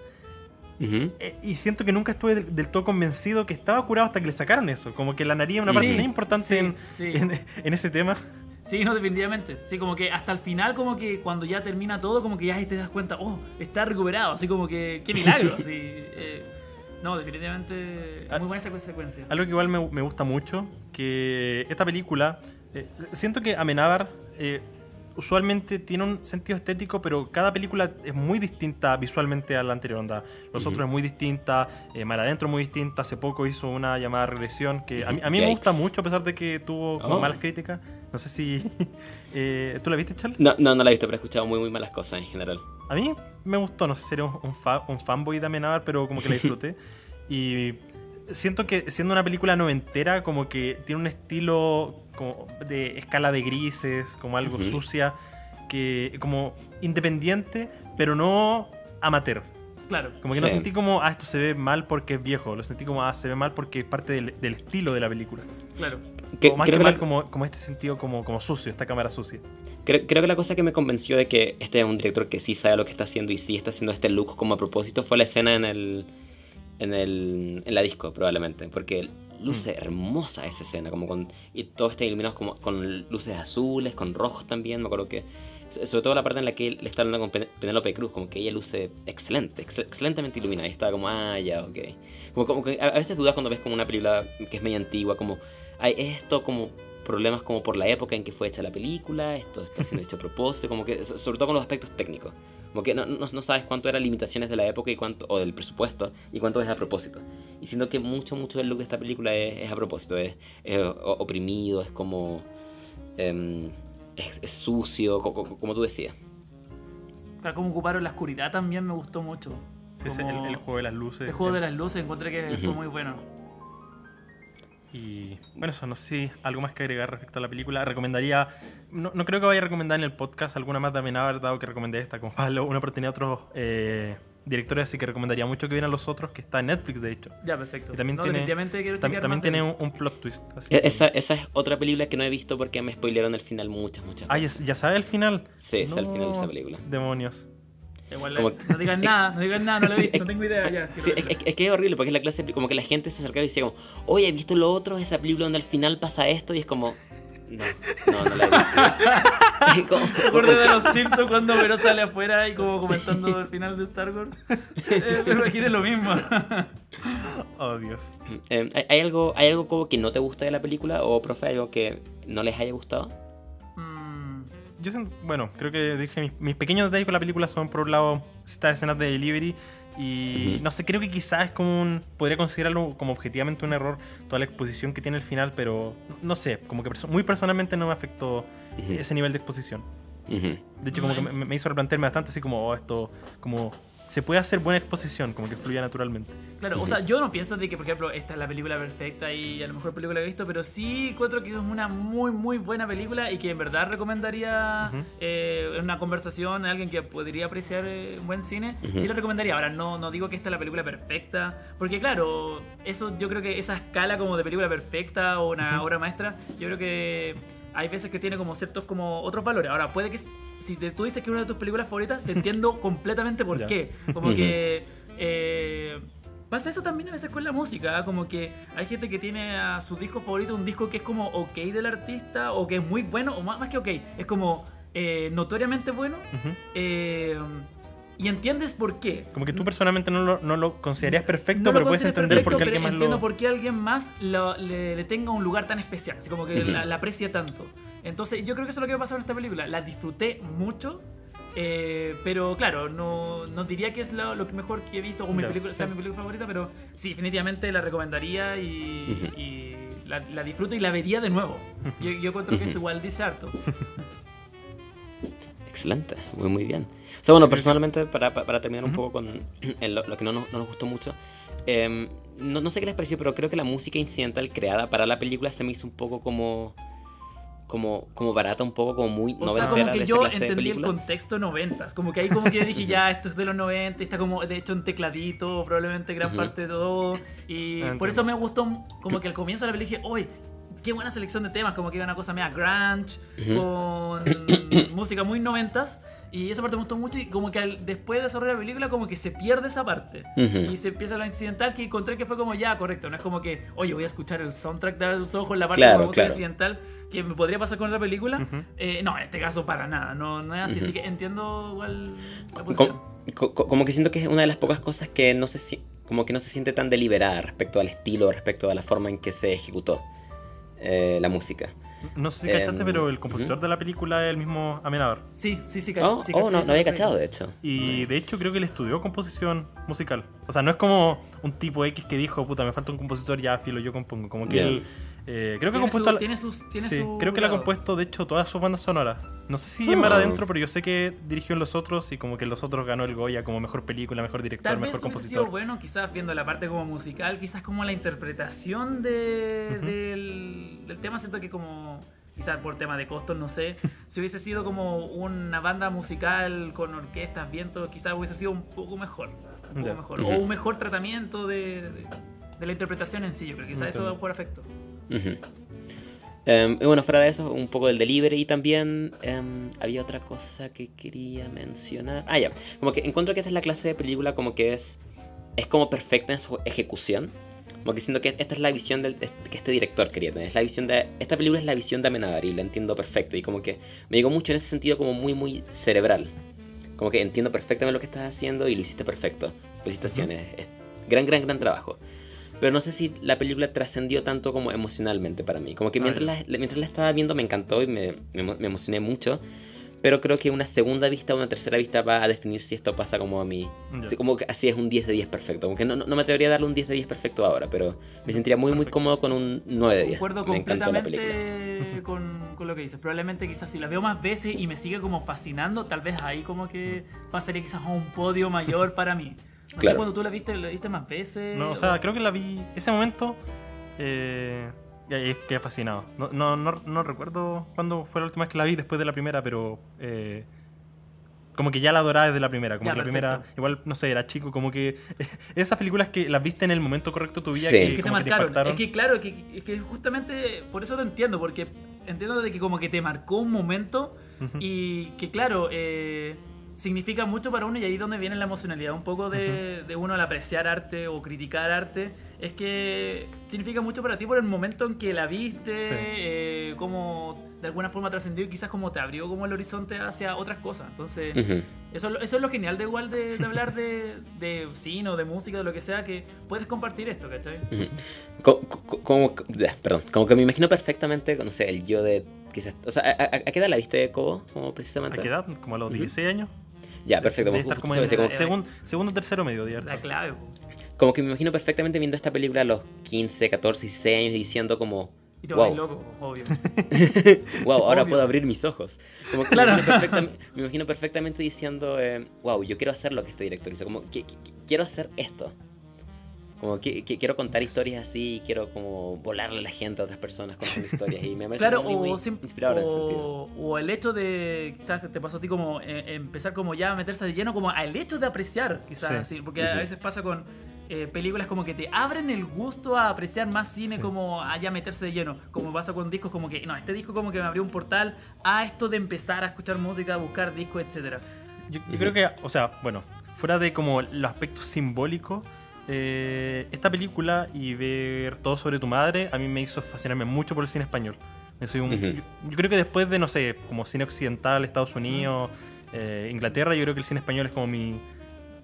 Ujú. eh, y siento que nunca estuve del, del todo convencido que estaba curado hasta que le sacaron eso. Como que la nariz es una Sí, parte muy importante sí, en, sí. en- en ese tema. Sí, no, definitivamente. Sí, como que hasta el final, como que cuando ya termina todo, como que ya te das cuenta, oh, está recuperado. Así como que, qué milagro. así, eh, no, definitivamente, Ah, muy buena esa secuencia. Algo que igual me, me gusta mucho, que esta película, eh, siento que Amenábar eh, usualmente tiene un sentido estético, pero cada película es muy distinta visualmente a la anterior. Onda. Los Ujú. otros es muy distinta, eh, Mar Adentro es muy distinta, hace poco hizo una llamada regresión, que a mí, a mí me gusta mucho a pesar de que tuvo como Oh. malas críticas. No sé si... eh, ¿Tú la viste, Charlie? No, no, no la he visto, pero he escuchado muy, muy malas cosas en general. A mí me gustó, no sé si sería un, un, fa- un fanboy de Amenábar, pero como que la disfruté. y siento que siendo una película noventera, como que tiene un estilo como de escala de grises, como algo Ujú. sucia, que como independiente, pero no amateur. Claro. Como que no Sí. sentí como, ah, esto se ve mal porque es viejo. Lo sentí como, ah, se ve mal porque es parte del, del estilo de la película. Claro. Que- o más creo, que que mal la, como, como este sentido como, como sucio, esta cámara sucia. creo, creo que la cosa que me convenció de que este es un director que sí sabe lo que está haciendo y sí está haciendo este look como a propósito fue la escena en el en el en la disco probablemente porque luce hermosa esa escena como con y todo está iluminado como con luces azules con rojos también me acuerdo que so- sobre todo la parte en la que él está hablando con Pen- Penélope Cruz como que ella luce excelente ex- excelentemente iluminada y estaba como ah ya ok como, como que a, a veces dudas cuando ves como una película que es media antigua como hay esto como problemas como por la época en que fue hecha la película, esto está siendo hecho a propósito, como que so- sobre todo con los aspectos técnicos. Como que no, no, no sabes cuánto eran limitaciones de la época y cuánto, o del presupuesto y cuánto es a propósito. Y siento que mucho, mucho del look de esta película es, es a propósito, es, es oprimido, es como... em, es, es sucio, co- co- como tú decías. Claro, como ocuparon la oscuridad también me gustó mucho. Sí, Como- el, el juego de las luces. El juego de las luces encontré que fue Ujú. muy bueno. Y bueno, eso, no sé si algo más que agregar respecto a la película. Recomendaría, no, no creo que vaya a recomendar en el podcast alguna más de Amenábar, dado que recomendé esta con Pablo, una oportunidad a otros eh, directores, así que recomendaría mucho que vieran los otros, que está en Netflix de hecho. Ya, perfecto. Y también No, tiene- definitivamente quiero Tam- chequear también tiene un, un plot twist. así E- que- Esa, esa es otra película que no he visto porque me spoilearon el final muchas, muchas Ah, ya, veces. ya sabe el final. Sí, es el final de esa No, película. Demonios. Igual, como- no digan nada, no digan nada, no lo he visto, no tengo idea ya. Sí, quiero es, verlo. es- es que es horrible porque es la clase de- como que la gente se acercaba y decía como, oye, ¿he visto lo otro? Esa película donde al final pasa esto y es como, no, no, no la he visto. Me acuerdo de los Simpsons cuando Vero sale afuera y como comentando el final de Star Wars. Eh, me imagino lo mismo. Oh, Dios. Eh, ¿hay, hay algo, ¿Hay algo como que no te gusta de la película o, profe, algo que no les haya gustado? Yo siento- bueno, creo que dije mis, mis pequeños detalles con la película son por un lado estas escenas de delivery y no sé, creo que quizás es como un, podría considerarlo como objetivamente un error toda la exposición que tiene el final, pero no sé, como que perso- muy personalmente no me afectó ese nivel de exposición. De hecho, como que me, me hizo replantearme bastante así como, oh, esto, como se puede hacer buena exposición, como que fluya naturalmente. Claro, o sea, yo no pienso de que, por ejemplo, esta es la película perfecta y a lo mejor película que he visto, pero sí encuentro que es una muy, muy buena película y que en verdad recomendaría eh, en una conversación a alguien que podría apreciar eh, buen cine. Sí lo recomendaría. Ahora, no, no digo que esta es la película perfecta, porque claro, eso yo creo que esa escala como de película perfecta o una obra maestra, yo creo que hay veces que tiene como ciertos como otros valores. Ahora, puede que si te- tú dices que es una de tus películas favoritas, te entiendo completamente por qué. Como que eh, pasa eso también a veces con la música, ¿ah? como que hay gente que tiene a su disco favorito un disco que es como ok del artista o que es muy bueno, o más, más que ok, es como eh, notoriamente bueno. Eh, y entiendes por qué. Como que tú personalmente no lo, no lo considerarías perfecto, No lo pero puedes entender por qué alguien más entiendo lo... por qué alguien más lo- le, le tenga un lugar tan especial, así como que Ujú. la, la aprecia tanto. Entonces, yo creo que eso es lo que me pasó en esta película. La disfruté mucho, eh, pero claro, no, no diría que es lo, lo que mejor que he visto o mi Ya, película, sea sí. mi película favorita, pero sí, definitivamente la recomendaría y, y la, la disfruto y la vería de nuevo. Yo, yo encuentro que eso igual dice harto. Excelente, muy muy bien. O sea, bueno, personalmente, para, para- terminar un Ujú. poco con el- lo, que no nos, no nos gustó mucho, em, no, no sé qué les pareció, pero creo que la música incidental creada para la película se me hizo un poco como como, como barata, un poco como muy O sea, como que yo entendí el contexto noventas. Como que ahí como que yo dije, ya, esto es de los 90, y está como de hecho un tecladito, probablemente gran Ujú. parte de todo. Y Ah, por eso entiendo. me gustó, como que al comienzo de la película dije, uy, qué buena selección de temas, como que era una cosa media grunge, Ujú. con música muy noventas. Y esa parte me gustó mucho y como que al- después de desarrollar la película como que se pierde esa parte. Y se empieza lo incidental que encontré que fue como ya, correcto. No es como que, oye, voy a escuchar el soundtrack de tus ojos, la parte Claro, de la música claro. incidental, que me podría pasar con otra película. Eh, no, en este caso para nada, no, no es así, así que entiendo igual la posición. como que siento que es una de las pocas cosas que no se como que no se siente tan deliberada respecto al estilo, respecto a la forma en que se ejecutó eh, la música. No sé si Em, cachaste, pero el compositor de la película es el mismo Amenábar. Sí, sí, sí, Oh, sí, oh, no, no había cachado, de hecho. Y Nice. de hecho creo que él estudió composición musical. O sea, no es como un tipo X que dijo, puta, me falta un compositor, ya filo, yo compongo. Como que él... eh, creo que ha Tiene, su, compuesto... la- tiene sus. Tiene sí, su creo que él ha compuesto, de hecho, todas sus bandas sonoras. No sé si en Ah. Mar Adentro, pero yo sé que dirigió en Los Otros y como que en Los Otros ganó el Goya como mejor película, mejor director, Tal vez mejor hubiese compositor. sido bueno, quizás viendo la parte como musical, quizás como la interpretación de, Ujú. del, del tema. Siento que como, quizás por tema de costos, no sé, si hubiese sido como una banda musical con orquestas, vientos, quizás hubiese sido un poco mejor. Un poco Ya. mejor. O un mejor tratamiento de, de, de la interpretación en sí, yo creo que quizás eso Entiendo. va a jugar efecto. Ujú. Em, y bueno, fuera de eso, un poco del delivery y también em, había otra cosa que quería mencionar. Ah, ya. Como que encuentro que esta es la clase de película como que es, es como perfecta en su ejecución. Como que siento que esta es la visión del, que este director quería tener. Es la visión de, esta película es la visión de Amenábar y la entiendo perfecto. Y como que me llegó mucho en ese sentido como muy, muy cerebral. Como que entiendo perfectamente lo que estás haciendo y lo hiciste perfecto. Felicitaciones. Es gran, gran, gran trabajo. Pero no sé si la película trascendió tanto como emocionalmente para mí. Como que Ah, mientras, la, mientras la estaba viendo me encantó y me, me emo- me emocioné mucho. Pero creo que una segunda vista o una tercera vista va a definir si esto pasa como a mí. Ya. Sí, Como que así es un 10 de 10 perfecto. Como que no, no- no me atrevería a darle un 10 de 10 perfecto ahora, pero me sentiría muy, muy Perfecto. cómodo con un 9 de 10. Concuerdo me encantó la película. completamente con, con lo que dices. Probablemente quizás si la veo más veces y me sigue como fascinando, tal vez ahí como que pasaría quizás a un podio mayor para mí. No sé cuando tú la viste, la viste más veces. No, o sea, creo que la vi. Ese momento. Eh, quedé fascinado. No, no, no, no recuerdo cuándo fue la última vez que la vi después de la primera, pero. eh, como que ya la adoraba desde la primera. Como Ya, que la primera. Igual, no sé, era chico. Como que. esas películas que las viste en el momento correcto de tu vida Sí. que, Es que te que te marcaron. impactaron. es que claro, que, es que justamente por eso lo entiendo, porque entiendo de que como que te marcó un momento y que claro, eh, significa mucho para uno y ahí es donde viene la emocionalidad un poco de, de uno al apreciar arte o criticar arte, es que significa mucho para ti por el momento en que la viste, Sí. eh, cómo de alguna forma trascendió y quizás como te abrió como el horizonte hacia otras cosas. Entonces, Ujú. eso, es lo- eso es lo genial de igual de, de hablar de, de cine o de música, de lo que sea, que puedes compartir esto, ¿cachai? Co- co- Como, bleh, perdón, como que me imagino perfectamente, no sé, el yo de. Quizás, o sea, ¿a, a- a qué edad la viste de Cobo? Como precisamente. ¿A qué edad? Como a los Ujú. 16 años. Ya, perfecto. Debe como- estar como justo en iba a decir, segun- segundo, tercero medio, de La clave. po. como, que me imagino perfectamente viendo esta película a los 15, 14, 16 años y diciendo como, Y te Wow. loco, obvio. wow, ahora Obvio. puedo abrir mis ojos. Como que Claro. me, imagino perfectam- me imagino perfectamente diciendo, eh, wow, yo quiero hacer lo que este director hizo. Como, quiero hacer esto. Como que, que quiero contar historias así, quiero como volarle a la gente a otras personas contando historias. Y me parece Claro, muy, muy o, inspirador en ese sentido. o, o el hecho de, quizás te pasó a ti como eh, empezar como ya a meterse de lleno, como al hecho de apreciar, quizás, Sí. sí, porque a Ujú. veces pasa con eh, películas como que te abren el gusto a apreciar más cine Sí. como a ya meterse de lleno, como pasa con discos como que, no, este disco como que me abrió un portal a esto de empezar a escuchar música, a buscar discos, etcétera. Yo, yo creo que, o sea, bueno, fuera de como los aspectos simbólicos, eh, esta película y ver todo sobre tu madre a mí me hizo fascinarme mucho por el cine español. Yo, soy un- yo, yo creo que después de, no sé, como cine occidental, Estados Unidos, eh, Inglaterra, yo creo que el cine español es como mi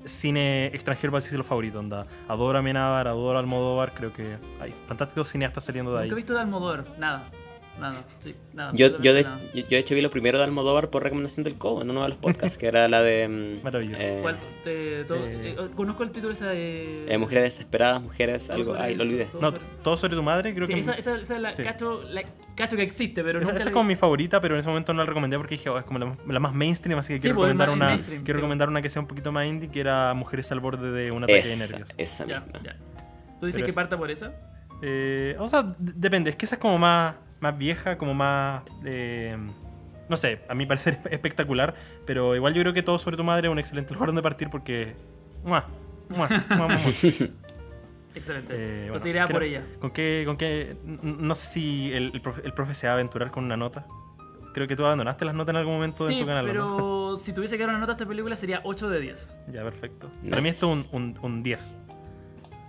cine extranjero, para decirlo favorito. Onda. Adoro a Amenábar, adoro a Almodóvar, creo que hay fantásticos cineastas saliendo de ahí. Nunca he visto de Almodóvar, nada, nada, sí, nada. Yo, yo, de, yo, de hecho vi lo primero de Almodóvar por recomendación del Cobo en uno de los podcasts, que era la de... mm, Maravilloso. eh, ¿Cuál? Te- todo- eh, eh, conozco el título esa de... eh, mujeres desesperadas, mujeres, algo... Ay, lo olvidé. todo No, sobre- todo sobre tu madre, creo Sí, que esa, esa, esa es la, sí. cacho, la cacho que existe, pero Esa, nunca esa la es como mi favorita, pero en ese momento no la recomendé porque dije, oh, es como la, la más mainstream, así que Sí, quiero, pues, es recomendar una, quiero sí. recomendar una que sea un poquito más indie, que era Mujeres al borde de un ataque de nervios. esa misma. ya. ¿Tú dices Pero que parta por esa? Eh, o sea, depende, es que esa es como más, más vieja, como más... eh, no sé, a mi parecer es espectacular, pero igual yo creo que todo sobre tu madre es un excelente lugar donde partir porque... ¡mua! ¡mua! ¡mua! ¡mua! Excelente. Eh, Entonces bueno, iré a ¿qué por ella. ¿Con qué, con qué? No sé si el, el profe, el profe se va a aventurar con una nota. Creo que tú abandonaste las notas en algún momento en Sí, tu canal, ¿o ¿no? pero si tuviese que dar una nota a esta película sería 8 de 10. Ya, perfecto. Nice. Para mí esto es un, un, un 10.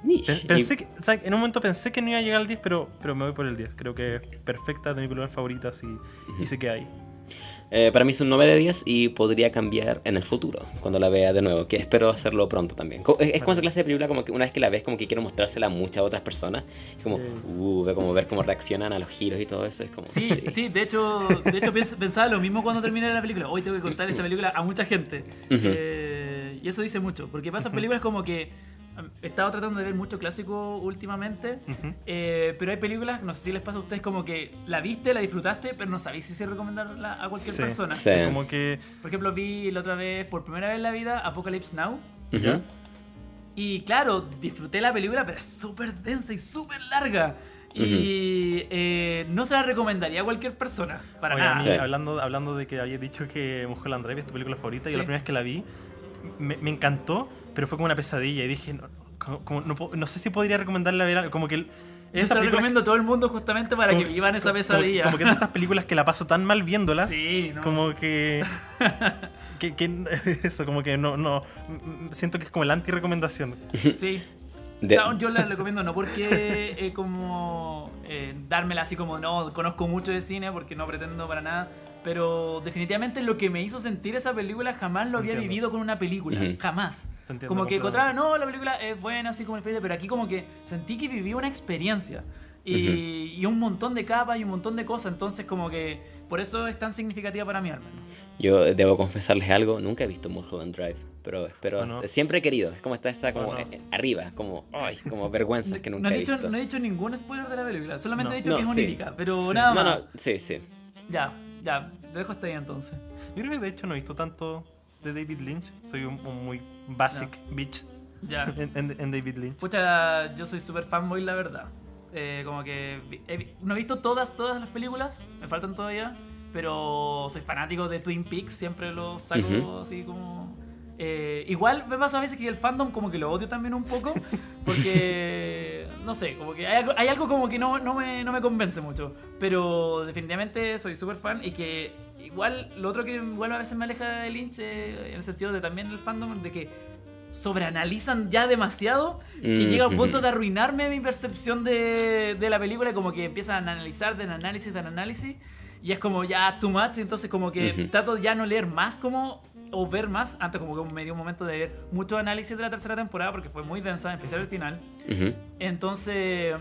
Niche. Pensé que, o sea, en un momento pensé que no iba a llegar al 10, pero, pero me voy por el 10. Creo que es perfecta, de mi película favorita y, y se queda ahí. Eh, para mí es un 9 de 10 y podría cambiar en el futuro, cuando la vea de nuevo, que espero hacerlo pronto también. Es, es como esa clase de película como que una vez que la ves como que quiero mostrársela a muchas otras personas. Es como, Sí. uh, como ver cómo reaccionan a los giros y todo eso. Es como, Sí, sí, de hecho, de hecho pens- pensaba lo mismo cuando terminé la película. Hoy tengo que contar esta película a mucha gente. Ujú. Eh, y eso dice mucho, porque pasan películas como que he estado tratando de ver mucho clásico últimamente, Ujú. eh, pero hay películas, no sé si les pasa a ustedes, como que la viste, la disfrutaste, pero no sabéis si se recomendarla a cualquier Sí. persona. Sí. Como que. Por ejemplo, vi la otra vez, por primera vez en la vida, Apocalypse Now. Ujú. ¿Ya? Y claro, disfruté la película, pero es súper densa y súper larga. Y eh, no se la recomendaría a cualquier persona, para Oye, a nada. mí, Sí. hablando, hablando de que habías dicho que Mulholland Drive es tu película favorita, y la primera vez que la vi, me, me encantó, pero fue como una pesadilla. Y dije, no, como- como no, no sé si podría recomendarla ver. algo, Como que. Yo se la recomiendo a todo el mundo justamente para como que vivan esa pesadilla. Como, que es de esas películas que la paso tan mal viéndolas. Sí, ¿no? Como que. que, que- eso, como que no, no. mm, Siento que es como la anti-recomendación. Sí. De- O sea, yo la recomiendo no porque eh, como eh, dármela así como no conozco mucho de cine porque no pretendo para nada pero definitivamente lo que me hizo sentir esa película jamás lo había Entiendo. vivido con una película Ujú. jamás Te entiendo como que encontraba no la película es buena así como el Fede pero aquí como que sentí que viví una experiencia y, y un montón de capas y un montón de cosas entonces como que por eso es tan significativa para mí al menos Yo debo confesarles algo, nunca he visto Mulholland Drive, pero espero, ¿O no? siempre he querido, es como está esa como ¿O no? eh, arriba, como, ay, como vergüenzas que no, nunca he he dicho, visto. no he dicho ningún spoiler de la película solamente No. he dicho No, que es sí. onírica pero Sí. nada No, más no, sí, sí. Ya, ya, lo dejo hasta ahí entonces. Yo creo que de hecho no he visto tanto de David Lynch. Soy un, un muy basic bitch Ya. en, en- en David Lynch. Pucha, yo soy súper fanboy, la verdad. Eh, como que he no he visto todas, todas las películas, me faltan todavía, pero soy fanático de Twin Peaks, siempre lo saco Ujú. así como... eh, igual me pasa a veces que el fandom como que lo odio también un poco, porque no sé, como que hay algo, hay algo como que no, no, me, no me convence mucho, pero definitivamente soy súper fan y que igual lo otro que igual a veces me aleja de Lynch, eh, en el sentido de también el fandom, de que sobreanalizan ya demasiado que Mm, llega a un punto de arruinarme mi percepción de, de la película, como que empiezan a analizar del análisis del análisis y es como ya too much, entonces como que Ujú. trato de ya no leer más como o ver más, antes como que me dio un momento de ver mucho análisis de la tercera temporada porque fue muy densa, en especial el final. Ujú. Entonces,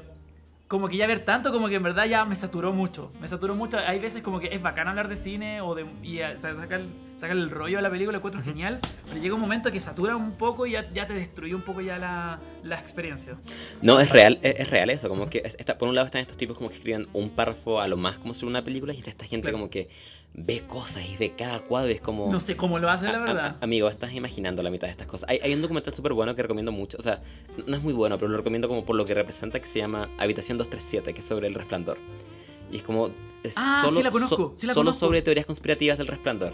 como que ya ver tanto, como que en verdad ya me saturó mucho. Me saturó mucho. Hay veces como que es bacán hablar de cine o de, y eh, sacar, sacar el rollo a la película, lo encuentro genial. Pero llega un momento que satura un poco y ya, ya te destruye un poco ya la, la experiencia. No, es real, es, es real eso. Como que está, por un lado están estos tipos como que escriben un párrafo a lo más como sobre una película y está esta gente Claro. como que ve cosas y ve cada cuadro y es como... No sé cómo lo hacen, la A- a- verdad. amigo, estás imaginando la mitad de estas cosas. Hay, hay un documental súper bueno que recomiendo mucho. O sea, no es muy bueno, pero lo recomiendo como por lo que representa, que se llama Habitación 237, que es sobre el resplandor. Y es como. es Ah, sí la conozco, sí la solo conozco. sobre teorías conspirativas del resplandor.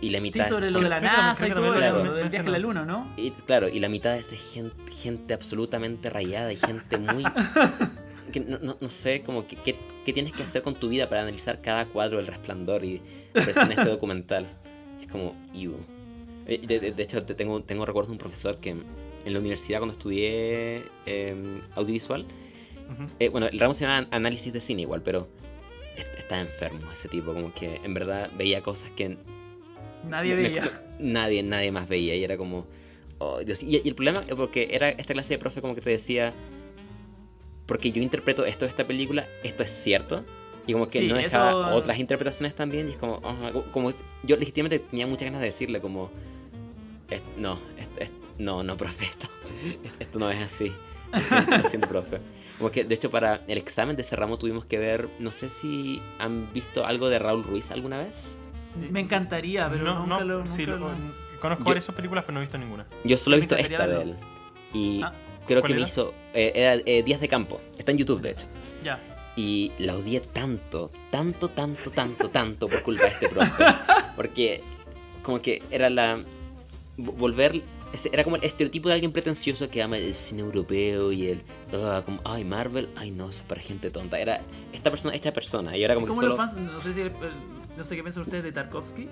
Y la Sí, mitad. sobre es lo de la NASA y todo eso, lo del viaje a la luna, ¿no? Y claro, y la mitad es gente, gente absolutamente rayada y gente muy. que no, no- no sé, como que, que- qué tienes que hacer con tu vida para analizar cada cuadro del resplandor y en este documental. Es como, ew. Eh, De, de- de hecho, te- tengo, tengo recuerdos de un profesor que en la universidad, cuando estudié eh, audiovisual, eh, bueno, el ramo se llama análisis de cine igual, pero est- estaba enfermo ese tipo, como que en verdad veía cosas que Nadie me- me- veía. nadie, nadie más veía y era como... oh, Dios. Y, y el problema es porque era esta clase de profe como que te decía, porque yo interpreto esto de esta película, esto es cierto. Y como que Sí, no dejaba eso- otras interpretaciones también. Y es como, ah, como- yo legítimamente tenía muchas ganas de decirle como, "Es- no, no, no, profe, esto, es- esto no es así. Lo siento, lo siento, profe. Como que, de hecho, para el examen de ese ramo tuvimos que ver, no sé si han visto algo de Raúl Ruiz alguna vez. Me encantaría, pero no, nunca no, lo. sí, lo- lo- conozco Yo- varias películas, pero no he visto ninguna. Yo solo he visto esta de él. Y Ah, creo ¿cuál que me hizo. eh, era eh, Días de Campo. Está en YouTube, de hecho. Ya. Y la odié tanto, tanto, tanto, tanto, tanto por culpa de este profe. Porque, como que era la. vo- Volver. Era como el estereotipo de alguien pretencioso que ama el cine europeo y el. ah, como, ay, Marvel, ay, no, eso es para gente tonta. Era esta persona hecha persona. Y era como que ¿Cómo solo. los fans? No sé si. eh, No sé qué piensan ustedes de Tarkovsky.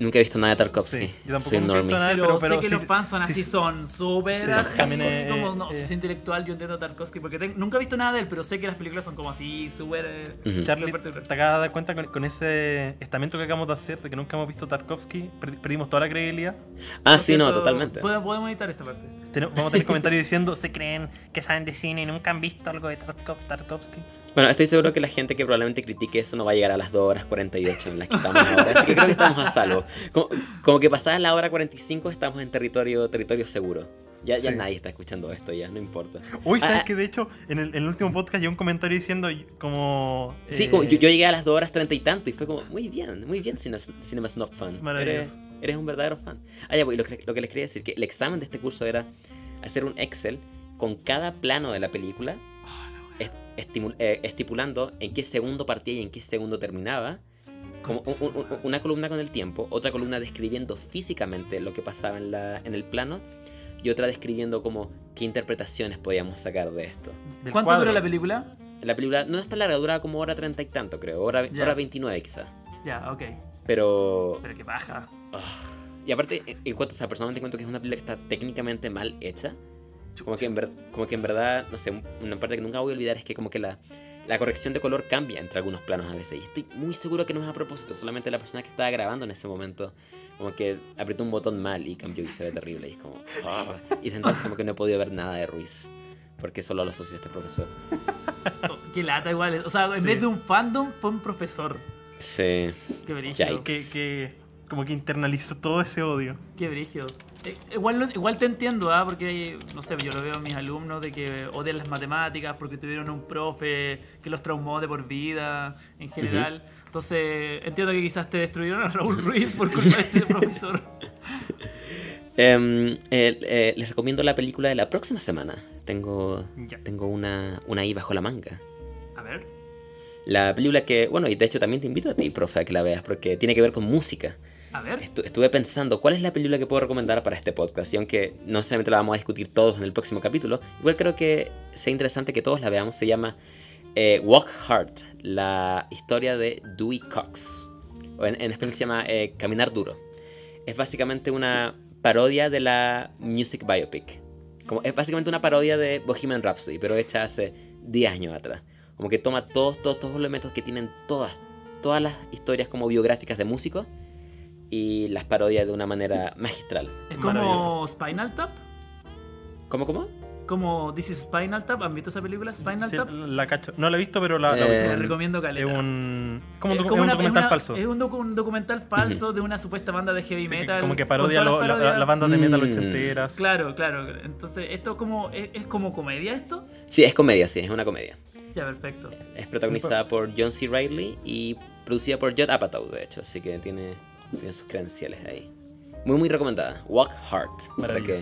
Nunca he visto nada de Tarkovsky. Sí, yo tampoco Soy nunca he visto nada, Pero, pero, sé pero que sí- los fans son sí- así, son súper también, eh, como no, eh. soy intelectual, yo entiendo a Tarkovsky, porque nunca he visto nada de él, pero sé que las películas son como así, súper... eh, Ujú. Charlie, súper particular. te acabas de dar cuenta con, con ese estamento que acabamos de hacer, de que nunca hemos visto Tarkovsky, per- perdimos toda la credibilidad. Ah, Por sí, no, cierto, totalmente. Podemos, podemos editar esta parte. Vamos a tener comentarios diciendo, se creen que saben de cine y nunca han visto algo de Tarkov- Tarkovsky. Bueno, estoy seguro que la gente que probablemente critique eso no va a llegar a las 2 horas 48 en las que estamos ahora. Así que creo que estamos a salvo. Como, como que pasada la hora 45 estamos en territorio, territorio seguro. Ya, ya Sí. nadie está escuchando esto, ya, no importa. Hoy, ¿sabes Ah, que De hecho, en el, en el último podcast llegó un comentario diciendo como... Sí, eh, como yo, yo llegué a las 2 horas 30 y tanto y fue como, muy bien, muy bien, Cine- Cinema Snob Fan. Maravilloso. Eres, eres un verdadero fan. Ah, ya, pues, lo, que, lo que les quería decir, que el examen de este curso era hacer un Excel con cada plano de la película, eh, estipulando en qué segundo partía y en qué segundo terminaba. Como un- un- un- una columna con el tiempo, otra columna describiendo físicamente lo que pasaba en, la, en el plano y otra describiendo como qué interpretaciones podíamos sacar de esto. ¿Cuánto cuadro. dura la película? La película no es tan larga, dura como hora treinta y tanto, creo. Hora, Ya. hora 29 quizás. Ya, ok. Pero... Pero qué baja. ah, y aparte, en- en cuanto, o sea, personalmente encuentro que es una película que está técnicamente mal hecha. Como que, en ver- como que en verdad, no sé, un- una parte que nunca voy a olvidar es que como que la, la corrección de color cambia entre algunos planos a veces. Y estoy muy seguro que no es a propósito. Solamente la persona que estaba grabando en ese momento como que apretó un botón mal y cambió y se ve terrible. Y es como... ah. Y desde entonces como que no he podido ver nada de Ruiz. Porque solo lo asocio a este profesor. Oh, qué lata igual. O sea, en Sí. vez de un fandom, fue un profesor. Sí. Qué brígido. Yikes. Que, que como que internalizó todo ese odio. Qué brígido. Eh, igual, igual te entiendo, ¿ah? Porque, no sé, yo lo veo a mis alumnos de que odian las matemáticas porque tuvieron un profe que los traumó de por vida, en general. Entonces, entiendo que quizás te destruyeron a Raúl Ruiz por culpa de este profesor. Em, eh, eh, les recomiendo la película de la próxima semana. Tengo, tengo una, una ahí bajo la manga. A ver. La película que, bueno, y de hecho también te invito a ti, profe, a que la veas, porque tiene que ver con música. A ver. Estu- estuve pensando cuál es la película que puedo recomendar para este podcast, y aunque no necesariamente la vamos a discutir todos en el próximo capítulo, igual creo que sea interesante que todos la veamos. Se llama eh, Walk Hard, la historia de Dewey Cox. O en, en español se llama eh, Caminar Duro. Es básicamente una parodia de la Music Biopic. Como, es básicamente una parodia de Bohemian Rhapsody, pero hecha hace 10 años atrás. Como que toma todos, todos, todos los elementos que tienen todas, todas las historias como biográficas de músicos y las parodia de una manera magistral. Es como Spinal Tap. ¿Cómo, cómo? como This is Spinal Tap. ¿Han visto esa película? Spinal Sí, Tap. la cacho. No la he visto, pero la, la- Eh, Se la recomiendo caleta. es un, como un, docu- como documental es una- falso. Es un, docu- un documental falso de una supuesta banda de heavy Sí, que metal. como que parodia lo- la, la banda de metal Mm. ochenteras. Claro, claro. Entonces, ¿esto como, es, es como comedia esto? Sí, es comedia, sí, es una comedia. Ya, perfecto. Es protagonizada por John C. Reilly y producida por Judd Apatow, de hecho, así que tiene, tiene sus credenciales ahí. Muy, muy recomendada. Walk Hard. Para que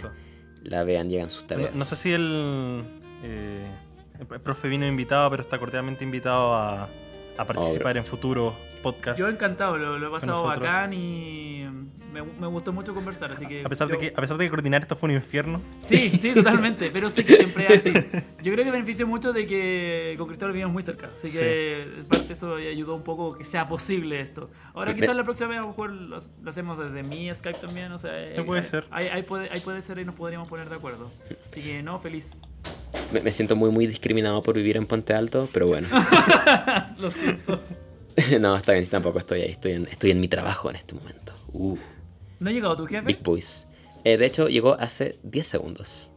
la vean, llegan sus tareas. no sé si el, eh, el profe vino invitado, pero está cordialmente invitado a, a participar en futuros podcasts. Yo encantado, lo, lo he pasado bacán y me, me gustó mucho conversar, así que... A pesar, de yo- que, a pesar de que coordinar esto fue un infierno. Sí, sí, totalmente, pero sé que siempre es así. Yo creo que benefició mucho de que con Cristóbal vivimos muy cerca, así que en parte eso ayudó un poco que sea posible esto. Ahora quizás la próxima vez a lo mejor lo, lo hacemos desde mi Skype también, o sea... Sí, puede ahí- ser. Ahí, ahí puede, ahí puede ser y nos podríamos poner de acuerdo. Así que no, feliz. Me, me siento muy, muy discriminado por vivir en Puente Alto, pero bueno. Lo siento. no, está bien, sí, tampoco estoy ahí. Estoy en, estoy en mi trabajo en este momento. Uh, ¿No ha llegado tu jefe? Big Boys. Eh, de hecho, llegó hace 10 segundos.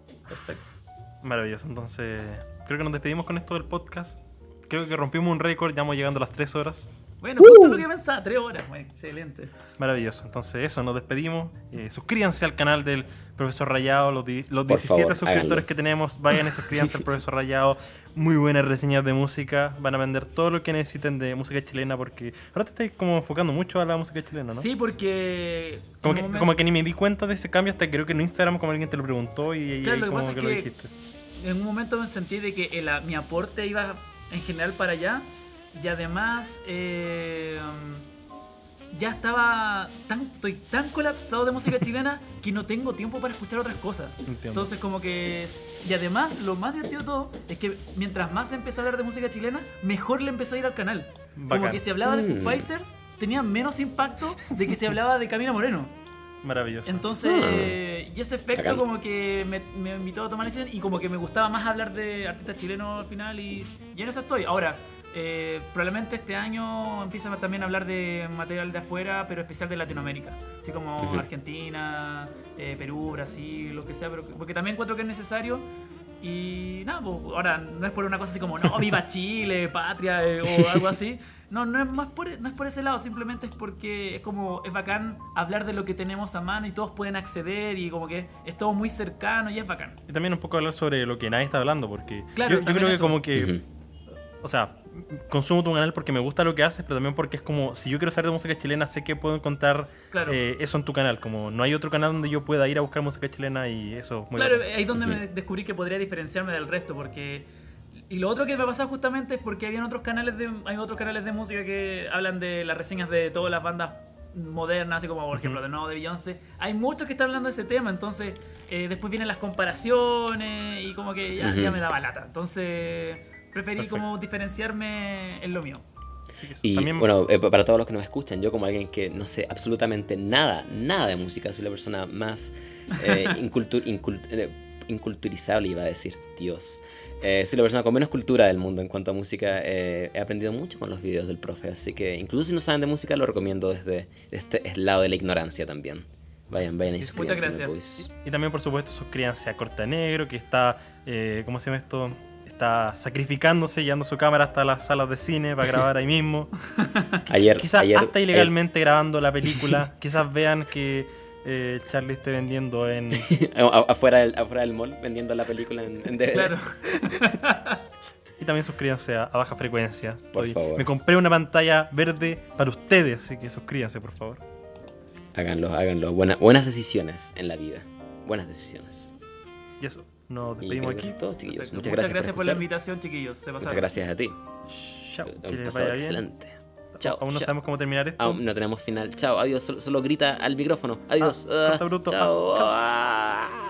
Maravilloso. Entonces, creo que nos despedimos con esto del podcast. Creo que rompimos un récord, ya vamos llegando a las 3 horas. Bueno, justo lo que pensaba, tres horas, bueno, excelente. Maravilloso. Entonces, eso, nos despedimos. Eh, suscríbanse al canal del Profesor Rayado. Los, los Por 17 favor, suscriptores háganlo. que tenemos, vayan y suscríbanse al Profesor Rayado. Muy buenas reseñas de música. Van a vender todo lo que necesiten de música chilena porque ahora te estáis como enfocando mucho a la música chilena, ¿no? Sí, porque... Como que, momento- como que ni me di cuenta de ese cambio hasta creo que en Instagram como alguien te lo preguntó y, y Claro, lo que como que es lo que- dijiste. en un momento me sentí de que el- mi aporte iba en general para allá y además eh, ya estaba tan, estoy tan colapsado de música chilena que no tengo tiempo para escuchar otras cosas. Entiendo. Entonces como que... Y además lo más divertido de todo es que mientras más empecé a hablar de música chilena, mejor le empezó a ir al canal. Como Bacán. que si hablaba de Foo Mm. Fighters tenía menos impacto de que si hablaba de Camila Moreno. Maravilloso. Entonces, Ah. y ese efecto como que me, me invitó a tomar la decisión y como que me gustaba más hablar de artistas chilenos al final y, y en eso estoy. Ahora, eh, probablemente este año empiece a también a hablar de material de afuera, pero especial de Latinoamérica. Así como Ujú. Argentina, eh, Perú, Brasil, lo que sea, pero, porque también encuentro que es necesario. Y nada, pues, ahora no es por una cosa así como, no, viva Chile, patria eh, o algo así. No, no es más por, no es por ese lado, simplemente es porque es como, es bacán hablar de lo que tenemos a mano y todos pueden acceder y como que es todo muy cercano y es bacán. Y también un poco hablar sobre lo que nadie está hablando, porque Claro, yo, yo creo que eso. como que, Ujú. O sea, consumo tu canal porque me gusta lo que haces, pero también porque es como, si yo quiero saber de música chilena, sé que puedo encontrar Claro. eh, eso en tu canal, como no hay otro canal donde yo pueda ir a buscar música chilena y eso es muy claro, bacán. ahí es donde Ujú. me descubrí que podría diferenciarme del resto, porque... Y lo otro que me ha pasado justamente es porque habían otros canales de, hay otros canales de música que hablan de las reseñas de todas las bandas modernas, así como por ejemplo de nuevo de Beyoncé. Hay muchos que están hablando de ese tema, entonces eh, después vienen las comparaciones y como que ya, Ujú. ya me daba lata. Entonces preferí Perfecto. como diferenciarme en lo mío. Así que eso. Y también, bueno, eh, para todos los que nos escuchan, yo como alguien que no sé absolutamente nada, nada de música, soy la persona más eh, incultu- incul- eh, inculturizable, iba a decir, Dios. Eh, soy la persona con menos cultura del mundo en cuanto a música. eh, he aprendido mucho con los videos del profe, así que incluso si no saben de música, lo recomiendo desde este lado de la ignorancia también. Vayan, vayan y Sí, muchas suscríbanse. gracias. boys. y también por supuesto suscríbanse a Corta Negro, que está, eh, ¿cómo se llama esto? Está sacrificándose, llevando su cámara hasta las salas de cine para grabar ahí mismo. Ayer, Quizás ayer, hasta ilegalmente grabando la película. Quizás vean que eh, Charlie esté vendiendo en... afuera, del, afuera del mall vendiendo la película en, en DVD. Claro. Y también suscríbanse a, a Baja Frecuencia. Por Estoy- favor. Me compré una pantalla verde para ustedes, así que suscríbanse, por favor. Háganlo, háganlo. Buena- buenas decisiones en la vida. Buenas decisiones. Y eso, nos despedimos aquí. es todo, chiquillos. Perfecto. Muchas, Muchas, gracias, por, la invitación, chiquillos. Se Muchas pasaron. gracias a ti. Chao, que Hemos les pasado vaya bien. excelente. Chao. Aún no chao. sabemos cómo terminar esto. Aún no tenemos final. Chao, adiós. Solo, solo grita al micrófono. Adiós. Ah, Ah, bruto. Chao. Ah, chao. Ah.